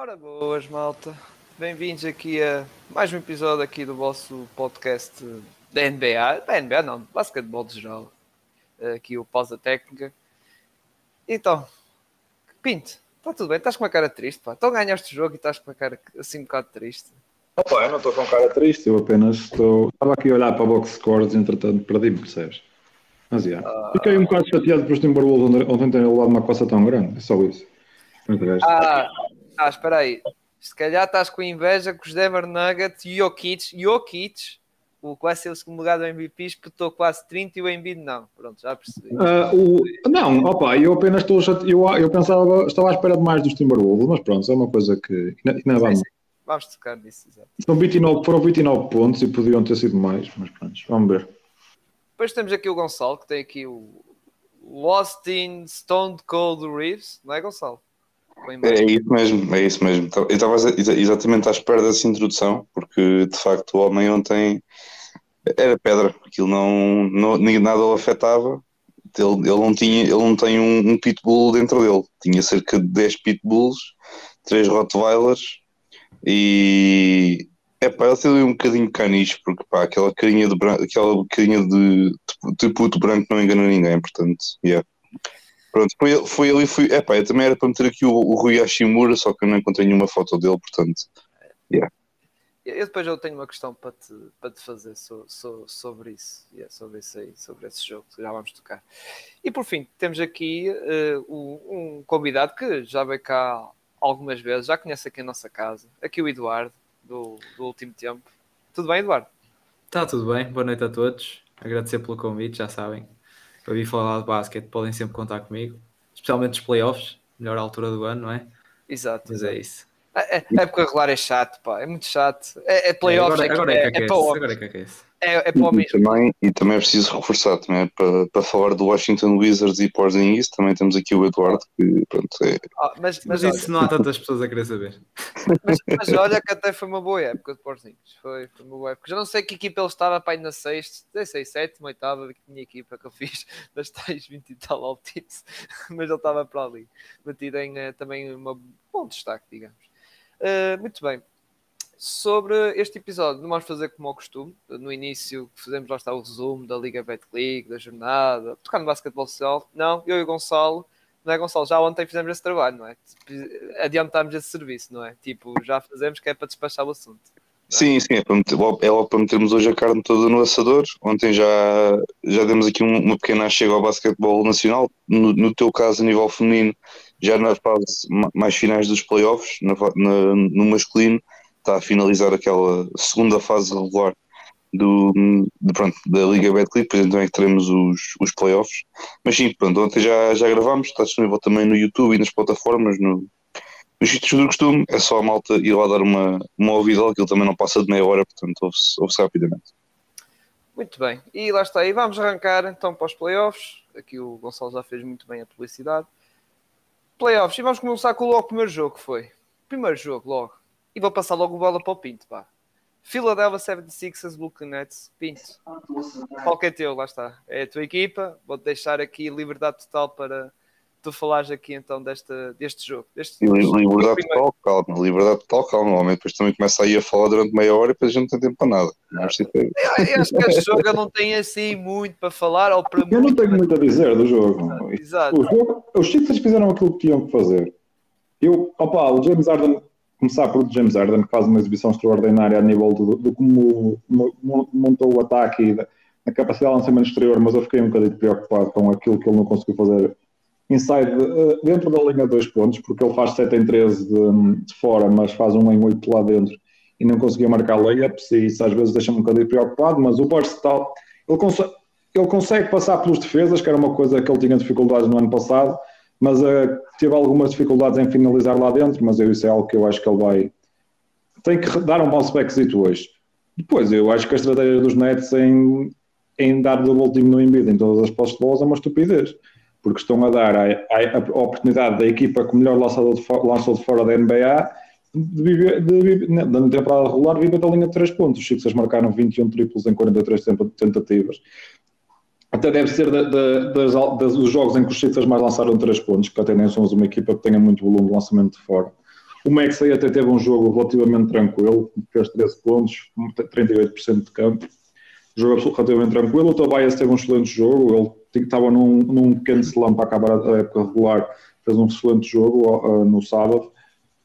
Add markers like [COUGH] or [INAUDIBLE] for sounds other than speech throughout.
Ora boas, malta. Bem-vindos aqui a mais um episódio aqui do vosso podcast da NBA. Da NBA não, basquetebol de geral. Aqui o Pausa Técnica. Então, Pinto, está tudo bem? Estás com uma cara triste, pá. Então ganhaste o jogo e estás com uma cara assim um bocado triste. Opa, eu não estou com cara triste, eu apenas estou. Estava aqui a olhar para a box scores e entretanto perdi-me, percebes? Mas já. Yeah. Fiquei um bocado chateado por os Timberwolves ontem terem levado uma coça tão grande, é só isso. Ah, ah, espera aí. Se calhar estás com inveja com os Denver Nuggets e Jokic. Jokic, o que vai ser o segundo lugar do MVP, espetou quase 30 e o Embiid não. Pronto, já percebi. Uh, o... Não, opa, eu apenas estou eu, eu pensava, estava à espera de mais dos Timberwolves, mas pronto, é uma coisa que ainda vamos. Vamos tocar nisso, exato. São 29, foram 29 pontos e podiam ter sido mais, mas pronto, vamos ver. Depois temos aqui o Gonçalo, que tem aqui o Lost in Stone Cold Reeves, não é Gonçalo? É isso mesmo, é isso mesmo. Eu estava exatamente à espera dessa introdução, porque de facto o homem ontem era pedra, aquilo não, não nada o afetava. Ele, ele, não tinha, ele não tem um, um, pitbull dentro dele, tinha cerca de 10 pitbulls, 3 rottweilers e é pá, ele tem um bocadinho caniche, porque pá, aquela carinha de branco, aquela carinha de, de, de puto branco não engana ninguém, portanto, yeah. Pronto, foi, foi ele e fui. Epá, eu também era para meter aqui o, o Rui Hashimura, só que eu não encontrei nenhuma foto dele, portanto. Yeah. Eu depois eu tenho uma questão para te, para te fazer so, so, sobre isso, yeah, sobre isso aí, sobre esse jogo, que já vamos tocar. E por fim, temos aqui uh, um, um, convidado que já veio cá algumas vezes, já conhece aqui a nossa casa, aqui o Eduardo, do, do último tempo. Tudo bem, Eduardo? Está tudo bem, boa noite a todos. Agradecer pelo convite, já sabem para vir falar de basquete, podem sempre contar comigo, especialmente os playoffs, melhor altura do ano, não é? Exato. Mas é isso. É, é, porque regular é chato, pá, é muito chato. É, é playoffs, agora, agora é, é, é, é, agora é que é, é, é para o e também, e também é preciso reforçar também para, para falar do Washington Wizards e Porzingis, também temos aqui o Eduardo que pronto é... Ah, mas, mas, mas isso não há tantas pessoas a querer saber. Mas, mas, olha que até foi uma boa época de Porzingis, foi, foi uma boa época. Já não sei que equipa ele estava para ir na sexta, não sei, sétima, oitava, que minha equipa que eu fiz [LAUGHS] das tais 20 e tal altice, [LAUGHS] mas ele estava para ali, metido em uh, também um bom destaque, digamos. Uh, muito bem, sobre este episódio, não vamos fazer como ao costume. No início fizemos lá está o resumo da Liga Betclic, da jornada, tocar no basquetebol social. Não, eu e o Gonçalo, não é Gonçalo, já ontem fizemos esse trabalho, não é? Adiantámos esse serviço, não é? Tipo, já fazemos que é para despachar o assunto. Sim, sim, é, para meter, é logo para metermos hoje a carne toda no assador. Ontem já, já demos aqui uma pequena chega ao basquetebol nacional. No, no teu caso, a nível feminino, já na fase mais finais dos playoffs, no masculino, está a finalizar aquela segunda fase regular do, de, pronto, da Liga Betclic, depois então é que teremos os, os playoffs. Mas sim, pronto, ontem já, já gravámos, está disponível também no YouTube e nas plataformas, no, nos sítios do costume, é só a malta ir lá dar uma, uma ouvida, aquilo também não passa de meia hora, portanto ouve-se ouve rapidamente. Muito bem, e lá está, e vamos arrancar então para os playoffs. Aqui o Gonçalo já fez muito bem a publicidade. Playoffs, e vamos começar com logo o primeiro jogo que foi. Primeiro jogo, logo. E vou passar logo bola para o Pinto, pá. Philadelphia 76ers, Brooklyn Nets, Pinto. Qual que é teu? Lá está. É a tua equipa. Vou-te deixar aqui liberdade total para tu falares aqui então desta, deste jogo. Deste, liberdade total, calma. Liberdade total, calma. Normalmente depois também começa aí a falar durante meia hora e depois a gente não tem tempo para nada. Não, eu, acho que este jogo eu não tenho assim muito para falar. Ou para eu não tenho muito a dizer do jogo. Exato. O jogo os Sixers fizeram aquilo que tinham que fazer. Eu, opa, o James Harden começar por James Harden, que faz uma exibição extraordinária a nível de, de como montou o ataque e da, capacidade de lançamento exterior, mas eu fiquei um bocadinho preocupado com aquilo que ele não conseguiu fazer inside, uh, dentro da linha de dois pontos, porque ele faz 7 em 13 de, de, fora, mas faz um em 8 lá dentro e não conseguia marcar layups e isso às vezes deixa-me um bocadinho preocupado, mas o burst tal, ele consegue, ele consegue passar pelos defesas, que era uma coisa que ele tinha dificuldades no ano passado, mas uh, teve algumas dificuldades em finalizar lá dentro, mas eu, isso é algo que eu acho que ele vai tem que dar um bom spec hoje. Depois, eu acho que a estratégia dos Nets em, em dar double team no Embiid em todas as postas de bolas é uma estupidez, porque estão a dar a, a, a oportunidade da equipa que melhor lançador de, lançou de fora da NBA de viver, de viver, na temporada regular viver da linha de 3 pontos. Os Sixers marcaram 21 triplos em 43 tentativas. Até deve ser da, da, das, das, dos jogos em que os Sixers mais lançaram 3 pontos, que até nem somos uma equipa que tenha muito volume de lançamento de fora. O Maxey até teve um jogo relativamente tranquilo, fez 13 pontos, 38% de campo. Jogo relativamente tranquilo. O Tobias teve um excelente jogo, ele estava num, num pequeno slam para acabar a época regular, fez um excelente jogo uh, no sábado.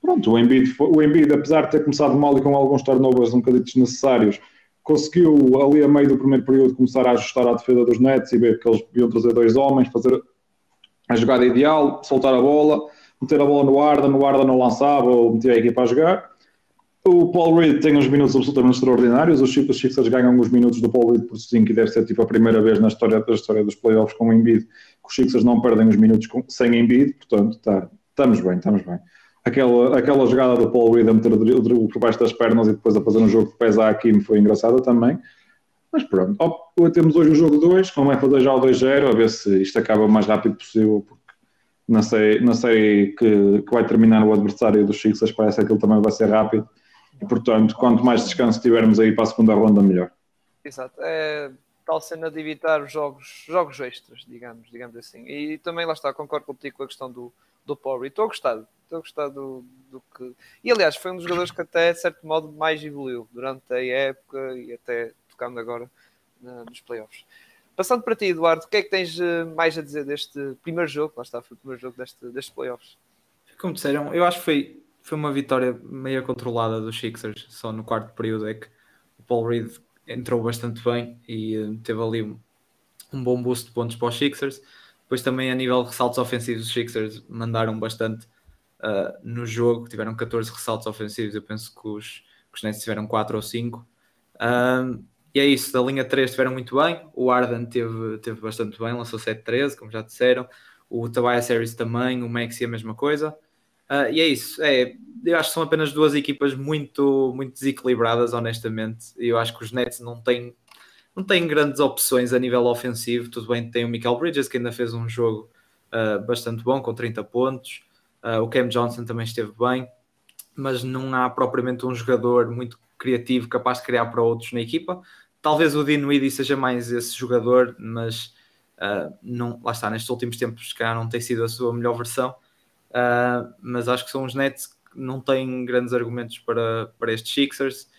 Pronto, o Embiid, o Embiid, apesar de ter começado mal e com alguns turnovers um bocadinho desnecessários, conseguiu ali a meio do primeiro período começar a ajustar a defesa dos Nets e ver que eles iam trazer dois homens, fazer a jogada ideal, soltar a bola, meter a bola no Arda, no Arda não lançava ou metia a equipa a jogar. O Paul Reed tem uns minutos absolutamente extraordinários. Os Sixers ganham os minutos do Paul Reed por 5 e deve ser tipo a primeira vez na história, da história dos playoffs com o Embiid que os Sixers não perdem os minutos com, sem Embiid. Portanto, tá, estamos bem, estamos bem aquela, aquela jogada do Paul Reed a meter o drible por baixo das pernas e depois a fazer um jogo de pés à Hakim foi engraçada também. Mas pronto, temos hoje o jogo 2, como é fazer já o 2-0, a ver se isto acaba o mais rápido possível, porque não sei, não sei que, que vai terminar o adversário dos Sixers, parece que ele também vai ser rápido. E portanto, quanto mais descanso tivermos aí para a segunda ronda, melhor. Exato. É tal cena de evitar os jogos, jogos extras, digamos, digamos assim. E também lá está, concordo contigo com a questão do, do Power. E estou a gostar, estou a gostar do, do que. E aliás, foi um dos jogadores que até, de certo modo, mais evoluiu durante a época e até tocando agora na, nos playoffs. Passando para ti, Eduardo, o que é que tens eh, mais a dizer deste primeiro jogo? Lá está, foi o primeiro jogo deste, destes playoffs. Como disseram, eu acho que foi, foi uma vitória meio controlada dos Sixers, só no quarto período é que o Paul Reed entrou bastante bem e uh, teve ali um, um bom boost de pontos para os Sixers. Depois também a nível de ressaltos ofensivos, os Sixers mandaram bastante uh, no jogo, tiveram 14 ressaltos ofensivos, eu penso que os, que os Nets tiveram 4 ou 5. Uh, e é isso, da linha 3 estiveram muito bem, o Arden teve, teve bastante bem, lançou 7-13, como já disseram, o Tobias Harris também, o Maxi a mesma coisa. Uh, e é isso, é, eu acho que são apenas duas equipas muito, muito desequilibradas, honestamente. Eu acho que os Nets não têm não tem grandes opções a nível ofensivo. Tudo bem, tem o Michael Bridges que ainda fez um jogo uh, bastante bom, com 30 pontos. Uh, o Cam Johnson também esteve bem, mas não há propriamente um jogador muito criativo capaz de criar para outros na equipa. Talvez o Dinwiddie seja mais esse jogador, mas uh, não, lá está, nestes últimos tempos, calhar não tem sido a sua melhor versão. mas acho que são os Nets que não têm grandes argumentos para, para estes Sixers.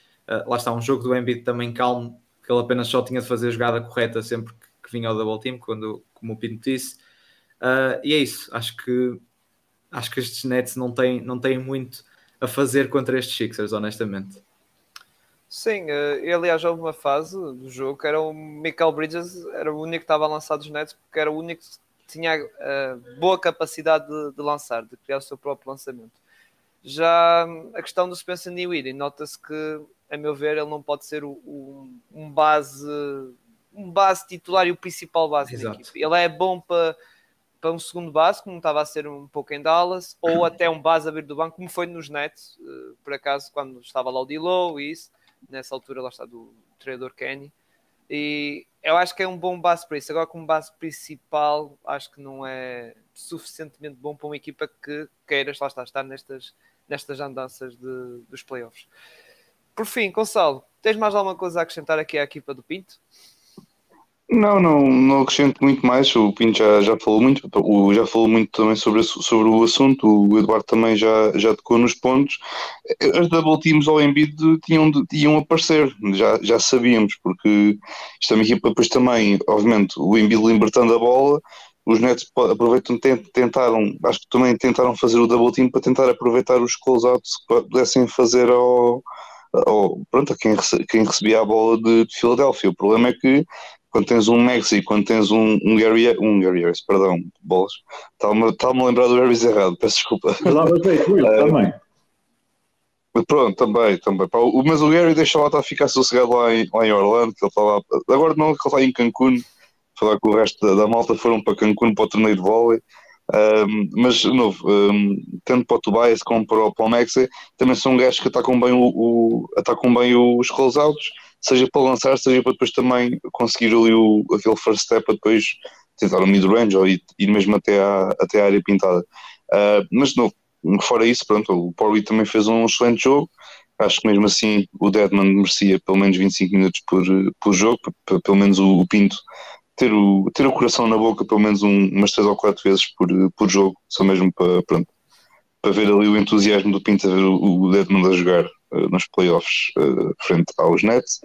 lá está, um jogo do Embiid também calmo, que ele apenas só tinha de fazer a jogada correta sempre que, que vinha ao double team, quando, como o Pinto disse. Uh, e é isso, acho que acho que estes Nets não têm, não têm muito a fazer contra estes Sixers, honestamente. Sim, uh, e aliás houve uma fase do jogo que era o Michael Bridges, era o único que estava a lançar dos Nets, porque era o único que tinha uh, boa capacidade de, de, lançar, de criar o seu próprio lançamento. Já a questão do Spencer Dinwiddie, nota-se que a meu ver, ele não pode ser o, o, um base um base titular e o principal base Exato. da equipe. Ele é bom para, para um segundo base, como estava a ser um pouco em Dallas, ou [COUGHS] até um base a vir do banco, como foi nos Nets, uh, por acaso, quando estava lá o D-Low e isso, nessa altura lá está do treinador Kenny. E eu acho que é um bom base para isso. Agora, como base principal, acho que não é suficientemente bom para uma equipa que queiras, lá está, estar nestas, nestas andanças de, dos playoffs. Por fim, Gonçalo, tens mais alguma coisa a acrescentar aqui à equipa do Pinto? Não, não, não acrescento muito mais. O Pinto já, já falou muito, o, já falou muito também sobre, sobre o assunto. O Eduardo também já, já tocou nos pontos. As double teams ao Embiid tinham, tinham aparecer, já, já sabíamos, porque isto é uma equipa, depois também, obviamente, o Embiid libertando a bola, os Nets aproveitam, tentaram, acho que também tentaram fazer o double team para tentar aproveitar os closeouts que pudessem fazer ao pronto, a quem, quem recebia a bola de, de Filadélfia. O problema é que quando tens um Maxi, quando tens um, um Gary, um Gary Harris, perdão, bolas, estava-me a lembrar do Harris errado, peço desculpa. [LAUGHS] também. Pronto, também, também. Mas o Gary deixa lá estar a ficar sossegado lá em, lá em Orlando, que ele está lá. Agora não, que ele está em Cancún, falar que o resto da, da malta foram para Cancún para o torneio de vôlei. Um, mas, de novo, um, tanto para o Tobias como para o, para o Maxi, também são gajos que atacam bem, o, o, atacam bem os closeouts, seja para lançar, seja para depois também conseguir ali o, aquele first step para depois tentar o mid-range ou ir, mesmo até à, até à área pintada. Uh, mas, de novo, fora isso, pronto, o Pauli também fez um excelente jogo. Acho que mesmo assim o Deadman merecia pelo menos 25 minutos por, por jogo, pelo menos o, o Pinto ter o, ter o coração na boca pelo menos um, umas três ou quatro vezes por, por jogo, só mesmo para, pronto, para ver ali o entusiasmo do Pinto a ver o, o Edmund a jogar nos playoffs uh, frente aos Nets.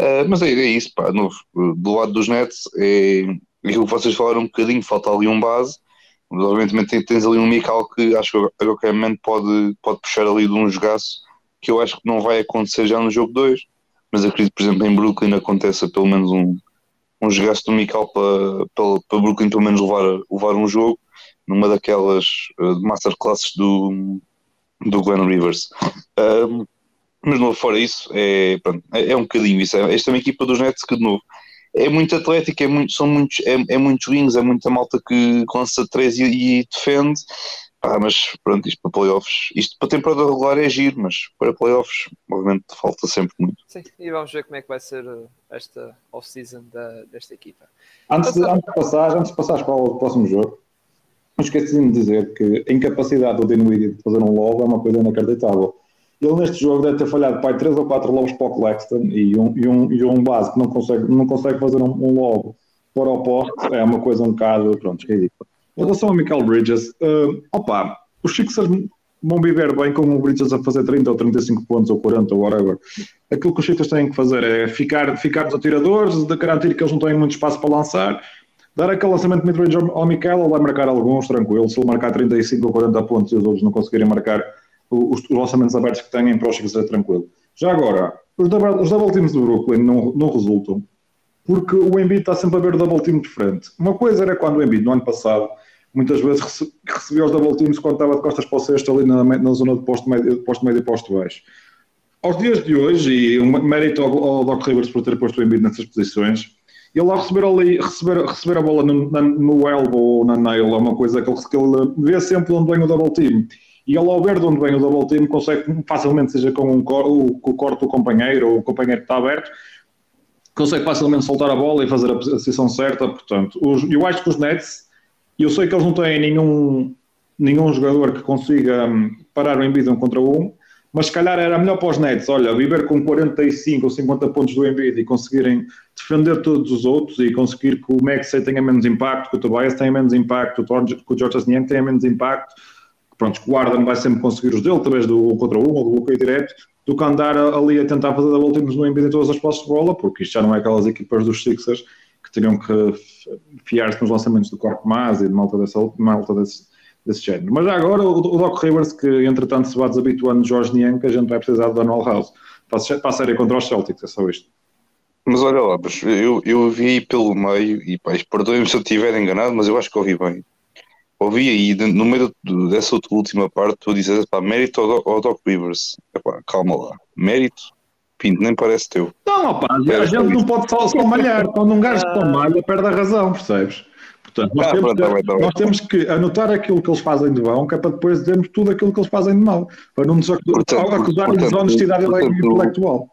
Uh, mas é, é, isso, pá, novo. Do lado dos Nets, é aquilo que vocês falaram um bocadinho, falta ali um base. Mas obviamente tens ali um Mikal que acho que a qualquer momento pode, pode puxar ali de um jogaço que eu acho que não vai acontecer já no jogo 2. Mas acredito, por exemplo, em Brooklyn aconteça pelo menos um, um jogaço do Mikal para, para, para Brooklyn pelo menos levar, levar um jogo numa daquelas uh, masterclasses do, do Glenn Rivers. Um, mas de novo, fora isso, é, pronto, é, é, um bocadinho isso. É, esta é uma equipa dos Nets que, de novo, é muito atlética, é muito, são muitos, é, é muitos wings, é muita malta que lança três e, e defende. Ah, mas pronto, isto para playoffs, isto para temporada regular é giro, mas para playoffs, obviamente, falta sempre muito. Sim, e vamos ver como é que vai ser uh, esta off-season da, desta equipa. Antes de, antes de passar, antes de passar para o próximo jogo, esqueci-me de dizer que a incapacidade do Dinwiddie de fazer um logo é uma coisa inacreditável. Ele neste jogo deve ter falhado pai, 3 ou 4 lobos para o Claxton e um, e um, e um base que não consegue, não consegue fazer um, um logo para o poste é uma coisa um bocado, pronto, ridícula. Em relação a Michael Bridges, uh, opa, os Sixers vão viver bem com o Bridges a fazer 30 ou 35 pontos ou 40 ou whatever. Aquilo que os Sixers têm que fazer é ficar, ficar nos atiradores, de garantir que eles não têm muito espaço para lançar dar aquele lançamento mid-range ao Michael, ele vai marcar alguns, tranquilo. Se ele marcar 35 ou 40 pontos e os outros não conseguirem marcar os, os lançamentos abertos que têm, os Chiefs é tranquilo. Já agora, os double, os double teams do Brooklyn não, não resultam porque o Embiid está sempre a ver o double team de frente. Uma coisa era quando o Embiid, no ano passado, muitas vezes recebia os double teams quando estava de costas para o sexto ali na, na zona de posto médio, posto médio e posto baixo. Aos dias de hoje, e um mérito ao, ao Doc Rivers por ter posto o Embiid nessas posições, ele ao receber, ali, receber, receber a bola no, na, no elbow ou na nail é uma coisa que ele, que ele vê sempre onde vem o double team. E ele ao ver de onde vem o double team consegue facilmente, seja com um o corte do companheiro ou o companheiro que está aberto, consegue facilmente soltar a bola e fazer a posição certa. Portanto, os, eu acho que os Nets, eu sei que eles não têm nenhum, nenhum jogador que consiga hum, parar o Embiid um contra um, mas se calhar era melhor para os Nets, olha, viver com 45 ou 50 pontos do Embiid e conseguirem defender todos os outros e conseguir que o Maxey tenha menos impacto, que o Tobias tenha menos impacto, que o George Niang tenha menos impacto, pronto, o Arden vai sempre conseguir os dele, através do um contra um ou do bloqueio direto, do que andar ali a tentar fazer double teams no Embiid em todas as postas de bola, porque isto já não é aquelas equipas dos Sixers que teriam que fiar-se nos lançamentos do corpo mais e de malta, dessa, malta desse, desse género. Mas já agora o, Doc Rivers, que entretanto se vai desabituando de Jorge Niang, que a gente vai precisar do Daniel House para, a série contra os Celtics, é só isto. Mas olha lá, eu, eu vi pelo meio, e perdoem-me se eu estiver enganado, mas eu acho que ouvi bem. Ouvi aí, no meio dessa última parte, tu dizes, pá, mérito ao, ao Doc Rivers. Epá, calma lá, mérito, Pinto, nem parece teu. Não, opá, a gente não pode só, só malhar. Quando um gajo só malha, perde a razão, percebes? Portanto, nós, ah, temos, pronto, que, tá nós tá temos, que anotar aquilo que eles fazem de bom, que é para depois dizermos tudo aquilo que eles fazem de mal, para não nos acusarem de desonestidade intelectual.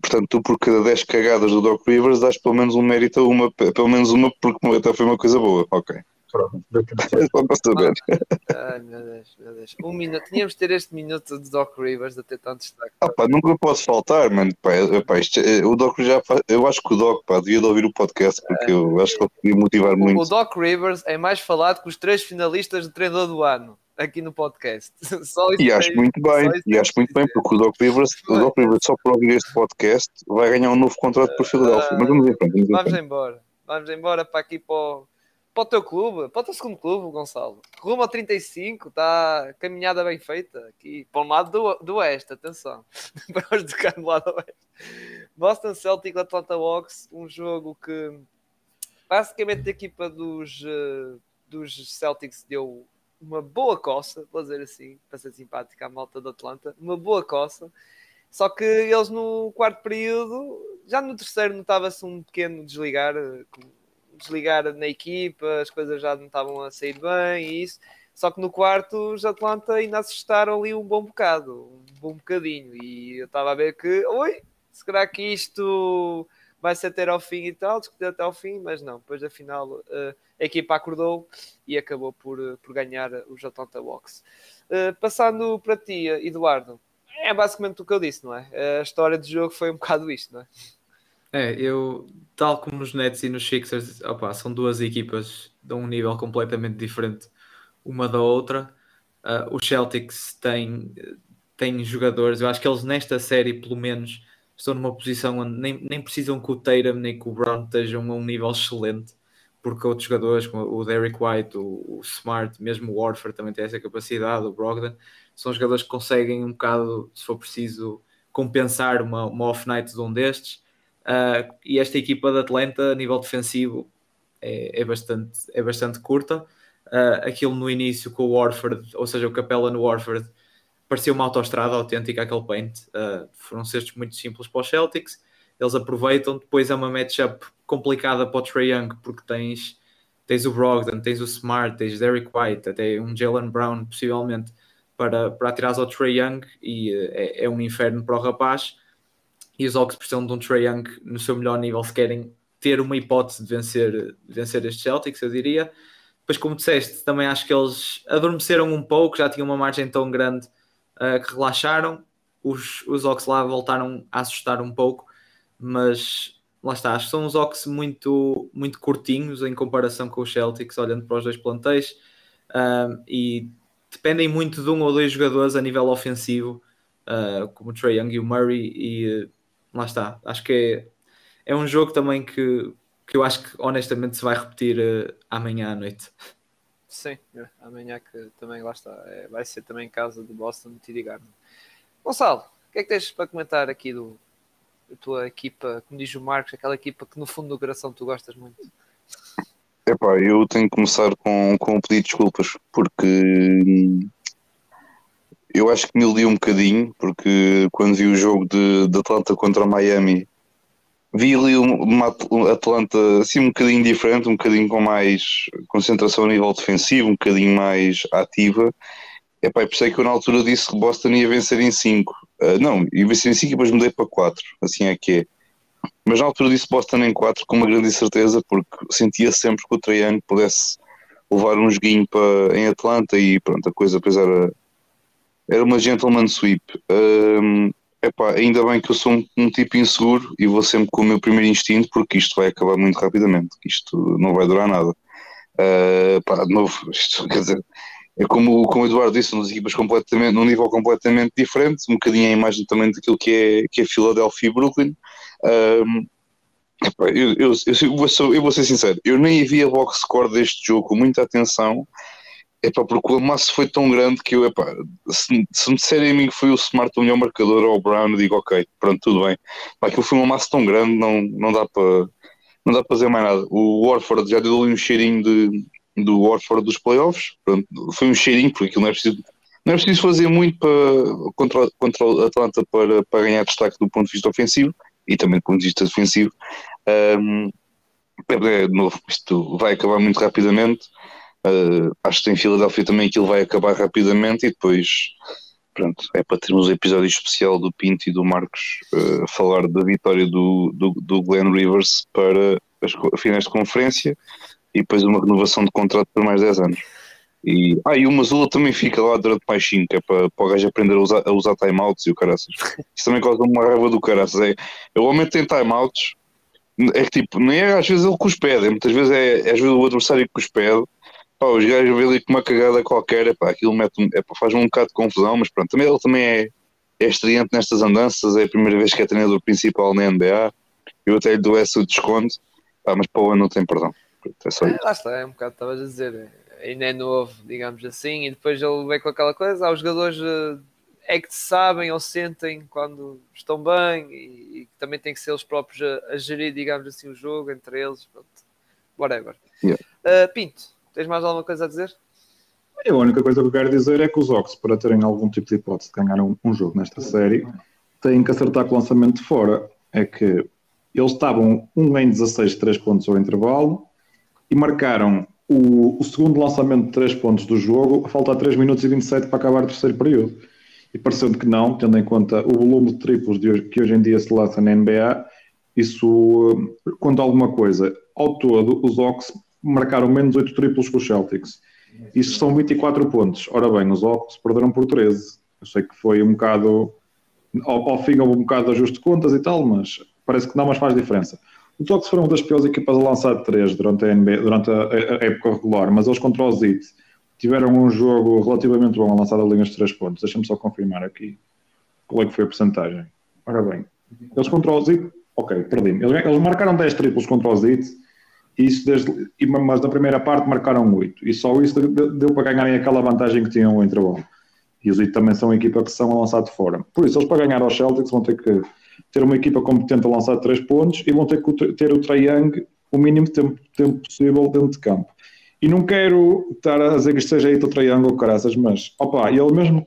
Portanto, tu por cada 10 cagadas do Doc Rivers dás pelo menos um mérito a uma, pelo menos uma, porque até foi uma coisa boa. Ok. Pronto. Só para saber. Ai meu Deus, meu Deus. Um minuto. Tínhamos de ter este minuto de Doc Rivers a ter tanto destaque. Ah, pá, nunca posso faltar, mano. Pá, pá, isto, é, o Doc já faz, Eu acho que o Doc pá, devia de ouvir o podcast porque eu acho que ele podia motivar muito. O Doc Rivers é mais falado que os três finalistas de treinador do ano aqui no podcast. [LAUGHS] e acho é, muito bem, e acho muito bem, porque o Doc Rivers, o Doc Rivers só por ouvir este podcast vai ganhar um novo contrato para Filadélfia. Mas vamos em frente. Vamos, vamos embora. Vamos embora para aqui para o, para o teu clube, para o teu segundo clube, Gonçalo. Rumo ao 35, está caminhada bem feita aqui para o lado do, do Oeste, atenção. [LAUGHS] para os cá do lado Oeste. Boston Celtic, Atlanta Hawks, um jogo que basicamente a equipa dos, uh, dos Celtics deu uma boa coça, vou dizer assim, para ser simpática à malta do Atlanta, uma boa coça. Só que eles no quarto período, já no terceiro notava-se um pequeno desligar, desligar na equipa, as coisas já não estavam a sair bem e isso. Só que no quarto os Atlanta ainda assustaram ali um bom bocado, um bom bocadinho. E eu estava a ver que, oi, será que isto vai ser até ao fim e tal, discutir até ao fim, mas não, depois afinal uh, a equipa acordou e acabou por, uh, por ganhar os Atlanta Walks. Uh, passando para ti, Eduardo, é basicamente o que eu disse, não é? A história do jogo foi um [LAUGHS] bocado isto, não é? É, eu, tal como nos Nets e nos Sixers, opa, são duas equipas de um nível completamente diferente uma da outra. Uh, os Celtics têm, têm jogadores, eu acho que eles nesta série, pelo menos, estão numa posição onde nem, nem precisam que o Tatum nem que o Brown estejam a um nível excelente, porque outros jogadores, como o Derek White, o, o Smart, mesmo o Warford também tem essa capacidade, o Brogdon, são jogadores que conseguem um bocado, se for preciso, compensar uma, uma off-night de um destes. Uh, e esta equipa de Atlanta, a nível defensivo, é, é bastante, é bastante curta. Uh, aquilo no início com o Warford, ou seja, o Capela no Warford, parecia uma autoestrada autêntica aquele paint. Uh, foram cestos muito simples para os Celtics. Eles aproveitam. Depois é uma matchup complicada para o Trey Young, porque tens, tens o Brogdon, tens o Smart, tens Derek White, até um Jalen Brown, possivelmente, para, para atirar ao Trey Young. E uh, é, é, um inferno para o rapaz. E os Hawks precisam de um Trey Young no seu melhor nível se querem ter uma hipótese de vencer, de vencer estes Celtics, eu diria. Depois, como disseste, também acho que eles adormeceram um pouco, já tinham uma margem tão grande uh, que relaxaram. Os, os Ox lá voltaram a assustar um pouco, mas lá está, acho que são uns Ox muito, muito curtinhos em comparação com os Celtics, olhando para os dois plantéis, uh, e dependem muito de um ou dois jogadores a nível ofensivo, uh, como o Trey Young e o Murray, e lá está, acho que é, é um jogo também que que eu acho que honestamente se vai repetir uh, amanhã à noite. Sim, é, amanhã que também lá está. É, vai ser também em casa do Boston TD Garden. Gonçalo, o que é que tens para comentar aqui do, da tua equipa, como diz o Marcos, aquela equipa que no fundo do coração tu gostas muito? Epá, eu tenho que começar com, com um pedido de desculpas, porque hum, eu acho que me li um bocadinho, porque quando vi o jogo de, de Atlanta contra Miami, vi ali uma Atlanta assim um bocadinho diferente, um bocadinho com mais concentração a nível defensivo, um bocadinho mais ativa. Epá, e pensei que eu na altura disse que Boston ia vencer em 5. Uh, ah, não, ia vencer em 5 e depois mudei para 4. Assim é que é. Mas na altura disse Boston em 4 com uma grande certeza, porque sentia sempre que o Trae pudesse levar um joguinho para, em Atlanta e pronto, a coisa depois era, era uma gentleman sweep. Um, Epá, ainda bem que eu sou um, um, tipo inseguro e vou sempre com o meu primeiro instinto porque isto vai acabar muito rapidamente, isto não vai durar nada. Uh, pá, de novo, [LAUGHS] isto quer dizer, é como, como o Eduardo disse, são equipas completamente, num nível completamente diferente, um bocadinho a imagem também daquilo que é, que é Philadelphia e Brooklyn. Epá, eu, eu, eu, vou, eu vou ser sincero, eu nem vi a box score deste jogo com muita atenção Epá, porque o amasso foi tão grande que eu, epá, se, se me disserem a mim que foi o Smart o melhor marcador ou o Brown, digo ok, pronto, tudo bem. Mas aquilo foi um amasso tão grande, não, não dá para não dá para fazer mais nada. O Warford já deu ali um cheirinho de, do Warford dos playoffs, pronto, foi um cheirinho, porque aquilo não é preciso, não é preciso fazer muito para, contra, contra o Atlanta para, para ganhar destaque do ponto de vista ofensivo e também do ponto de vista defensivo. Um, é, de novo, isto vai acabar muito rapidamente. Uh, acho que em Filadélfia também aquilo vai acabar rapidamente e depois pronto, é para termos um episódio especial do Pinto e do Marcos uh, falar da vitória do, do, do Glenn Rivers para as finais de conferência e depois uma renovação de contrato por mais 10 anos. E, ah, e o Mazula também fica lá durante mais 5, é para, para o gajo aprender a usar, a usar timeouts e o caraças. [LAUGHS] Isso também causa uma raiva do caraças. É, eu o homem tem timeouts, é que tipo, nem é às vezes ele que os pede, muitas vezes é, é às vezes o adversário que os pede Pá, os gajos vêem ali com uma cagada qualquer, pá, aquilo mete, é, faz um bocado de confusão, mas pronto, também ele também é, é estreante nestas andanças, é a primeira vez que é treinador principal na NBA, eu até lhe dou esse desconto, pá, mas para o ano não tem perdão. É só isso. É, lá está, é um bocado, estavas a dizer, ainda é novo, digamos assim, e depois ele vem com aquela coisa, há os jogadores eh, é que sabem ou sentem quando estão bem e, e também tem que ser eles próprios a, a, gerir, digamos assim, o jogo entre eles, pronto. whatever. Yeah. Uh, Pinto, Tens mais alguma coisa a dizer? a única coisa que eu quero dizer é que os Ox, para terem algum tipo de hipótese de ganhar um, um jogo nesta série, têm que acertar com o lançamento de fora. É que eles estavam 1 em 16, 3 pontos ao intervalo e marcaram o, o, segundo lançamento de 3 pontos do jogo a faltar 3 minutos e 27 para acabar o terceiro período. E parecendo que não, tendo em conta o volume de triplos de hoje, que hoje em dia se lança na NBA, isso conta alguma coisa. Ao todo, os Ox marcaram menos 8 triplos com os Celtics. Isso são 24 pontos. Ora bem, os Hawks perderam por 13. Eu sei que foi um bocado. Ao, ao fim houve um bocado de ajuste de contas e tal, mas parece que não, mas faz diferença. Os Hawks foram uma das piores equipas a lançar 3 durante a, NBA, durante a, a, época regular, mas eles contra os Heat tiveram um jogo relativamente bom a lançar a linhas de 3 pontos. Deixa-me só confirmar aqui qual é que foi a porcentagem. Ora bem, eles contra o Zit, ok, perdi eles, eles, marcaram 10 triplos contra o Zit, isso desde, mas na primeira parte marcaram 8, e só isso deu para ganharem aquela vantagem que tinham entre o E os Zit também são uma equipa que são a lançar de fora. Por isso, eles para ganhar aos Celtics vão ter que ter uma equipa competente a lançar 3 pontos e vão ter que ter o Trae o mínimo tempo, tempo possível dentro de campo. E não quero estar a dizer que isto seja aí o triângulo, caraças, mas, opa, ele mesmo,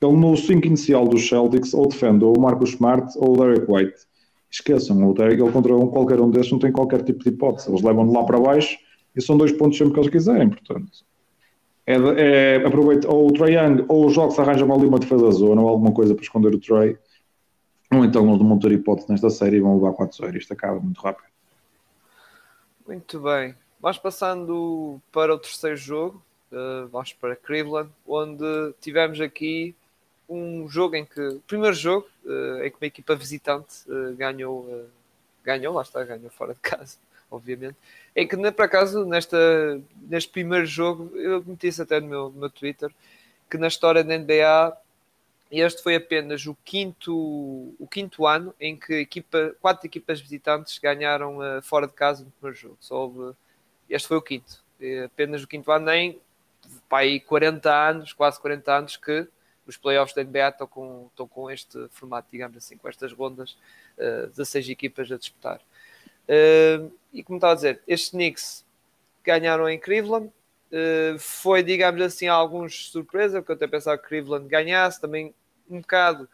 ele no 5 inicial dos Celtics, ou defende ou o Marcus Smart ou o Derek White. Esqueçam, o Derek, ele contra um, qualquer um desses não tem qualquer tipo de hipótese. Eles levam lá para baixo e são dois pontos sempre que eles quiserem, portanto. É, é, aproveita, ou o Trae Young, ou os jogos arranjam ali uma defesa zona ou alguma coisa para esconder o Trey, ou então eles não ter hipótese nesta série e vão levar 4-0. Isto acaba muito rápido. Muito bem. Vamos passando para o terceiro jogo, uh, vamos para Cleveland, onde tivemos aqui um jogo em que, o primeiro jogo, uh, em que uma equipa visitante uh, ganhou, ganhou, lá está, ganhou fora de casa, [LAUGHS] obviamente, em que, por acaso, nesta, neste primeiro jogo, eu meti isso até no meu, no meu Twitter, que na história da NBA este foi apenas o quinto, o quinto ano em que equipa, quatro equipas visitantes ganharam uh, fora de casa no primeiro jogo. Só houve este foi o quinto. apenas o quinto ano, para aí 40 anos, quase 40 anos, que os playoffs da NBA estão com, estão com este formato, digamos assim, com estas rondas, uh, eh, 16 equipas a disputar. Uh, e como estava a dizer, estes Knicks ganharam em Cleveland. Uh, foi, digamos assim, alguns surpresa, porque eu até pensava que Cleveland ganhasse, também um bocado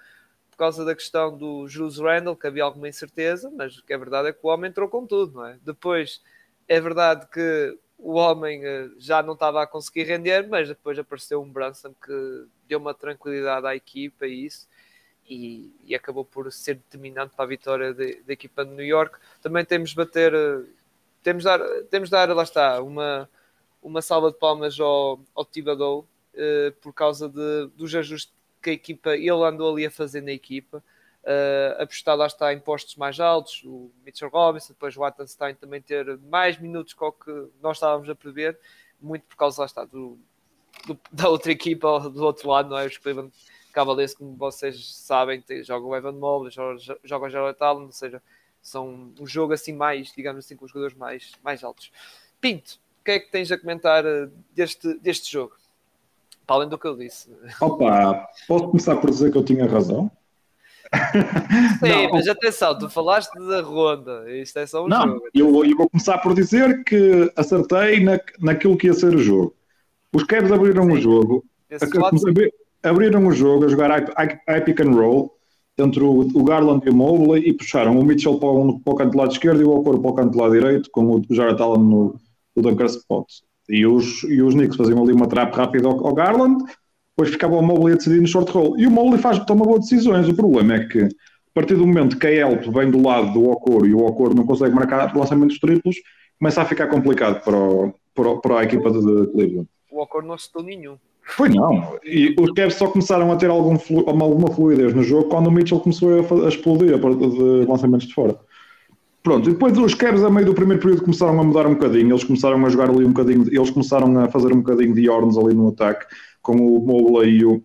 por causa da questão do Jules Randle, que havia alguma incerteza, mas o que é verdade é que o homem entrou com tudo, não é? Depois é verdade que o homem já não estava a conseguir render, mas depois apareceu um Branson que deu uma tranquilidade à equipa e isso, e, e acabou por ser determinante para a vitória da equipa de New York. Também temos bater, eh, temos de dar, temos de dar lá está, uma, uma salva de palmas ao, ao Thibodeau uh, por causa de, dos ajustes que a equipa, ele andou ali a fazer na equipa uh, apostar lá está em postos mais altos, o Mitchell Robinson, depois o Attenstein também ter mais minutos que o que nós estávamos a prever, muito por causa lá está do, do da outra equipa do outro lado, não é? Os Cleveland Cavaliers, como vocês sabem, tem, jogam o Evan Mobley, jogam, o Jared Allen, ou seja, são um jogo assim mais, digamos assim, com os jogadores mais, mais altos. Pinto, o que é que tens a comentar eh, deste, deste jogo? Para além do que eu disse. Opa, posso começar por dizer que eu tinha razão? Sim, não. mas atenção, tu falaste da ronda, isto é só um não, jogo. Eu, eu vou começar por dizer que acertei na, naquilo que ia ser o jogo. Os Cavs abriram sim. o jogo, a, abriram o jogo a jogar high pick and roll entre o, o, Garland e o Mobley e puxaram o Mitchell para o, para o canto do lado esquerdo e o Okoro para o canto do lado direito, com o Jared Allen no, no dunker spot. E os, e os Knicks faziam ali uma trap rápida ao, ao Garland, depois ficava o Mobley a decidir no short roll. E o Mobley faz, toma boas decisões. O problema é que, a partir do momento que a Help vem do lado do Okoro e o Okoro não consegue marcar lançamentos triplos, começa a ficar complicado para, o, para, para a equipa de, Cleveland. O Okoro não acertou nenhum. Foi não. E os Cavs só começaram a ter algum flu, alguma fluidez no jogo quando o Mitchell começou a, a explodir a de lançamentos de fora. Pronto, e depois os Cavs a meio do primeiro período começaram a mudar um bocadinho, eles começaram a jogar ali um bocadinho, eles começaram a fazer um bocadinho de Horns ali no ataque com o Mobley e o,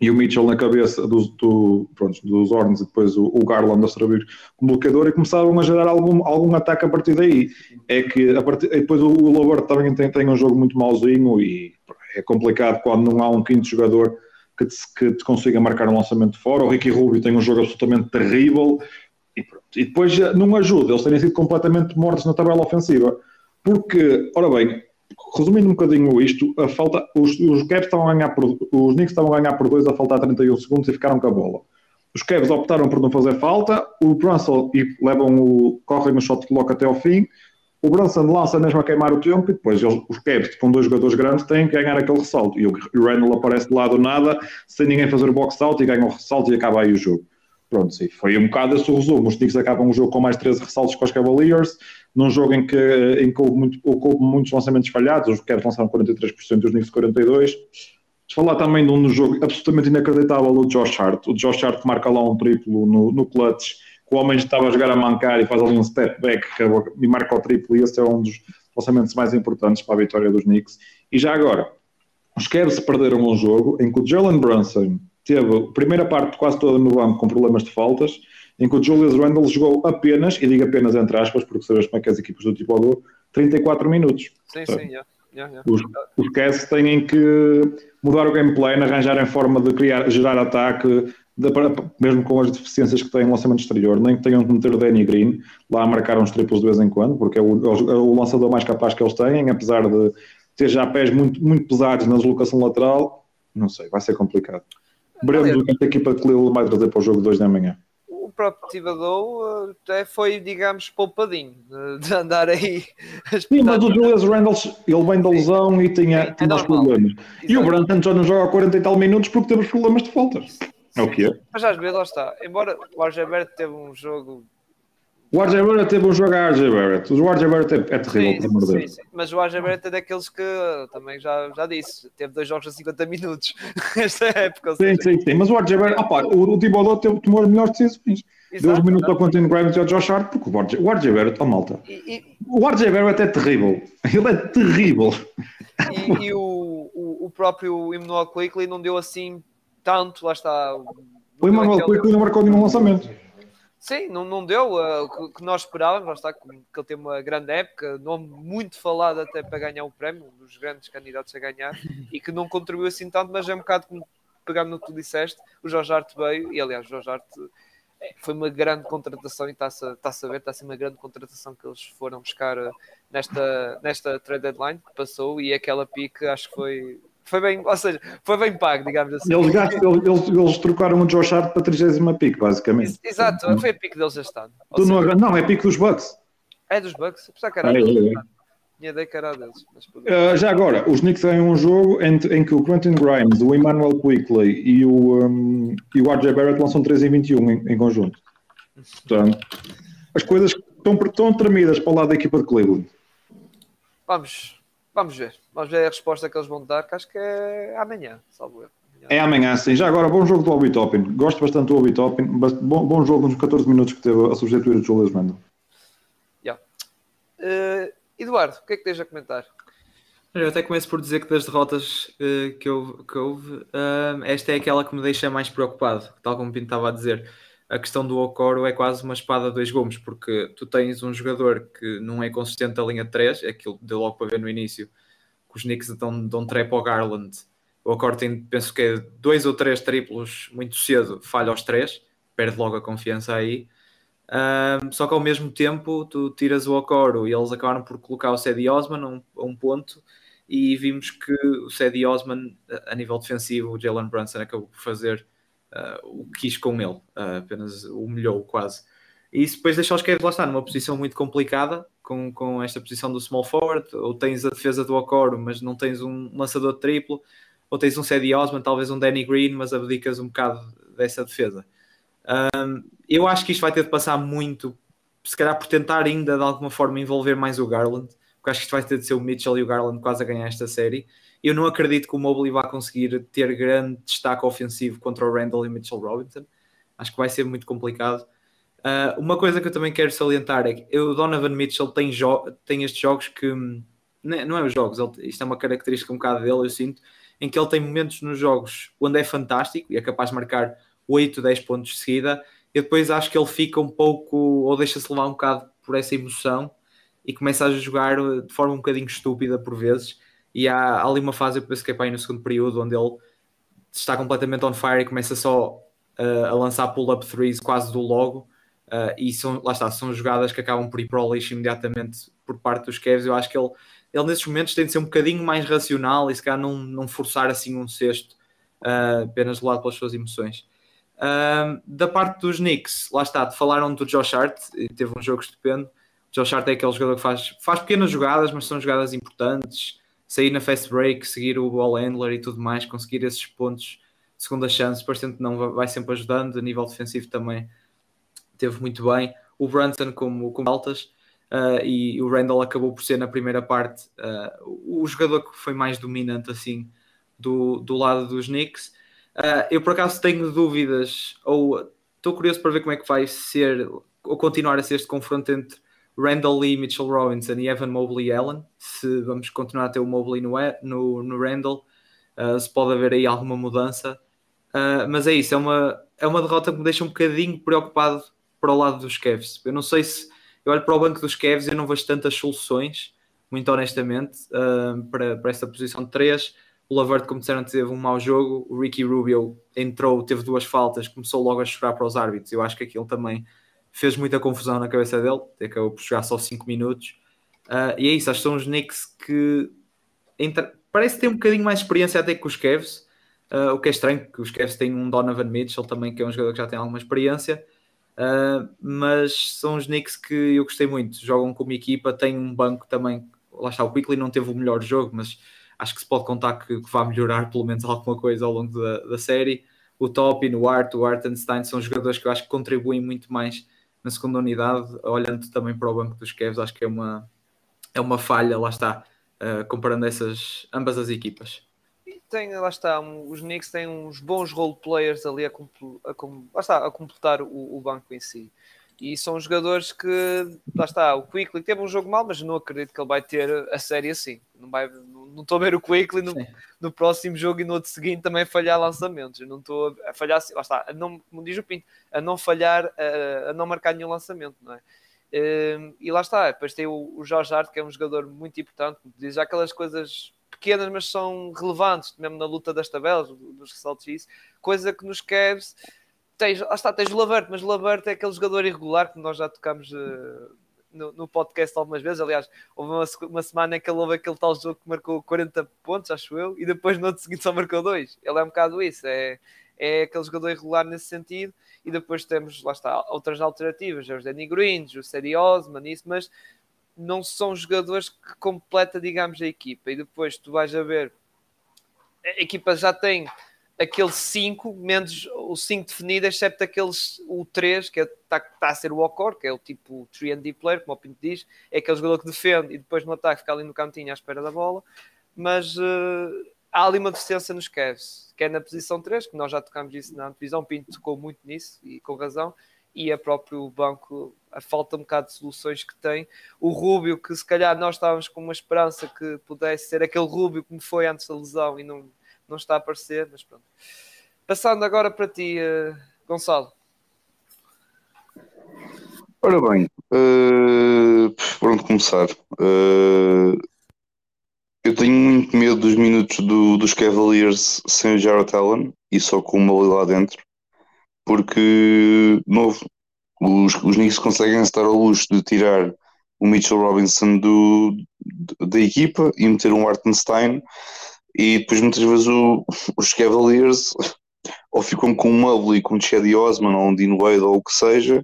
e o Mitchell na cabeça dos, do, pronto, dos Horns e depois o, o, Garland a servir como bloqueador e começaram a gerar algum, algum ataque a partir daí. É que a partir, depois o, o Lobert também tem, tem um jogo muito mauzinho e é complicado quando não há um quinto jogador que te, que te consiga marcar um lançamento fora. O Ricky Rubio tem um jogo absolutamente terrível e, e depois não ajuda eles terem sido completamente mortos na tabela ofensiva. Porque, ora bem, resumindo um bocadinho isto, a falta, os, os Cavs estavam a ganhar por, os Knicks estavam a ganhar por 2 a faltar 31 segundos e ficaram com a bola. Os Cavs optaram por não fazer falta, o Brunson e levam o, correm no shot clock até ao fim, o Brunson lança mesmo a queimar o tempo e depois eles, os Cavs com dois jogadores grandes têm que ganhar aquele ressalto e o, o Randall aparece de lado nada sem ninguém fazer o box out e ganha o ressalto e acaba aí o jogo. Pronto, sim, foi um bocado esse o resumo. Os Knicks acabam o jogo com mais 13 ressaltos com os Cavaliers, num jogo em que, em que houve, muito, houve muitos lançamentos falhados, os Cavs lançaram 43% e os Knicks 42%. De falar também de um jogo absolutamente inacreditável do Josh Hart. O Josh Hart marca lá um triplo no, no clutch, que o homem estava a jogar a mancar e faz ali um step back e marca o triplo, e esse é um dos lançamentos mais importantes para a vitória dos Knicks. E já agora, os Cavs perderam um jogo em que o Jalen Brunson teve a primeira parte quase toda no banco com problemas de faltas, em que o Julius Randle jogou apenas, e digo apenas entre aspas, porque sabes como é que as equipas do tipo do 34 minutos. Sim, sim, yeah. Yeah, yeah. Os, os Cavs têm que mudar o gameplay, arranjarem forma de criar, gerar ataque, de, mesmo com as deficiências que têm no lançamento exterior, nem que tenham que meter o Danny Green lá a marcar uns triplos de vez em quando, porque é o, é o lançador mais capaz que eles têm, apesar de ter já pés muito, muito pesados na deslocação lateral, não sei, vai ser complicado. Veremos o que a equipa de Cleveland vai trazer para o jogo 2 da manhã. O próprio Tivadou até foi, digamos, poupadinho de andar aí. Sim, mas o Julius Randle, ele vem da lesão e tinha, Sim, tinha é os problemas. Exato. E o Brandon já não joga 40 e tal minutos porque teve os problemas de faltas. É o que é. Mas às vezes lá está. Embora o Argebert teve um jogo o RJ Barrett teve um jogo a RJ Barrett. O RJ Barrett é, é terrível, sim, sim, Deus. Sim. Mas o RJ Barrett é daqueles que também já, já disse, teve dois jogos a 50 minutos [LAUGHS] esta época. Sim, sim, sim. Mas o RJ Barrett, opa, o, o Thibodeau tomou as melhores decisões. Deu os minutos ao Quentin Grimes e ao Josh Hart, porque o RJ, o RJ Barrett, oh malta, e, e, o RJ Barrett é terrível. [LAUGHS] Ele é terrível. E, e o, o, o próprio Emmanuel Quickly não deu assim tanto, lá está. O Emmanuel Quickly não marcou nenhum lançamento. Sim, não, não deu uh, o que nós esperávamos, está, que ele tem uma grande época, nome muito falado até para ganhar o prémio, um dos grandes candidatos a ganhar, [LAUGHS] e que não contribuiu assim tanto, mas é um bocado como pegando no que tu disseste, o Jorge Arte veio, e aliás, o Jorge Arte é, foi uma grande contratação e está-se está a ver, está a ser uma grande contratação que eles foram buscar uh, nesta, nesta trade deadline que passou, e aquela pique acho que foi foi bem, ou seja, foi bem pago, digamos assim. Eles, gastam, eles, eles trocaram o Josh Hart para a 30 pick, basicamente. Exato, foi a pick deles este ano. Não, não, é pick dos Bucks. É dos Bucks? Apesar que era é. É, é. Tinha que era deles. Uh, já agora, os Knicks têm um jogo em, em, que o Quentin Grimes, o Emmanuel Quickley e o, um, e o RJ Barrett lançam 3 em 21 em, em conjunto. Portanto, as coisas estão, estão tremidas para o lado da equipa de Cleveland. Vamos, Vamos ver. Vamos ver a resposta que eles vão dar, que acho que é amanhã, salvo eu. É amanhã, sim. Já agora, bom jogo do Obi Toppin. Gosto bastante do Obi Toppin. Bom, bom jogo nos 14 minutos que teve a substituir o Julius Randle. Yeah. Uh, Eduardo, o que é que tens a comentar? Eu até começo por dizer que das derrotas uh, que, houve, que houve uh, esta é aquela que me deixa mais preocupado, tal como o Pinto estava a dizer. A questão do Okoro é quase uma espada a dois gumes, porque tu tens um jogador que não é consistente da linha 3, é aquilo deu logo para ver no início, que os Knicks dão, dão trap ao Garland. O Okoro tem, penso que é dois ou três triplos muito cedo, falha aos três, perde logo a confiança aí. Um, só que ao mesmo tempo tu tiras o Okoro e eles acabaram por colocar o Cedi Osman a um, a um ponto e vimos que o Cedi Osman a nível defensivo o Jalen Brunson acabou por fazer uh, o que quis com ele, uh, apenas humilhou quase. E isso depois deixa os Cavs lá estar numa posição muito complicada, com, com esta posição do small forward, ou tens a defesa do Okoro, mas não tens um lançador triplo, ou tens um Cedi Osman, talvez um Danny Green, mas abdicas um bocado dessa defesa. Um, eu acho que isto vai ter de passar muito, se calhar por tentar ainda de alguma forma envolver mais o Garland, porque acho que isto vai ter de ser o Mitchell e o Garland quase a ganhar esta série. Eu não acredito que o Mobley vá conseguir ter grande destaque ofensivo contra o Randall e Mitchell Robinson. Acho que vai ser muito complicado. Uh, uma coisa que eu também quero salientar é que o Donovan Mitchell tem, tem estes jogos que hum, é, não é os jogos, isto é uma característica um bocado dele, eu sinto, em que ele tem momentos nos jogos onde é fantástico e é capaz de marcar 8, 10 pontos de seguida, e depois acho que ele fica um pouco, ou deixa-se levar um bocado por essa emoção e começa a jogar de forma um bocadinho estúpida por vezes e há, há ali uma fase, eu penso que é para aí no segundo período, onde ele está completamente on fire e começa só uh, a lançar pull-up threes quase do logo. Uh, e são, lá está, são jogadas que acabam por ir para o lixo imediatamente por parte dos Cavs. Eu acho que ele, ele nesses momentos tem de ser um bocadinho mais racional e se calhar não, não forçar assim um cesto uh, apenas do lado pelas suas emoções. Uh, da parte dos Knicks, lá está, falaram do Josh Hart, teve um jogo estupendo. Josh Hart é aquele jogador que faz, faz pequenas jogadas, mas são jogadas importantes sair na fast break, seguir o ball handler e tudo mais, conseguir esses pontos, segunda chance, parecendo que não vai sempre ajudando, a nível defensivo também teve muito bem. O Brunson como, como altas uh, e o Randall acabou por ser na primeira parte uh, o jogador que foi mais dominante assim do, do lado dos Knicks. Uh, eu por acaso tenho dúvidas, ou estou curioso para ver como é que vai ser, ou continuar a ser este confronto entre Randall Lee, Mitchell Robinson e Evan Mobley Allen, se vamos continuar a ter o Mobley no, no, no Randall. uh, se pode haver aí alguma mudança. Uh, mas é isso, é uma, é uma derrota que me deixa um bocadinho preocupado para o lado dos Cavs. Eu não sei se eu olho para o banco dos Cavs e não vejo tantas soluções, muito honestamente, uh, para, para esta posição de 3. O Lavert, como disseram, teve um mau jogo. O Ricky Rubio entrou, teve duas faltas, começou logo a chorar para os árbitros. Eu acho que aquilo também fez muita confusão na cabeça dele. Acabou por jogar só 5 minutos. Uh, e é isso, acho que são os Knicks que entra... parece ter um bocadinho mais experiência até que os Cavs. Uh, o que é estranho, que os Cavs têm um Donovan Mitchell também, que é um jogador que já tem alguma experiência. Uh, mas são os Knicks que eu gostei muito. Jogam como equipa, têm um banco também. Lá está, o Quickly não teve o melhor jogo, mas acho que se pode contar que, que vai melhorar pelo menos [LAUGHS] alguma coisa ao longo da, da série. O Topin, o Art, o Artenstein são jogadores que eu acho que contribuem muito mais na segunda unidade, olhando também para o banco dos Cavs, acho que é uma, é uma falha, lá está, uh, comparando essas ambas as equipas. Tem, lá está, um, os Knicks têm uns bons role players ali a, a, lá está, a completar o, o banco em si. E são jogadores que, lá está, o Quickly teve um jogo mal, mas não acredito que ele vai ter a série assim. Não, vai, não, estou a ver o Quickly no, no, próximo jogo e no outro seguinte também falhar lançamentos. Eu não estou a falhar, assim, lá está, a não, como diz o Pinto, a não falhar, a, a não marcar nenhum lançamento, não é? Um, e lá está, depois tem o, o Jorge Arte, que é um jogador muito importante, diz aquelas coisas pequenas, mas são relevantes, mesmo na luta das tabelas, dos ressaltos e isso, coisa que nos Cavs tens, lá está, tens o Lavert, mas o Lavert é aquele jogador irregular que nós já tocamos uh, no, no, podcast algumas vezes. Aliás, houve uma, uma, semana em que ele houve aquele tal jogo que marcou 40 pontos, acho eu, e depois no outro seguinte só marcou dois. Ele é um bocado isso, é, é aquele jogador irregular nesse sentido. E depois temos, lá está, outras alternativas, os Danny Greens, o Seri Osman, isso, mas não são jogadores que completa, digamos, a equipa. E depois tu vais a ver, a equipa já tem aquele 5, menos o 5 definido, excepto aqueles, o 3, que está é, tá a ser o Ocor, que é o tipo 3D player, como o Pinto diz, é aquele jogador que defende e depois no ataque fica ali no cantinho à espera da bola, mas uh, há ali uma deficiência nos Cavs, que é na posição 3, que nós já tocamos isso na divisão, Pinto tocou muito nisso, e com razão, e a próprio banco, a falta um bocado de soluções que tem. O Rúbio, que se calhar nós estávamos com uma esperança que pudesse ser aquele Rúbio como foi antes da lesão e não não está a aparecer, mas pronto. Passando agora para ti, uh, Gonçalo. Ora bem, uh, por onde começar? Uh, eu tenho muito medo dos minutos do, dos Cavaliers sem o Jarrett Allen e só com uma ali lá dentro, porque, novo, os, os Knicks conseguem estar ao luxo de tirar o Mitchell Robinson do, da equipa e meter um Artenstein e depois muitas vezes o, [LAUGHS] os Cavaliers [LAUGHS] ou ficam com um Mobley, com um Chad Osman ou um Dean Wade ou o que seja.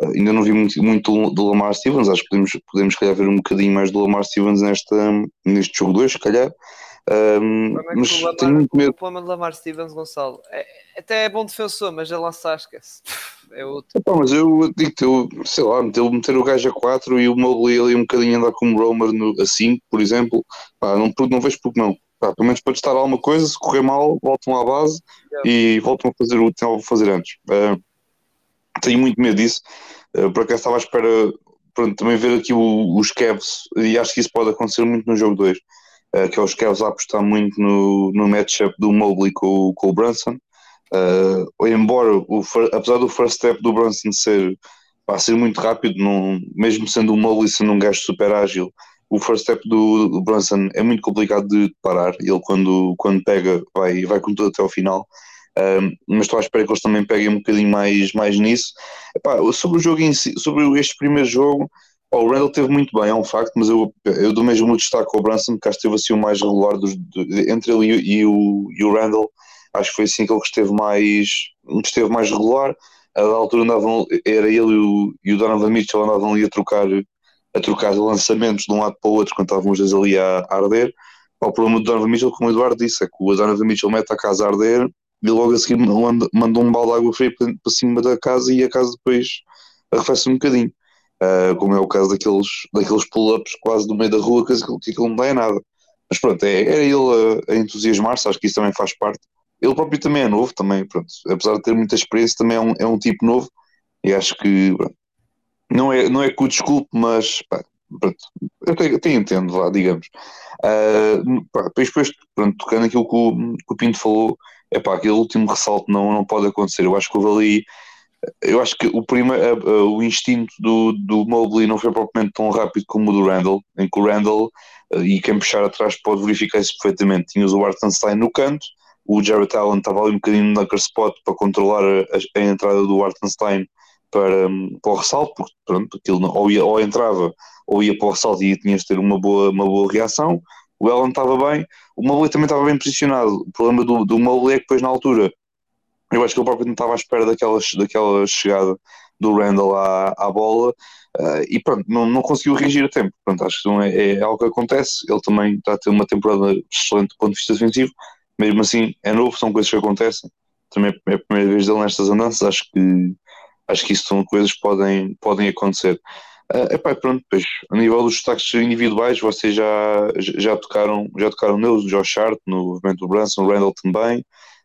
Uh, ainda não vi muito, muito do Lamar Stevens, acho que podemos, podemos calhar ver um bocadinho mais do Lamar Stevens nesta, neste jogo 2, se calhar. Um, é mas Lamar, tenho muito medo. O problema de Lamar Stevens, Gonçalo, é, até é bom defensor, mas a lançar esquece. É outro. Epá, mas eu digo eu, sei lá, meter, meter o gajo a 4 e o Mobley ali um bocadinho andar como Romer no, a 5, por exemplo, pá, não, não vejo porque não. Pá, pelo menos pode estar alguma coisa, se correr mal, voltam à base yeah. e voltam a fazer o que tinham a fazer antes. Uh, tenho muito medo disso. Uh, por acaso estava à espera pronto, também ver aqui o, os Cavs, e acho que isso pode acontecer muito no jogo 2, uh, ah, que é os Cavs a apostar muito no, no matchup do Mobley com, com o Brunson. Uh, embora, o, apesar do first step do Brunson ser, pá, ser muito rápido, não, mesmo sendo o Mobley sendo um gajo super ágil, o first step do, do Brunson é muito complicado de parar. Ele, quando, quando pega, vai, vai com tudo até ao final. Um, mas estou à espera que eles também peguem um bocadinho mais, mais nisso. Epá, sobre o jogo em si, sobre este primeiro jogo, o Randall teve muito bem, é um facto, mas eu, eu dou mesmo muito destaque ao Brunson, que acho que esteve assim o mais regular dos, de, entre ele e, e, o, e o Randall. Acho que foi assim que ele esteve mais, esteve mais regular. A altura andavam, era ele e o, e o Donovan Mitchell andavam ali a trocar a trocar lançamentos de um lado para o outro quando estavam os dois ali a, arder. O problema do Donovan Mitchell, como o Eduardo disse, é que o Donovan Mitchell mete a casa a arder e logo a seguir mandou um balde de água fria para, cima da casa e a casa depois arrefece um bocadinho. Uh, como é o caso daqueles, daqueles pull-ups quase no meio da rua, que, que aquilo não dá em nada. Mas pronto, é, era ele a, a entusiasmar-se, acho que isso também faz parte. Ele próprio também é novo, também, pronto, apesar de ter muita experiência, também é um, é um tipo novo e acho que pronto, não é, não é que o desculpe, mas pá, pronto, eu até, até entendo lá, digamos. Uh, pá, depois, pronto, tocando aquilo que o, que o Pinto falou, é pá, aquele último ressalto não, não pode acontecer. Eu acho que houve ali. Eu acho que o, uh, o instinto do, do Mobley não foi propriamente tão rápido como o do Randall, em que o Randall, uh, e quem puxar atrás pode verificar isso perfeitamente, tinha o Artenstein no canto, o Jarrett Allen estava ali um bocadinho no dunker spot para controlar a, a entrada do Artenstein para, para o ressalto, porque pronto, aquilo não, ou, ia, ou entrava ou ia para o ressalto e tinhas de ter uma boa, uma boa reação. O Allen estava bem, o Mobley também estava bem posicionado. O problema do, do Mobley é que depois na altura eu acho que ele próprio não estava à espera daquela, daquela chegada do Randall à, à bola uh, e pronto, não, não conseguiu reagir a tempo. Pronto, acho que não é, é, algo que acontece. Ele também está a ter uma temporada excelente do ponto de vista defensivo, mesmo assim é novo, são coisas que acontecem. Também é a primeira vez dele nestas andanças, acho que acho que isso são coisas que podem, podem acontecer. Uh, epá, pronto, pois, a nível dos destaques individuais, vocês já, já tocaram, já tocaram neles, o Josh Hart, no movimento do Branson, o Randall também,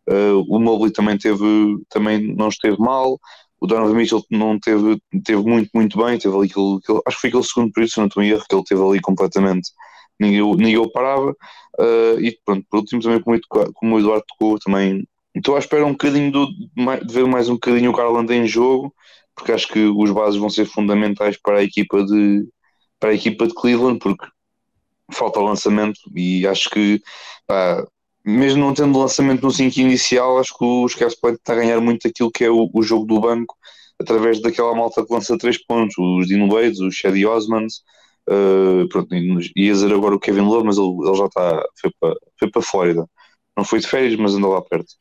uh, o Mobley também teve, também não esteve mal, o Donovan Mitchell não teve, teve muito, muito bem, teve ali aquele, aquele acho que foi aquele segundo período, se não estou em erro, que ele teve ali completamente, ninguém, ninguém o parava, uh, e pronto, por último também como, como o Eduardo tocou, também estou à espera um bocadinho do, de ver mais um bocadinho o Garland em jogo, porque acho que os bases vão ser fundamentais para a equipa de, para a equipa de Cleveland, porque falta lançamento e acho que pá, mesmo não tendo lançamento no 5 inicial, acho que os Cavs podem estar a ganhar muito aquilo que é o, o, jogo do banco através daquela malta que lança 3 pontos, os Dino Wades, os Shady Osmonds, uh, pronto, ia dizer agora o Kevin Love, mas ele, ele já está, foi para, foi para a Flórida não foi de férias, mas andou lá perto.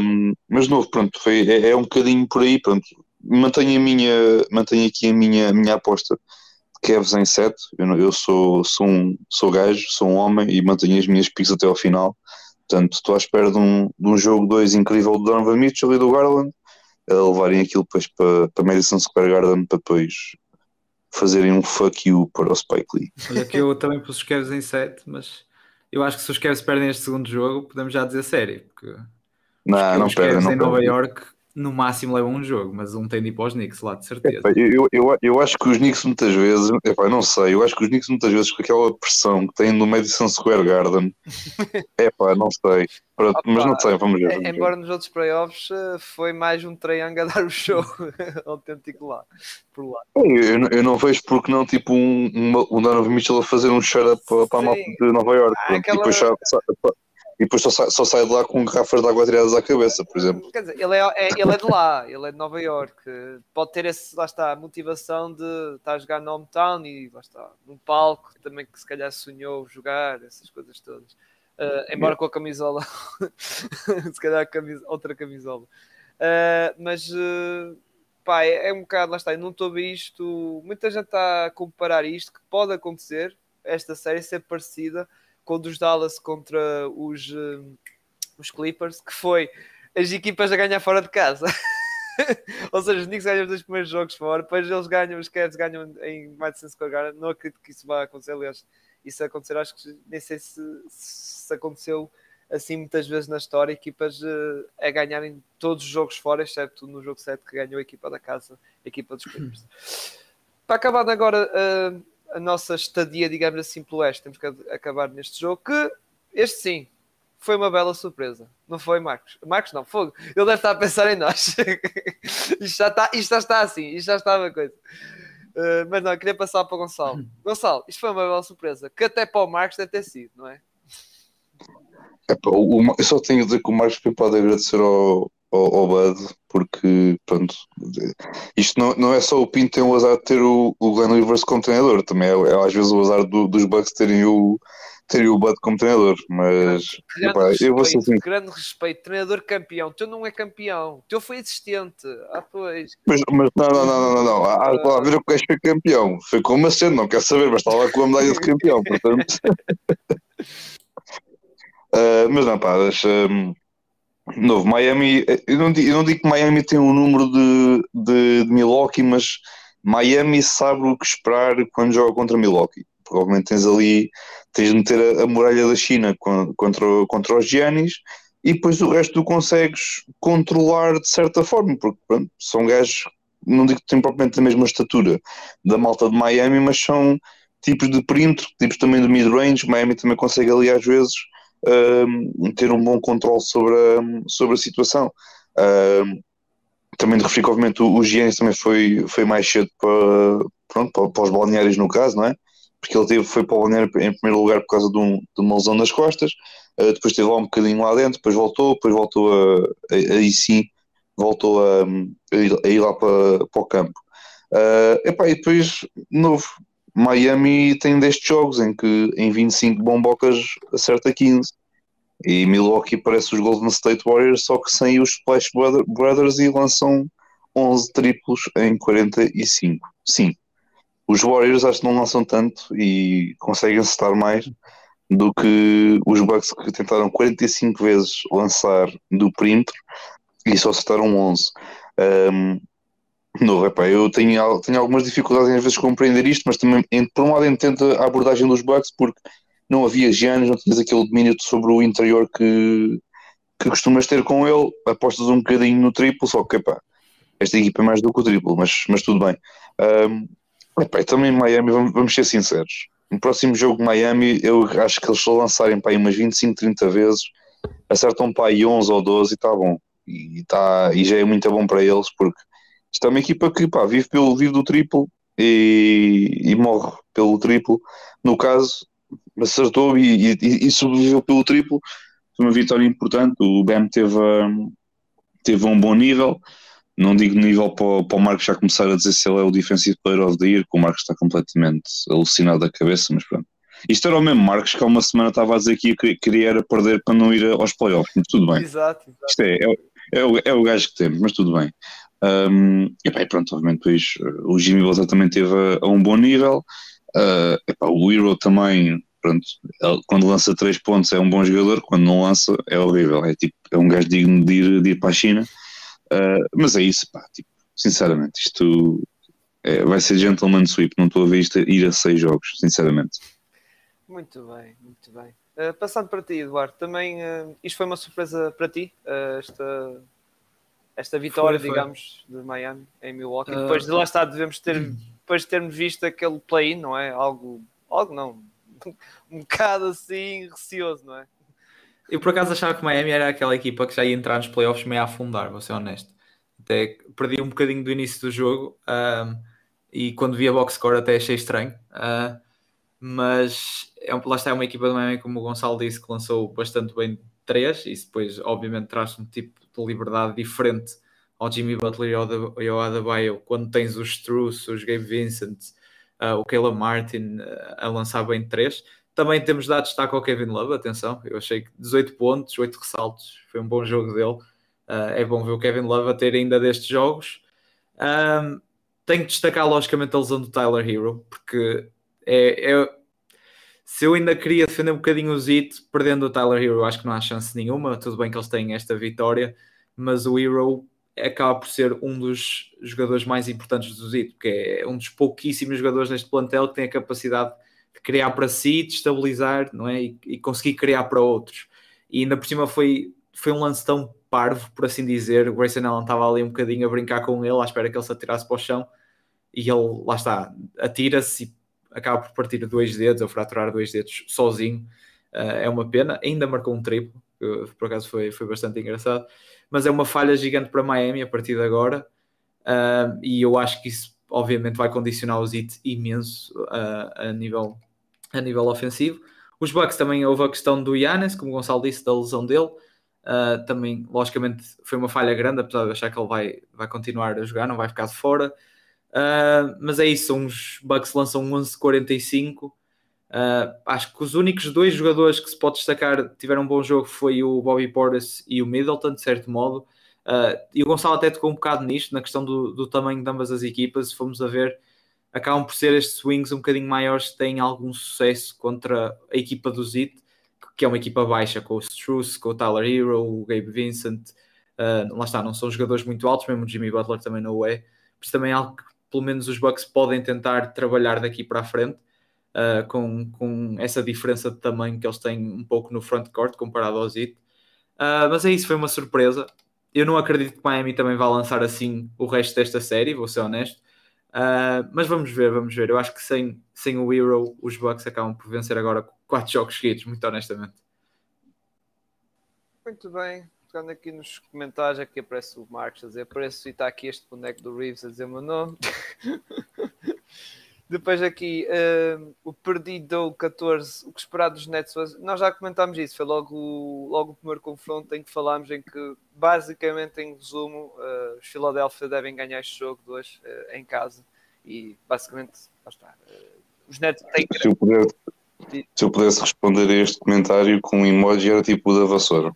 Um, mas novo, pronto, foi, é, é, um bocadinho por aí, pronto. Mantenho, a minha, mantenho aqui a minha, a minha aposta de Kevs em 7. Eu, eu sou, sou, um, sou gajo, sou um homem e mantenho as minhas picks até ao final. Portanto, estou à espera de um, de um jogo 2 incrível do Donovan Mitchell e do Garland, a levarem aquilo depois para, para Madison Square Garden para depois fazerem um fuck you para o Spike Lee. Olha que eu também pus os Cavs em 7, mas eu acho que se os Cavs perdem este segundo jogo, podemos já dizer sério, porque não, não os perdem, não em Nova York no máximo levam um jogo, mas um tem de ir para os Knicks lá, de certeza. eu, eu, eu acho que os Knicks muitas vezes, epá, não sei, eu acho que os Knicks muitas vezes com aquela pressão que têm no Madison Square Garden, [LAUGHS] epá, não sei, Pronto, Opa, mas não sei, vamos ver. Vamos embora ver. nos outros playoffs eh, foi mais um triângulo a dar o show [LAUGHS] autêntico lá, por lá. Eu, eu, não vejo porque não, tipo, um, um Donovan Mitchell a fazer um shut-up para, para a malta de Nova York. Ah, aquela... E depois e depois só só sai de lá com garrafas de água tiradas à cabeça, por exemplo. Quer dizer, ele é, é, ele é de lá, ele é de Nova York. Pode ter esse, lá está, a motivação de estar a jogar no hometown e lá está, num palco também que se calhar sonhou jogar, essas coisas todas. Uh, embora com a camisola, [LAUGHS] se calhar outra camisola. Uh, mas uh, pá, é, é, um bocado, lá está, eu não estou a ver isto. Muita gente está a comparar isto, que pode acontecer, esta série ser parecida com dos Dallas contra os, uh, os Clippers, que foi as equipas a ganhar fora de casa. [LAUGHS] Ou seja, os Knicks ganham os dois primeiros jogos fora, depois eles ganham, os Cavs ganham em Madison Square Garden. Não acredito que isso vá acontecer, aliás, isso acontecer, acho que nem sei se, se aconteceu assim muitas vezes na história, equipas uh, a ganharem todos os jogos fora, exceto no jogo 7 que ganhou a equipa da casa, a equipa dos Clippers. [LAUGHS] Para acabar agora uh, a nossa estadia, digamos assim, pelo Oeste. Temos que acabar neste jogo, que este sim foi uma bela surpresa. Não foi, Marcos? Marcos não, fogo. Ele deve estar a pensar em nós. [LAUGHS] isto, já está, isto já está assim, isto já estava a coisa. Uh, mas não, queria passar para o Gonçalo. Gonçalo, isto foi uma bela surpresa, que até para o Marcos deve ter sido, não é? é o, o, eu só tenho a dizer que o Marcos pode agradecer ao, ao, ao Bud, porque pronto, isto não, não é só o Pinto ter o azar de ter o, o Glenn Rivers como treinador, também é, é às vezes o azar do, dos Bucks terem o, terem o Bud como treinador, mas grande, epá, respeito, eu vou ser assim. grande respeito, treinador campeão, teu não é campeão, teu foi assistente, ah pois. Mas, mas não, não, não, não, não, há, há a ver o que és foi campeão, foi como assistente, não quer saber, mas está lá com a medalha de campeão, portanto. uh, [LAUGHS] mas não, pá, deixa. Um, Novo, Miami, eu não, digo, eu não digo que Miami tem um número de, de, de, Milwaukee, mas Miami sabe o que esperar quando joga contra Milwaukee. Provavelmente tens ali, tens de meter a, a muralha da China contra, contra os Giannis e depois o resto tu consegues controlar de certa forma, porque pronto, são gajos, não digo que têm propriamente a mesma estatura da malta de Miami, mas são tipos de perímetro, tipos também de mid-range. Miami também consegue ali às vezes uh, ter um bom controle sobre a, sobre a situação. Uh, também de refiro, obviamente, o, Giannis também foi, foi mais cedo para, pronto, para, para, os balneários, no caso, não é? Porque ele teve, foi para o balneário em primeiro lugar por causa de, um, de uma lesão nas costas, uh, depois esteve lá um bocadinho lá dentro, depois voltou, depois voltou a, aí sim, voltou a, a, ir, a ir lá para, para o campo. Uh, epá, e depois, novo, Miami tem destes jogos em que em 25 bombocas acerta 15. E Milwaukee parece os Golden State Warriors, só que sem os Splash Brothers e lançam 11 triplos em 45. Sim, os Warriors acho que não lançam tanto e conseguem acertar mais do que os Bucks que tentaram 45 vezes lançar do perímetro e só acertaram 11. Um, não, epá, eu tenho, tenho algumas dificuldades às vezes compreender isto, mas também, por um lado, entendo a abordagem dos Bucks porque não havia Giannis, não tinhas aquele domínio sobre o interior que, que costumas ter com ele, apostas um bocadinho no triplo, só que epá, esta equipa é mais do que o triplo, mas, mas tudo bem. Um, epá, também Miami, vamos, vamos, ser sinceros. No próximo jogo de Miami, eu acho que eles só lançarem para aí umas 25, 30 vezes, acertam para aí 11 ou 12 e está bom. E, tá, e já é muito bom para eles, porque isto é uma equipa que pá, vive, pelo, vive do triplo e, e morre pelo triplo. No caso, acertou e, e, e, sobreviveu pelo triplo. Foi uma vitória importante. O Bam teve, teve um bom nível. Não digo nível para, para o Marcos já começar a dizer se ele é o Defensive Player of the Year, que o Marcos está completamente alucinado da cabeça, mas pronto. Isto era o mesmo Marcos que há uma semana estava a dizer que queria era perder para não ir aos playoffs, mas tudo bem. Exato, exato. Isto é, é, é, o, é o gajo que temos, mas tudo bem. Um, e bem, pronto, obviamente depois o Jimmy Butler também teve a, a um bom nível. Uh, epá, o Hero também, pronto, ele, quando lança 3 pontos é um bom jogador, quando não lança é horrível. É tipo, é um gajo digno de ir, de ir para a China. Uh, mas é isso, pá, tipo, sinceramente, isto é, vai ser gentleman sweep, não estou a ver isto ir a 6 jogos, sinceramente. Muito bem, muito bem. Uh, passando para ti, Eduardo, também isto foi uma surpresa para ti, esta esta vitória, foi, foi. digamos, de Miami em Milwaukee. Uh, depois de lá estar, devemos ter, depois de termos visto aquele play-in, não é? Algo, algo não, [LAUGHS] um bocado assim receoso, não é? Eu por acaso achava que Miami era aquela equipa que já ia entrar nos playoffs meio a afundar, vou ser honesto. Até perdi um bocadinho do início do jogo e quando vi a box score até achei estranho. Uh, mas é, lá está é uma equipa de Miami, como o Gonçalo disse, que lançou bastante bem 3. Isso depois, obviamente, traz um tipo de liberdade diferente ao Jimmy Butler e ao Adebayo quando tens os Struce, os Gabe Vincent, uh, o Caleb Martin uh, a lançar bem 3. Também temos dado destaque ao Kevin Love, atenção, eu achei que 18 pontos, 8 ressaltos, foi um bom jogo dele. Uh, é bom ver o Kevin Love a ter ainda destes jogos. Um, tenho que destacar, logicamente, a lesão do Tyler Hero, porque é, é, se eu ainda queria defender um bocadinho o Zit, perdendo o Tyler Hero, acho que não há chance nenhuma. Tudo bem que eles têm esta vitória, mas o Hero acaba por ser um dos jogadores mais importantes do Zito, porque é um dos pouquíssimos jogadores neste plantel que tem a capacidade de criar para si, de estabilizar não é? e, e conseguir criar para outros. E ainda por cima foi, foi um lance tão parvo, por assim dizer. O Grayson Allen estava ali um bocadinho a brincar com ele, à espera que ele se atirasse para o chão, e ele, lá está, atira-se acaba por partir dois dedos ou fraturar dois dedos sozinho. Uh, é uma pena. Ainda marcou um triplo, que por acaso foi, foi bastante engraçado. Mas é uma falha gigante para Miami a partir de agora. Uh, e eu acho que isso, obviamente, vai condicionar os hits imenso uh, a, nível, a nível ofensivo. Os Bucks também houve a questão do Yannis, como o Gonçalo disse, da lesão dele. Também, logicamente, foi uma falha grande, apesar de achar que ele vai, vai continuar a jogar, não vai ficar de fora. Uh, mas é isso, uns Bucks lançam 11:45. Uh, acho que os únicos dois jogadores que se pode destacar tiveram um bom jogo foi o Bobby Portis e o Middleton, de certo modo. Uh, e o Gonçalo até tocou um bocado nisto, na questão do, do, tamanho de ambas as equipas. Se formos a ver, acabam por ser estes swings um bocadinho maiores que têm algum sucesso contra a equipa do Zit, que é uma equipa baixa, com o Struce, com o Tyler Hero, o Gabe Vincent. Uh, lá está, não são jogadores muito altos, mesmo o Jimmy Butler também não é. Por isso também é algo que pelo menos os Bucks podem tentar trabalhar daqui para a frente, uh, com, com essa diferença de tamanho que eles têm um pouco no front court comparado ao Zit. Uh, mas é isso, foi uma surpresa. Eu não acredito que Miami também vá lançar assim o resto desta série, vou ser honesto. Uh, mas vamos ver, vamos ver. Eu acho que sem, sem o Hero, os Bucks acabam por vencer agora quatro jogos seguidos, muito honestamente. Muito bem. Ficando aqui nos comentários, aqui aparece o Marcos a dizer: Parece que está aqui este boneco do Reeves a dizer o meu nome. [LAUGHS] Depois aqui uh, o perdido 14, o que esperar dos Nets. Nós já comentámos isso, foi logo, logo o primeiro confronto em que falámos em que basicamente em resumo uh, os Philadelphia devem ganhar este jogo de hoje uh, em casa e basicamente está. os Nets têm que. Se eu, puder, se eu pudesse responder a este comentário com um emoji era tipo o da vassoura.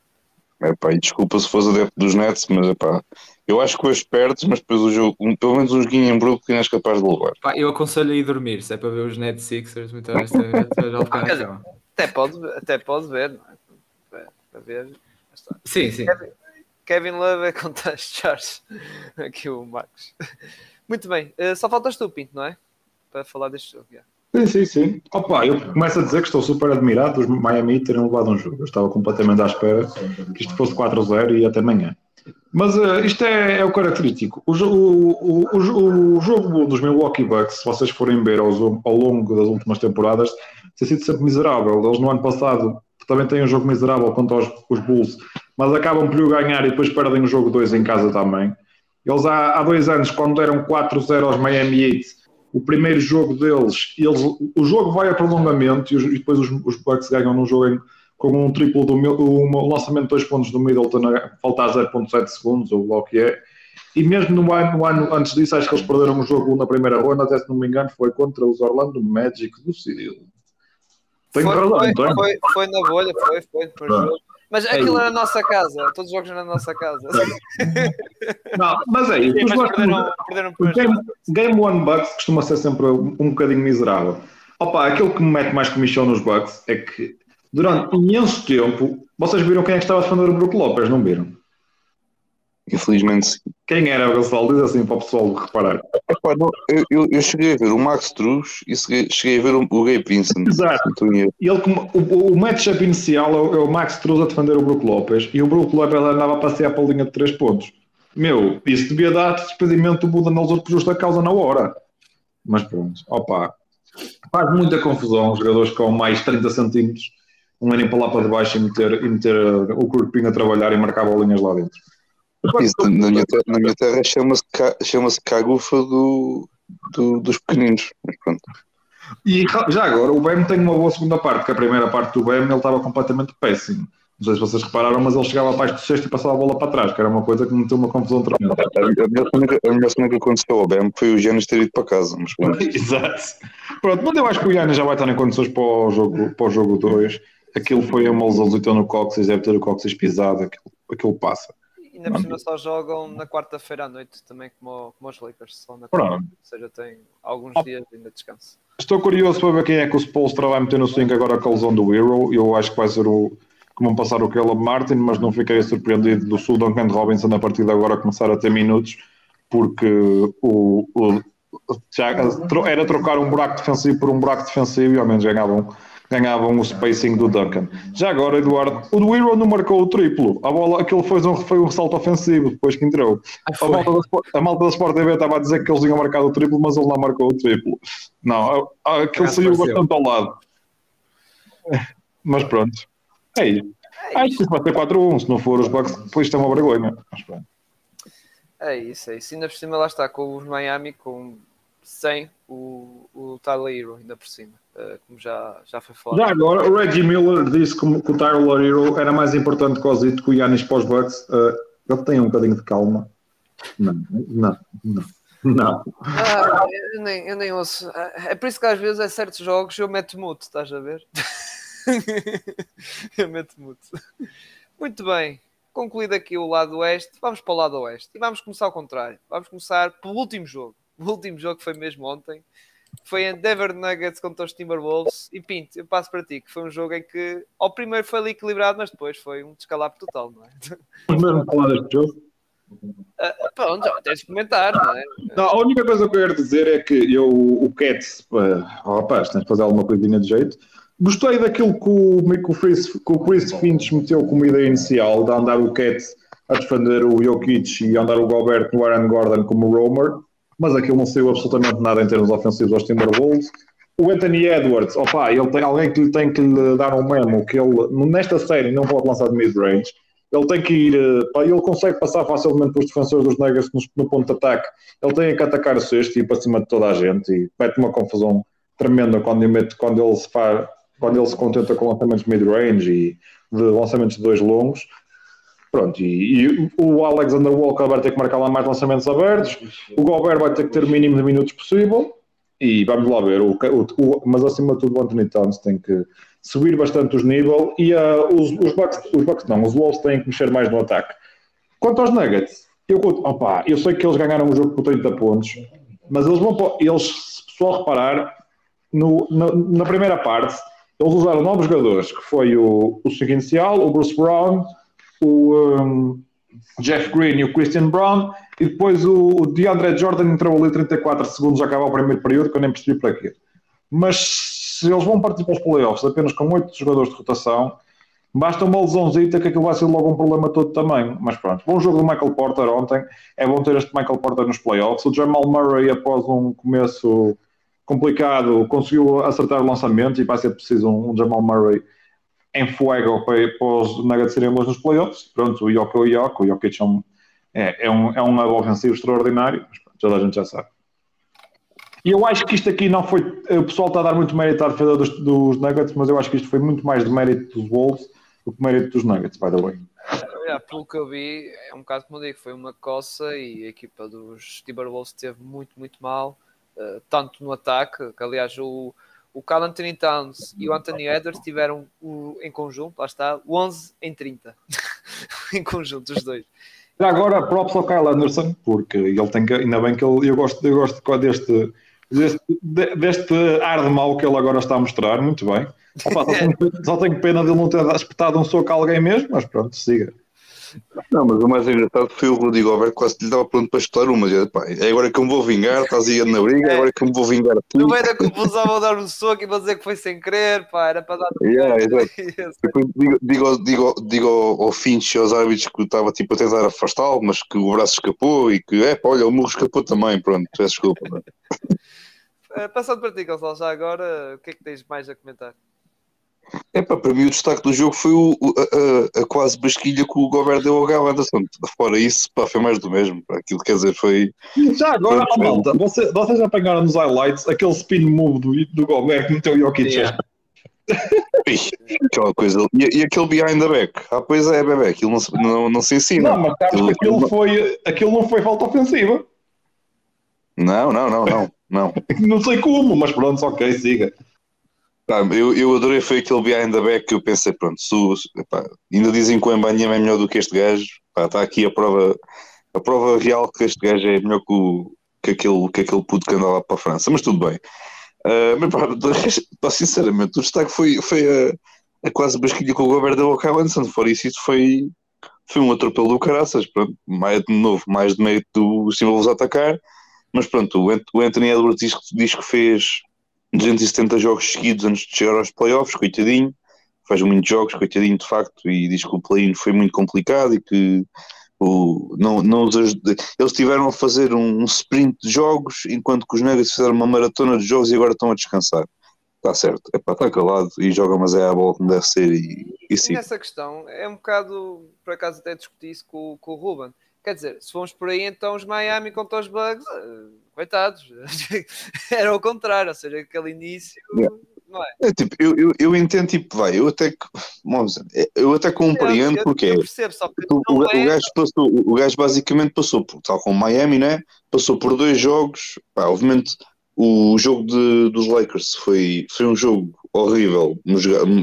Epá, e desculpa se fosse adepto dos Nets, mas epá, eu acho que hoje perdes, mas depois o jogo, um, pelo menos uns guinhos em Brooklyn és capaz de levar. Pá, eu aconselho a ir dormir, se é para ver os Nets Sixers, muito honestamente, já até pode, até pode ver, não é? Para, para ver. Sim, sim. Kevin, Kevin Love é contra Charles. [LAUGHS] Aqui o Marcos. Muito bem, uh, só faltas tu, Pinto, não é? Para falar deste jogo. Yeah. Sim, sim, sim. Opa, eu começo a dizer que estou super admirado dos Miami terem levado um jogo. Eu estava completamente à espera que isto fosse 4-0 e até amanhã. Mas uh, isto é, é, o característico. O, o, o, o, jogo dos Milwaukee Bucks, se vocês forem ver ao, ao, longo das últimas temporadas, tem sido sempre miserável. Eles no ano passado também têm um jogo miserável contra os, os Bulls, mas acabam por o ganhar e depois perdem o jogo 2 em casa também. Eles há, há dois anos, quando deram 4-0 aos Miami Heat, o primeiro jogo deles, eles, o jogo vai a prolongamento e, os, e depois os, os, Bucks ganham num jogo em, com um triplo do um lançamento de dois pontos do Middleton, faltar 0.7 segundos, ou o que é. E mesmo no ano, no ano, antes disso, acho que eles perderam o jogo na primeira ronda, até se não me engano, foi contra os Orlando Magic do Cyril. Tenho foi, razão, foi, foi, foi, na bolha, foi, foi, foi jogo. Mas aquilo era a nossa casa, todos os jogos eram a nossa casa. Não, mas é isso. Sim, perderam, perderam game, game One Bucks costuma ser sempre um, um bocadinho miserável. Opa, aquilo que me mete mais comissão nos Bucks é que durante imenso tempo vocês viram quem é que estava a defender o Brook Lopes, não viram? Infelizmente sim. Quem era o Gonçalo? Diz assim para o pessoal reparar. Epá, não, eu, eu, eu, cheguei a ver o Max Truz e cheguei, cheguei a ver o, o Gay Vincent. Exato. Ele, o, o matchup inicial é o, é o Max Truz a defender o Brook Lopes e o Brook Lopes andava a passear para a linha de 3 pontos. Meu, isso devia dar despedimento do Budenholzer por justa causa na hora. Mas pronto, opa, faz muita confusão os jogadores com mais 30 centímetros um irem para lá para debaixo e meter, e meter o corpinho a trabalhar e marcar bolinhas lá dentro. Isso, na, minha terra, na minha terra chama-se chama cagufa do, do, dos pequeninos. E já agora, o BEM tem uma boa segunda parte, que a primeira parte do BEM ele estava completamente péssimo. Não sei se vocês repararam, mas ele chegava abaixo do sexto e passava a bola para trás, que era uma coisa que me meteu uma confusão tremenda. A melhor cena que aconteceu ao BEM foi o Giannis ter ido para casa. Mas [LAUGHS] Exato. Pronto, mas eu acho que o Giannis já vai estar em condições para o jogo, para o jogo 2. Aquilo foi uma lesão no cóccix, deve ter o cóccix pisado, aquilo, aquilo passa ainda por cima só jogam na quarta-feira à noite também, como, como os Lakers, só na quarta, ou seja, tem alguns dias ainda de descanso. Estou curioso para ver quem é que o Spolstra vai meter no swing agora com a lesão do Hero. Eu acho que vai ser o que vão passar o Caleb Martin, mas não fiquei surpreendido do Sul Duncan Robinson a partir de agora começar a ter minutos, porque o, o já era trocar um buraco defensivo por um buraco defensivo e ao menos ganhavam ganhavam o spacing do Duncan. Já agora, Eduardo, o do Hero não marcou o triplo. A bola, aquilo foi um, foi um ressalto ofensivo depois que entrou. A malta, da, a malta da Sport TV estava a dizer que eles tinham marcado o triplo, mas ele não marcou o triplo. Não, aquilo saiu bastante ao lado. Mas pronto. É isso. É Acho que isso vai ser 4-1. Se não for os Bucks, depois isto é uma vergonha. Mas pronto. É isso, é isso. Ainda por cima lá está com os Miami, com sem o, o Tyler Hero, ainda por cima. Eh, como já, já foi falado. Já agora, o Reggie Miller disse que, que o Tyler Hero era mais importante que o Zito, que o Yannis para os Bucks. Uh, ele tem um bocadinho de calma. Não, não, não. Não. Ah, eu, nem, eu nem ouço. É, é por isso que às vezes, é certos jogos, eu meto mute, estás a ver? [LAUGHS] eu meto mute. Muito bem. Concluído aqui o lado oeste, vamos para o lado oeste. E vamos começar ao contrário. Vamos começar pelo último jogo. O último jogo foi mesmo ontem foi em Denver Nuggets contra os Timberwolves e Pinto, eu passo para ti, que foi um jogo em que ao primeiro foi ali equilibrado, mas depois foi um descalabro total, não é? [LAUGHS] Vamos falar deste jogo? Uh, pronto, já tens de comentar, não é? Não, a única coisa que eu quero dizer é que eu, o Cats, uh, oh, rapaz, tens de fazer alguma coisinha de jeito. Gostei daquilo que o, que o, Chris, que o Chris Finch meteu como ideia inicial, de andar o Cats a defender o Jokic e andar o Gobert no Aaron Gordon como roamer mas aquilo não saiu absolutamente nada em termos ofensivos aos Timberwolves. O Anthony Edwards, opa, ele tem alguém que lhe tem que lhe dar um memo que ele, nesta série, não pode lançar de mid-range. Ele tem que ir, eh, ele consegue passar facilmente pelos defensores dos Nuggets no, ponto de ataque. Ele tem que atacar o sexto e ir para cima de toda a gente e mete uma confusão tremenda quando, mete, quando, ele se faz, quando ele se contenta com lançamentos mid-range e de lançamentos de dois longos. Pronto, e, e, o Alexander Walker vai ter que marcar lá mais lançamentos abertos, o Gobert vai ter que ter o mínimo de minutos possível e vamos lá ver. O, o, mas acima de tudo, o Anthony Towns tem que subir bastante os níveis e uh, os, os, Bucks, os Bucks não, os Wolves têm que mexer mais no ataque. Quanto aos Nuggets, eu, opa, eu sei que eles ganharam o jogo por 30 pontos, mas eles vão eles, se só reparar, no, na, na, primeira parte, eles usaram novos jogadores, que foi o, o inicial, o Bruce Brown, o um, Jeff Green e o Christian Brown, e depois o, o DeAndre Jordan entrou ali 34 segundos a acabar o primeiro período, que eu nem percebi para quê. Mas se eles vão partir para os playoffs apenas com 8 jogadores de rotação, basta uma lesãozita que aquilo vai ser logo um problema todo também. Mas pronto, bom jogo do Michael Porter ontem, é bom ter este Michael Porter nos playoffs. O Jamal Murray, após um começo complicado, conseguiu acertar o lançamento e vai ser preciso um, um Jamal Murray em fuego para, para os Nuggets serem bons nos playoffs. Pronto, o Yoko o Yoko, o Jokic é um, é, é um, é um ofensivo extraordinário, mas pronto, toda a gente já sabe. E eu acho que isto aqui não foi. O pessoal está a dar muito mérito à defesa dos, dos Nuggets, mas eu acho que isto foi muito mais de mérito dos Wolves do que mérito dos Nuggets, by the way. É, pelo que eu vi, é um bocado como eu digo, foi uma coça e a equipa dos Timberwolves esteve muito, muito mal, uh, tanto no ataque, que aliás o, o Carl Anthony Towns e o Anthony Edwards tiveram o, em conjunto, lá está, 11 em 30, [LAUGHS] em conjunto, os dois. Já agora, props ao Kyle Anderson, porque ele tem que, ainda bem que ele, eu gosto, eu gosto deste, deste, deste ar de mal que ele agora está a mostrar, muito bem. Opa, só, [LAUGHS] tenho, só, tenho, pena de ele não ter espetado um soco a alguém mesmo, mas pronto, siga. Não, mas o mais engraçado foi o Rodrigo Alberto quase que lhe estava pronto para estourar uma. Pá, é agora que eu me vou vingar, estás aí na briga, é agora que eu me vou vingar. Não era confusão vou dar um soco e vou dizer que foi sem querer, pá, era para dar. Yeah, [LAUGHS] digo, digo, digo, digo ao Finch e aos árbitros que estava tipo a tentar afastá-lo, mas que o braço escapou e que, é pá, olha, o murro escapou também, pronto, peço desculpa. É? Passando para ti, Gonçalo, já agora, o que é que tens mais a comentar? É para mim o destaque do jogo foi o, a, a, a, quase basquilha que o Gobert deu ao Gal Anderson. Fora isso, pá, foi mais do mesmo. Aquilo quer dizer, foi. Já agora, foi, malta, você, vocês apanharam nos highlights aquele spin move do, do Gobert que meteu o Jokic. Yeah. [LAUGHS] aquela coisa. E, e, aquele behind the back. Ah, pois é, bebê, aquilo não, não, não se ensina. Não, mas sabes aquilo, que aquilo, foi, aquilo não foi falta ofensiva. Não, não, não, não. [LAUGHS] Não, não sei como, mas pronto, ok, siga. Eu, eu adorei foi aquele behind the back que eu pensei, pronto, se, epá, ainda dizem que o Embanyama é melhor do que este gajo, está aqui a prova, a prova real que este gajo é melhor que, o, que, aquele, que aquele puto que anda lá para a França, mas tudo bem. Uh, mas pá, pá, sinceramente, o destaque foi, foi a, a quase basquilha com o Gobert da Boca Anderson, fora isso, isso foi, foi um atropelo do caraças, pronto, mais de novo, mais de mérito dos símbolos a atacar, mas pronto, o Anthony Edwards diz, diz que fez 270 jogos seguidos antes de chegar aos playoffs, coitadinho, faz muitos jogos, coitadinho de facto, e diz que o play-in foi muito complicado e que o, não, não eles tiveram a fazer um, um, sprint de jogos enquanto que os Nuggets fizeram uma maratona de jogos e agora estão a descansar. Está certo, é para estar calado e joga, mas é a bola como deve ser. E, e sim. Nessa questão, é um bocado, por acaso até discuti isso com, com o Ruben. Quer dizer, se formos por aí, então os Miami contra os Bugs, eh, coitados, [LAUGHS] era o contrário, ou seja, aquele início. Yeah. É? é tipo, eu, eu, eu, entendo, tipo, vai, eu até, dizer, eu até compreendo eu, porque eu percebo, só que o, o, é... o, gajo passou, o gajo basicamente passou, por, tal como Miami, né? Passou por dois jogos, pá, obviamente o jogo de, dos Lakers foi, foi um jogo horrível,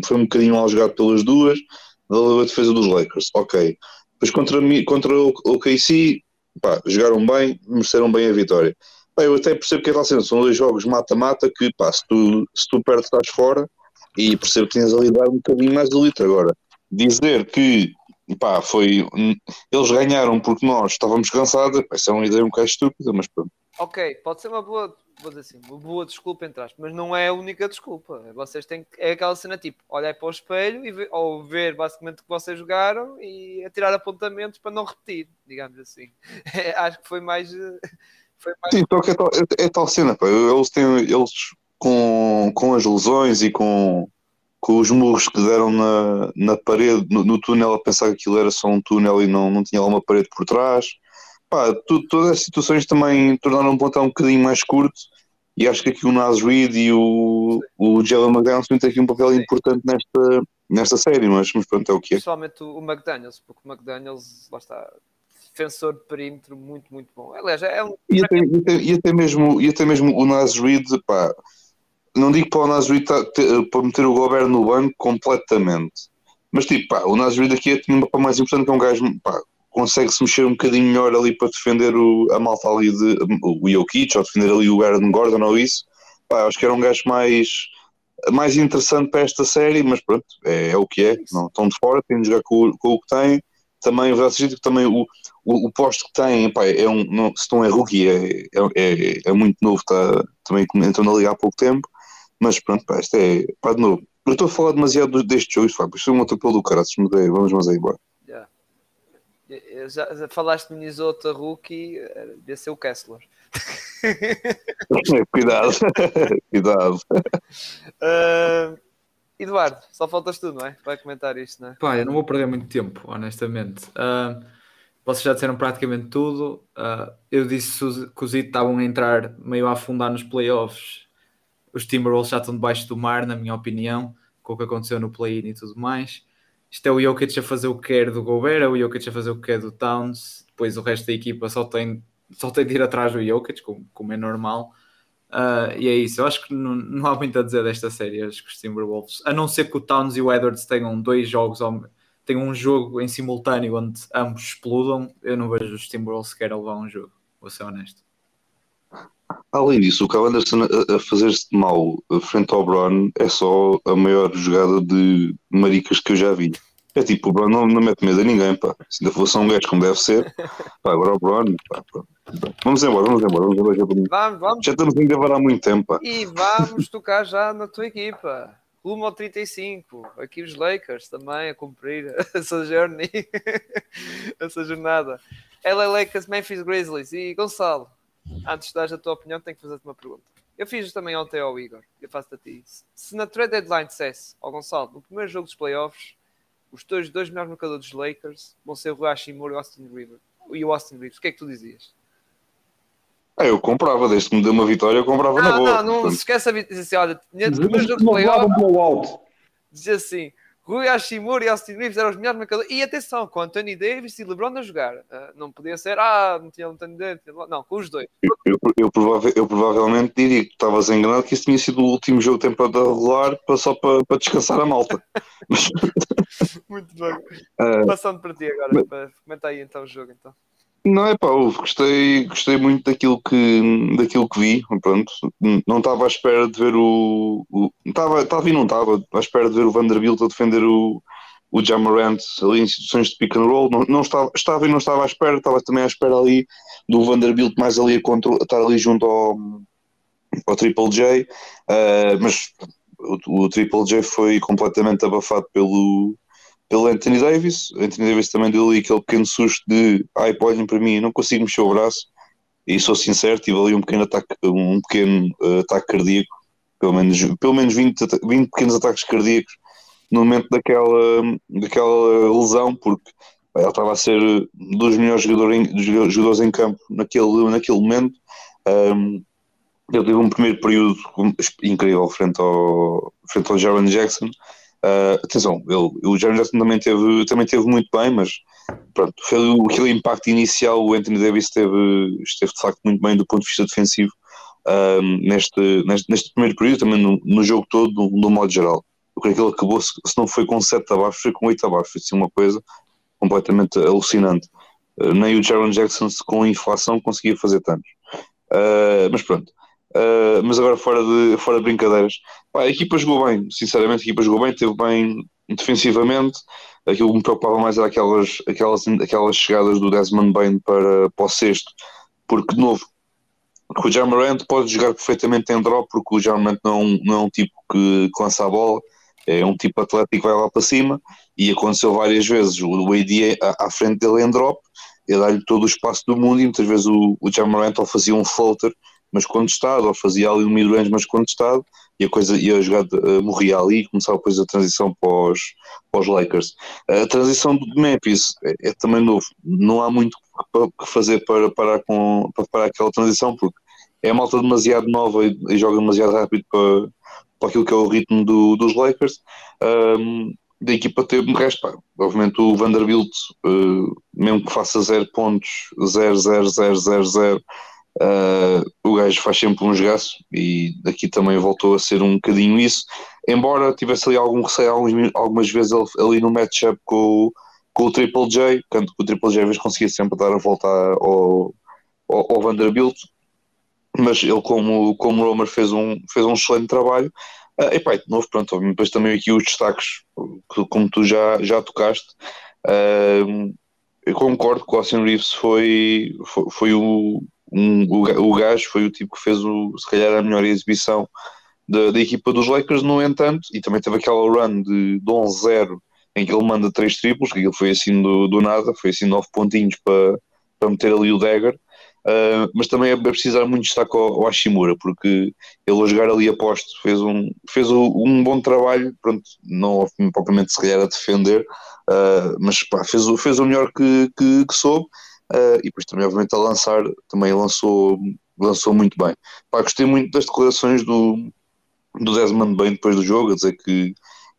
foi um bocadinho mal jogado pelas duas, valeu a defesa dos Lakers, ok. Depois contra, contra o, o KC, pá, jogaram bem, mereceram bem a vitória. Eu até percebo que é assim, são dois jogos mata-mata que, pá, se tu, se tu perdes estás fora e percebo que tens ali dar um bocadinho mais de litro. Agora, dizer que, pá, foi, eles ganharam porque nós estávamos cansados, pá, isso é uma ideia um bocado estúpida, mas pronto. Ok, pode ser uma boa, vou dizer assim, uma boa desculpa entre aspas, mas não é a única desculpa. Vocês têm que, é aquela cena tipo, olhar para o espelho e ver, ou ver basicamente o que vocês jogaram e tirar apontamentos para não repetir, digamos assim. É, [LAUGHS] acho que foi mais Mais... Sim, só que é tal, é, é tal cena, pá. Eles têm, eles com, com as lesões e com, com os murros que deram na, na parede, no, no, túnel, a pensar que aquilo era só um túnel e não, não tinha lá uma parede por trás. Pá, tu, todas as situações também tornaram o plantão um bocadinho mais curto e acho que aqui o Nas Reed e o, o Jalen McDaniels têm aqui um papel Sim. importante nesta, nesta série, mas, mas pronto, é o que é. Principalmente o McDaniels, porque o McDaniels, lá está, defensor de perímetro muito, muito bom. Aliás, é um... E até, e até, e até mesmo, e até mesmo o Nas Reed, pá, não digo para o Nas Reed para meter o governo no banco completamente, mas tipo, pá, o Nas Reed aqui é tipo, para mais importante que é um gajo, pá, consegue-se mexer um bocadinho melhor ali para defender o, a malta ali de o Jokic ou defender ali o Aaron Gordon ou isso. Pá, acho que era um gajo mais, mais interessante para esta série, mas pronto, é, é o que é. Não, estão de fora, têm de jogar com, com o que têm. Também, também o, o, o, posto que têm, pá, é um, não, se não é rookie, é, é, é, é muito novo, está, também entrou na liga há pouco tempo, mas pronto, pá, isto é, pá, de novo. Eu estou a falar demasiado deste jogo, isto foi um atropelo do caralho, vamos mas aí embora. Já, já falaste de Minnesota Rookie, devia ser o Kessler. [LAUGHS] cuidado, [LAUGHS] cuidado. Uh, Eduardo, só faltas tu, não é? Vai comentar isto, não é? Pá, eu não vou perder muito tempo, honestamente. Uh, vocês já disseram praticamente tudo. Uh, eu disse que os It estavam a entrar meio a afundar nos playoffs. Os Timberwolves já estão debaixo do mar, na minha opinião, com o que aconteceu no play-in e tudo mais isto é o Jokic a fazer o que quer do Gobert, é o Jokic a fazer o que quer do Towns, depois o resto da equipa só tem, só tem de ir atrás do Jokic, como, como é normal. Uh, e é isso, eu acho que não, não há muito a dizer desta série, acho que os Timberwolves, a não ser que o Towns e o Edwards tenham dois jogos, tenham um jogo em simultâneo onde ambos explodam, eu não vejo os Timberwolves sequer a levar um jogo, vou ser honesto. Além disso, o Cal Anderson a, a fazer-se de mal frente ao Brown é só a maior jogada de maricas que eu já vi. É tipo, o Brown não, não mete medo a ninguém, pá. Se ainda fosse um gajo como deve ser, pá, agora o Brown, pá, pá. Vamos embora, vamos embora. Vamos embora vamos, vamos. Já estamos a gravar há muito tempo, pá. E vamos tocar já na tua equipa. Rumo ao 35. Aqui os Lakers também a cumprir [LAUGHS] essa journey, [LAUGHS] essa jornada. LA Lakers, Memphis Grizzlies e Gonçalo antes de dar a tua opinião, tenho que fazer-te uma pergunta. Eu fiz também ontem ao Igor, eu faço-te a ti. Se na trade deadline dissesse ao Gonçalo, no primeiro jogo dos playoffs, os teus dois melhores marcadores dos Lakers vão ser o Hashimura e o Austin Rivers, e o Austin Reeves, o que é que tu dizias? Ah, eu comprava, desde que me deu uma vitória, eu comprava não, na boa. Não, não, se esquece a vitória. Assim, olha, jogo dos playoffs, dizia assim, Rui Hashimura e Austin Reeves eram os melhores marcadores. E atenção, com Anthony Davis e LeBron a jogar. Uh, não podia ser, ah, não tinha Anthony Davis. Não, com os dois. Eu, eu, eu, provavelmente, eu provavelmente diria que estavas enganado que isso tinha sido o último jogo de temporada regular só para, para descansar a malta. [LAUGHS] Muito bem. Uh, [LAUGHS] Passando para ti agora, mas... para comentar aí então o jogo. Então. Não é pá, gostei, gostei muito daquilo que, daquilo que vi. Pronto, não estava à espera de ver o. Estava, estava e não estava à espera de ver o Vanderbilt a defender o, o Jamarant ali em situações de pick and roll. Não, não estava, estava e não estava à espera, estava também à espera ali do Vanderbilt mais ali a control, estar ali junto ao, ao Triple J. Uh, mas o, o Triple J foi completamente abafado pelo pelo Anthony Davis. Anthony Davis também deu ali aquele pequeno susto de ai, para mim, não consigo mexer o braço. E sou sincero, tive ali um pequeno ataque, um pequeno uh, ataque cardíaco, pelo menos, pelo menos 20, 20 pequenos ataques cardíacos no momento daquela, daquela lesão, porque ele estava a ser dos melhores jogadores em, jogadores em campo naquele, naquele momento. Um, ele teve um primeiro período incrível frente ao, frente ao Jaron Jackson, Uh, atenção, ele, o Jaron Jackson também teve, também teve muito bem, mas pronto, foi aquele impacto inicial. O Anthony Davis esteve, esteve de facto muito bem do ponto de vista defensivo uh, neste, neste, neste, primeiro período, também no, no jogo todo, no, no, modo geral. Eu creio que ele acabou, se, se não foi com 7 abaixo, foi com 8 abaixo. Foi assim, uma coisa completamente alucinante. Uh, nem o Jaron Jackson, com inflação, conseguia fazer tantos. mas pronto. Uh, mas agora fora de, fora de brincadeiras, Pá, a equipa jogou bem, sinceramente, a equipa jogou bem, teve bem defensivamente. Aquilo que me preocupava mais era aquelas, aquelas, aquelas chegadas do Desmond Bain para, para o sexto, porque de novo, o Jamarant pode jogar perfeitamente em drop, porque o Jamarant não, não é um tipo que, lança a bola, é um tipo atlético que vai lá para cima, e aconteceu várias vezes o AD à, à frente dele em drop, é dar-lhe todo o espaço do mundo e muitas vezes o, o Jamarant ou fazia um floater mas contestado, ou fazia ali um mid-range mas contestado e a coisa e a jogada uh, morria ali e começava depois a transição para os, para os Lakers. A transição do Memphis é, é também novo, não há muito que fazer para parar, com, para parar aquela transição porque é malta demasiado nova e, e joga demasiado rápido para, para aquilo que é o ritmo do, dos Lakers. Um, da equipa teve o resto, pá. obviamente o Vanderbilt, uh, mesmo que faça 0 pontos, 0, 0, 0, 0, 0, o gajo faz sempre um jogaço e aqui também voltou a ser um bocadinho isso, embora tivesse ali algum receio algumas vezes ali no matchup com, com o Triple J, tanto que o Triple J às vezes conseguia sempre dar a volta ao, ao, ao Vanderbilt, mas ele como, como Romer fez um, fez um excelente trabalho. Uh, epá, de novo, pronto, depois também aqui os destaques, que, como tu já, já tocaste. Uh, eu concordo que o Austin Reeves foi, foi, foi o, um, o, gajo, foi o tipo que fez o, se calhar a melhor exibição da, da equipa dos Lakers, no entanto, e também teve aquela run de, de 11-0 em que ele manda três triplos, que aquilo foi assim do, do nada, foi assim nove pontinhos para, para meter ali o dagger. Uh, mas também é precisar muito destaque ao, ao Hashimura, porque ele a jogar ali a posto fez um, fez um bom trabalho, pronto, não propriamente se calhar a defender, uh, mas pá, fez, fez o melhor que, que, que soube, uh, e depois também obviamente a lançar, também lançou, lançou muito bem. Pá, gostei muito das declarações do, do Desmond Bain depois do jogo, a dizer que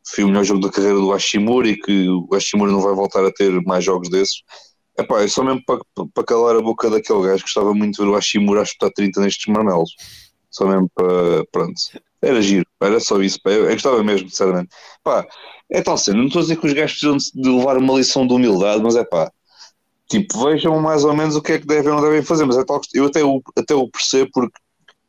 foi o melhor jogo da carreira do Hashimura e que o Hashimura não vai voltar a ter mais jogos desses. Epá, é só mesmo para, para calar a boca daquele gajo que gostava muito de ver o Hashimura a espetar 30 nestes marmelos. Só mesmo para. Pronto. Era giro, era só isso. Pá. Eu, eu gostava mesmo, sinceramente. Pá, é tal cena. Não estou a dizer que os gajos precisam de, de levar uma lição de humildade, mas é pá. Tipo, vejam mais ou menos o que é que devem ou não devem fazer. Mas é tal, eu até o, até o percebo porque.